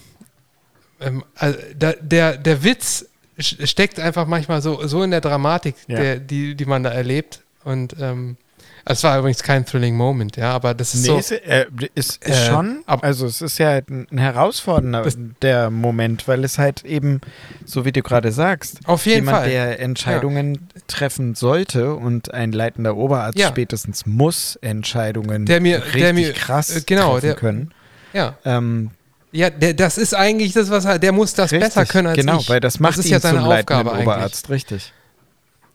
ähm, also da, der, der Witz steckt einfach manchmal so, so in der Dramatik, Ja. der, die, die man da erlebt. Und ähm, es war übrigens kein thrilling Moment, ja, aber das ist Nee, so. ist, äh, ist, ist Äh, schon, also es ist ja halt ein ein herausfordernder Das- der Moment, weil es halt eben, so wie du gerade sagst, Auf jeden jemand, Fall. der Entscheidungen treffen sollte und ein leitender Oberarzt Ja. spätestens muss Entscheidungen Der mir- richtig der mir- krass äh, genau, treffen der- können. ja, Ähm, ja der, das ist eigentlich das, was er, der muss das richtig, besser können als genau, ich. weil das macht ist ihn ja seine zum leitenden Aufgabe eigentlich. Oberarzt, richtig.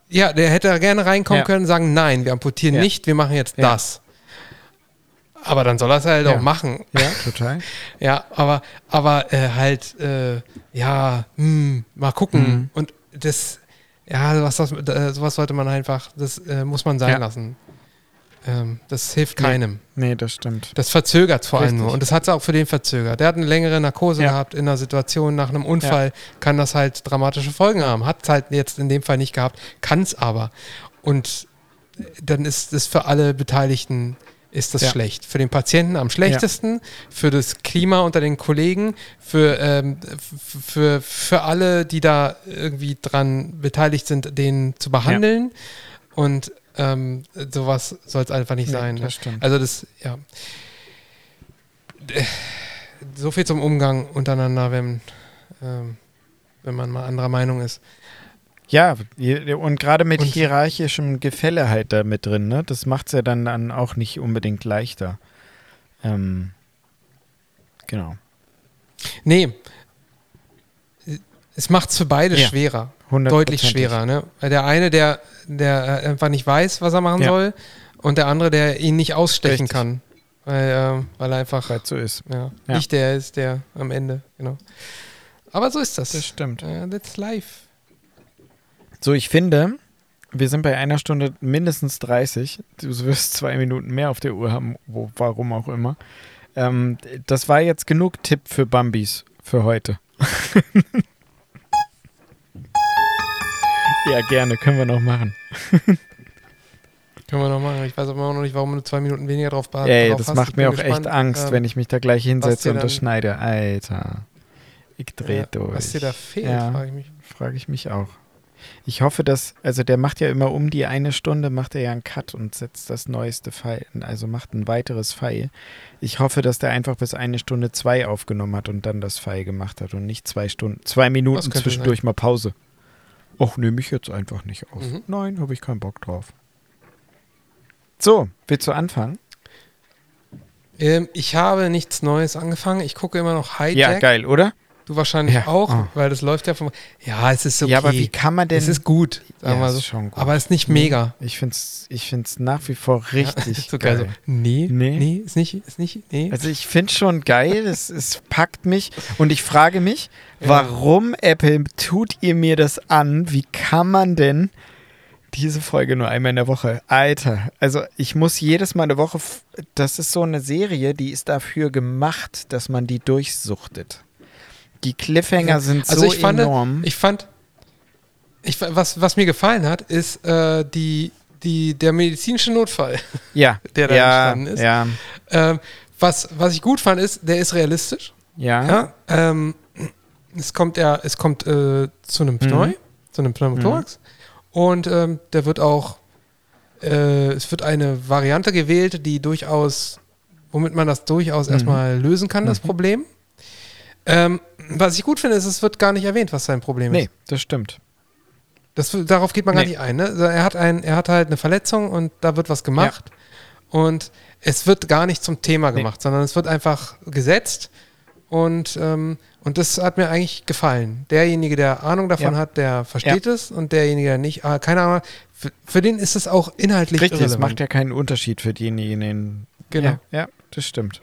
Ja, der hätte gerne reinkommen Ja. können und sagen, nein, wir amputieren Ja. nicht, wir machen jetzt Ja. das. Aber dann soll er es halt Ja. auch machen. Ja, total. Ja, aber, aber äh, halt, äh, ja, hm, mal gucken. Mhm. Und das, ja, sowas, das, äh, sowas sollte man einfach, das äh, muss man sein Ja. lassen. Ähm, das hilft Nee. keinem. Nee, das stimmt. Das verzögert vor allem nur. Und das hat es auch für den verzögert. Der hat eine längere Narkose Ja. gehabt in einer Situation nach einem Unfall, kann das halt dramatische Folgen haben. Hat es halt jetzt in dem Fall nicht gehabt, kann es aber. Und dann ist es für alle Beteiligten ist das Ja. schlecht. Für den Patienten am schlechtesten, für das Klima unter den Kollegen, für, ähm, für, für alle, die da irgendwie dran beteiligt sind, den zu behandeln. Und ähm, sowas soll es einfach nicht Nee, sein. das ne? stimmt. Also das, ja. So viel zum Umgang untereinander, wenn, ähm, wenn man mal anderer Meinung ist. Ja, und gerade mit Und- hierarchischem Gefälle halt da mit drin, ne? Das macht es ja dann, dann auch nicht unbedingt leichter. Ähm, genau. Nee, es macht es für beide Ja, schwerer. 100%. Deutlich schwerer. Ne? Der eine, der, der äh, einfach nicht weiß, was er machen Ja. soll, und der andere, der ihn nicht ausstechen Richtig. kann. Weil, äh, weil er einfach Weil es so ist. ja, Ja. nicht der ist, der am Ende, genau. Aber so ist das. Das stimmt. Äh, that's life. So, ich finde, wir sind bei einer Stunde mindestens 30. Du wirst zwei Minuten mehr auf der Uhr haben, wo, warum auch immer. Ähm, das war jetzt genug Tipp für Bambis für heute. ja, gerne, können wir noch machen. Können wir noch machen. Ich weiß aber auch noch nicht, warum du zwei Minuten weniger drauf behalt. Ey, das hast. macht Ich mir auch gespannt, echt Angst, ähm, wenn ich mich da gleich hinsetze und das schneide. Alter. Ich dreh ja, durch. Was dir da fehlt, Ja. frage ich mich. Frage ich mich auch. Ich hoffe, dass, also der macht ja immer um die eine Stunde, macht er ja einen Cut und setzt das neueste File, also macht ein weiteres File. Ich hoffe, dass der einfach bis eine Stunde zwei aufgenommen hat und dann das File gemacht hat und nicht zwei Stunden, zwei Minuten zwischendurch mal Pause. Och, nehme ich jetzt einfach nicht auf. Mhm. Nein, habe ich keinen Bock drauf. So, willst du anfangen? Ähm, ich habe nichts Neues angefangen. Ich gucke immer noch Hijack. Ja, geil, oder? Du wahrscheinlich Ja. auch, Oh. weil das läuft ja vom. Ja, es ist okay. Ja, aber wie kann man denn. es ist gut, sagen Ja, es so. ist schon gut. Aber es ist nicht mega. Ich finde es ich find's nach wie vor richtig so geil. geil. So, nee, Nee. nee, ist nicht, ist nicht, nee. Also ich finde schon geil, es, es packt mich und ich frage mich, Ja. warum Apple tut ihr mir das an? Wie kann man denn diese Folge nur einmal in der Woche? Alter, also ich muss jedes Mal eine Woche, das ist so eine Serie, die ist dafür gemacht, dass man die durchsuchtet. Die Cliffhanger sind Also so ich fand, enorm. ich fand, ich, was, was mir gefallen hat, ist äh, die, die, der medizinische Notfall. ja, der da ja, entstanden ist. ja, Ähm, was, was ich gut fand, ist, der ist realistisch. ja, ähm, es kommt er, es kommt äh, zu einem Pneu, zu einem Pneumothorax und ähm, der wird auch, äh, es wird eine Variante gewählt, die durchaus, womit man das durchaus erstmal lösen kann, das Problem. Ähm, was ich gut finde, ist, es wird gar nicht erwähnt, was sein Problem ist. nee, das stimmt. Das, darauf geht man gar Nee. nicht ein. Ne? Also Er, hat ein, er hat halt eine Verletzung und da wird was gemacht. Und es wird gar nicht zum Thema Nee. gemacht, sondern es wird einfach gesetzt. Und, ähm, und das hat mir eigentlich gefallen. Derjenige, der Ahnung davon Ja. hat, der versteht es. Und derjenige, der nicht, ah, keine Ahnung, für, für den ist es auch inhaltlich Richtig, es irrelevant. macht ja keinen Unterschied für denjenigen. Genau. Ja, ja das stimmt.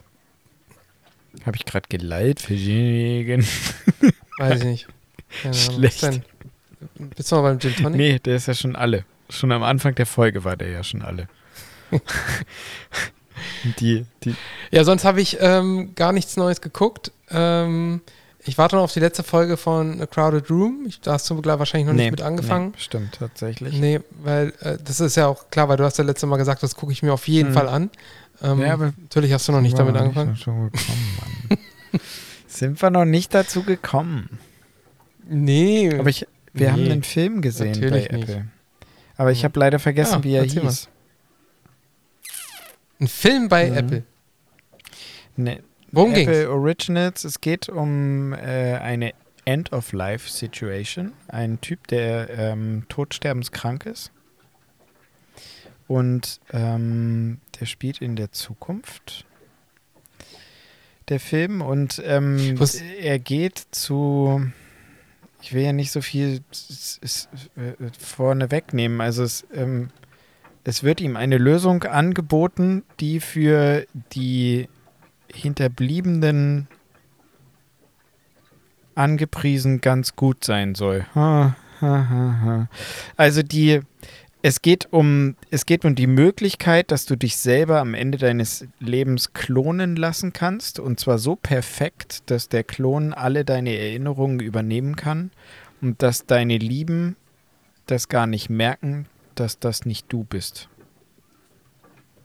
Habe ich gerade geleitet für denjenigen? Weiß ich nicht. Keine Ahnung. Schlecht. Denn? Bist du mal beim Gin Tonic? Nee, der ist ja schon alle. Schon am Anfang der Folge war der ja schon alle. die, die, Ja, sonst habe ich ähm, gar nichts Neues geguckt. Ähm, ich warte noch auf die letzte Folge von A Crowded Room. Ich, da hast du wahrscheinlich noch nee, nicht mit angefangen. Nee, stimmt, tatsächlich. Nee, weil äh, das ist ja auch klar, weil du hast ja letzte Mal gesagt, das gucke ich mir auf jeden Mhm. Fall an. Ähm, Ja, aber- natürlich hast du noch nicht damit angefangen. gekommen. Sind wir noch nicht dazu gekommen. Nee. Aber ich, wir haben Nee, einen Film gesehen bei nicht. Apple. Aber ich habe leider vergessen, Ja, wie er erzähl mal. hieß. ein Film bei Mhm. Apple. Nee, Worum Apple ging's? Originals. Es geht um äh, eine End-of-Life-Situation. Ein Typ, der ähm, todsterbenskrank ist. Und ähm, der spielt in der Zukunft. Der Film. Und ähm, er geht zu. Ich will ja nicht so viel äh, vorne wegnehmen. Also es, ähm, es wird ihm eine Lösung angeboten, die für die Hinterbliebenen angepriesen ganz gut sein soll. Ha, ha, ha. Also die, es geht um, es geht um die Möglichkeit, dass du dich selber am Ende deines Lebens klonen lassen kannst und zwar so perfekt, dass der Klon alle deine Erinnerungen übernehmen kann und dass deine Lieben das gar nicht merken, dass das nicht du bist.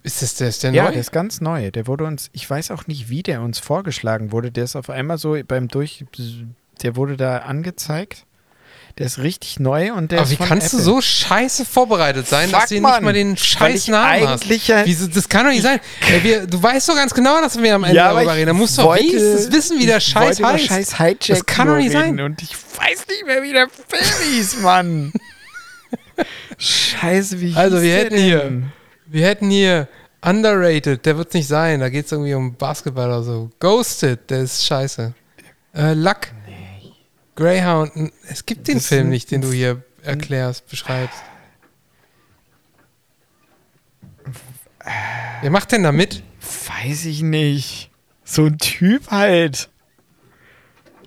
Ist das der, ist der Ja, neu? der ist ganz neu. Der wurde uns, ich weiß auch nicht, wie der uns vorgeschlagen wurde. Der ist auf einmal so beim Durch, der wurde da angezeigt. Der ist richtig neu und der Aber wie kannst du Apple. so scheiße vorbereitet sein, dass Fuck, du nicht Mann. mal den scheiß ich Namen hast? Wieso, das kann doch nicht sein. Ey, wir, du weißt doch ganz genau, dass wir am Ende Ja, darüber ich reden. Da musst du doch wollte- wenigstens wissen, wie der ich Scheiß heißt. Scheiß Hijack Das kann doch nicht sein. Und ich weiß nicht mehr, wie der Film hieß, Mann. Scheiße, wie Also, hieß wir hätten hier- denn? Wir hätten hier Underrated, der wird es nicht sein. Da geht es irgendwie um Basketball oder so. Ghosted, der ist scheiße. Äh, Luck. Greyhound. Es gibt den Das Film nicht, den du hier erklärst, beschreibst. Wer macht denn da mit? Weiß ich nicht. So ein Typ halt.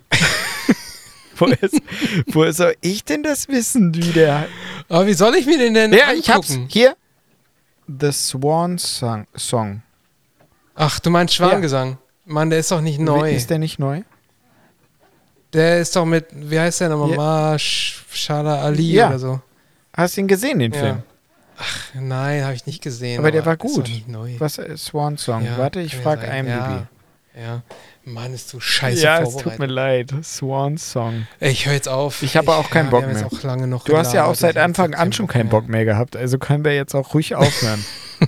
woher, ist, woher soll ich denn das wissen, wie der. Aber wie soll ich mir den denn Ja, ich hab's. angucken? Hier. The Swan Song. Song. Ach, du meinst Schwangesang. Mann, der ist doch nicht neu. Ist der nicht neu? Der ist doch mit, wie heißt der nochmal? Ja. Shala Ali Ja. oder so. Hast du ihn gesehen, den Ja. Film? Nein, habe ich nicht gesehen. Aber der war ist gut. Was äh, Swan Song? Ja, Warte, ich frage. IMDb. Ja, ja. Mann, ist du scheiße Ja, es tut mir leid. Swan Song. Ich höre jetzt auf. Ich habe auch keinen Bock mehr. Du hast ja auch seit hab Anfang an schon keinen Bock mehr gehabt, also können wir jetzt auch ruhig aufhören.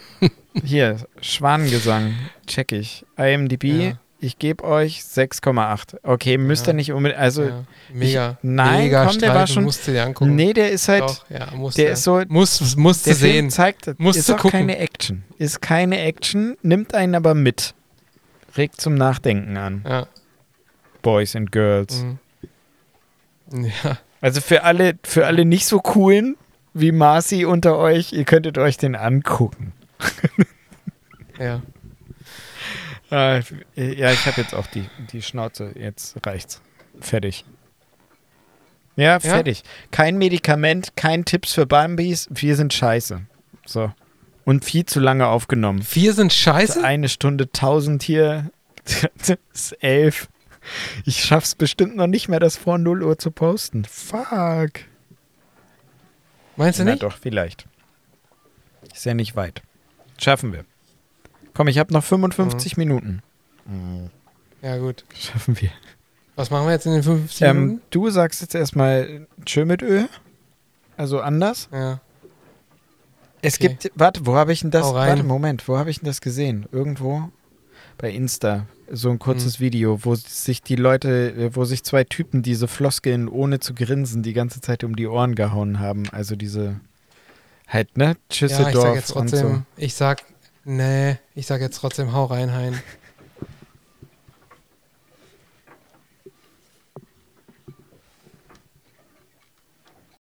Hier, Schwanengesang, check ich. IMDb. Ich gebe euch 6,8. Okay, müsst ihr Ja. nicht unbedingt, also, Ja, mega. ich- nein, mega komm, der war schon- Musst du dir angucken. nee, der ist halt, Doch, ja, musst der du. ist so- Musst, musst der Film sehen. zeigt, Musst ist du auch gucken. keine Action. Ist keine Action, nimmt einen aber mit. Regt zum Nachdenken an. Ja. Boys and Girls. Mhm. Ja. Also für alle, für alle nicht so coolen wie Marcy unter euch, ihr könntet euch den angucken. Ja. Äh, ja, ich habe jetzt auch die, die Schnauze. Jetzt reicht's. Fertig. Ja, fertig. Kein Medikament, kein Tipps für Bambis. Wir sind scheiße. So. Und viel zu lange aufgenommen. Vier sind scheiße? Eine Stunde tausend hier. Das ist elf. Ich schaff's bestimmt noch nicht mehr, das vor 0 Uhr zu posten. Fuck. Meinst du Na nicht? doch, vielleicht. Ist ja nicht weit. Schaffen wir. Komm, ich habe noch 55 Minuten. Ja, gut. Schaffen wir. Was machen wir jetzt in den 50 Ähm, Minuten? du sagst jetzt erstmal Tschö mit Ö. Also anders. Ja. Es Okay. gibt, warte, wo habe ich denn das? Warte, Moment, wo habe ich denn das gesehen? Irgendwo bei Insta. So ein kurzes Video, wo sich die Leute, äh, wo sich zwei Typen diese Floskeln ohne zu grinsen die ganze Zeit um die Ohren gehauen haben. Also diese, halt, ne? Ja, ich sag jetzt und trotzdem, so. ich sag, nee, ich sag jetzt trotzdem, hau rein, Hein.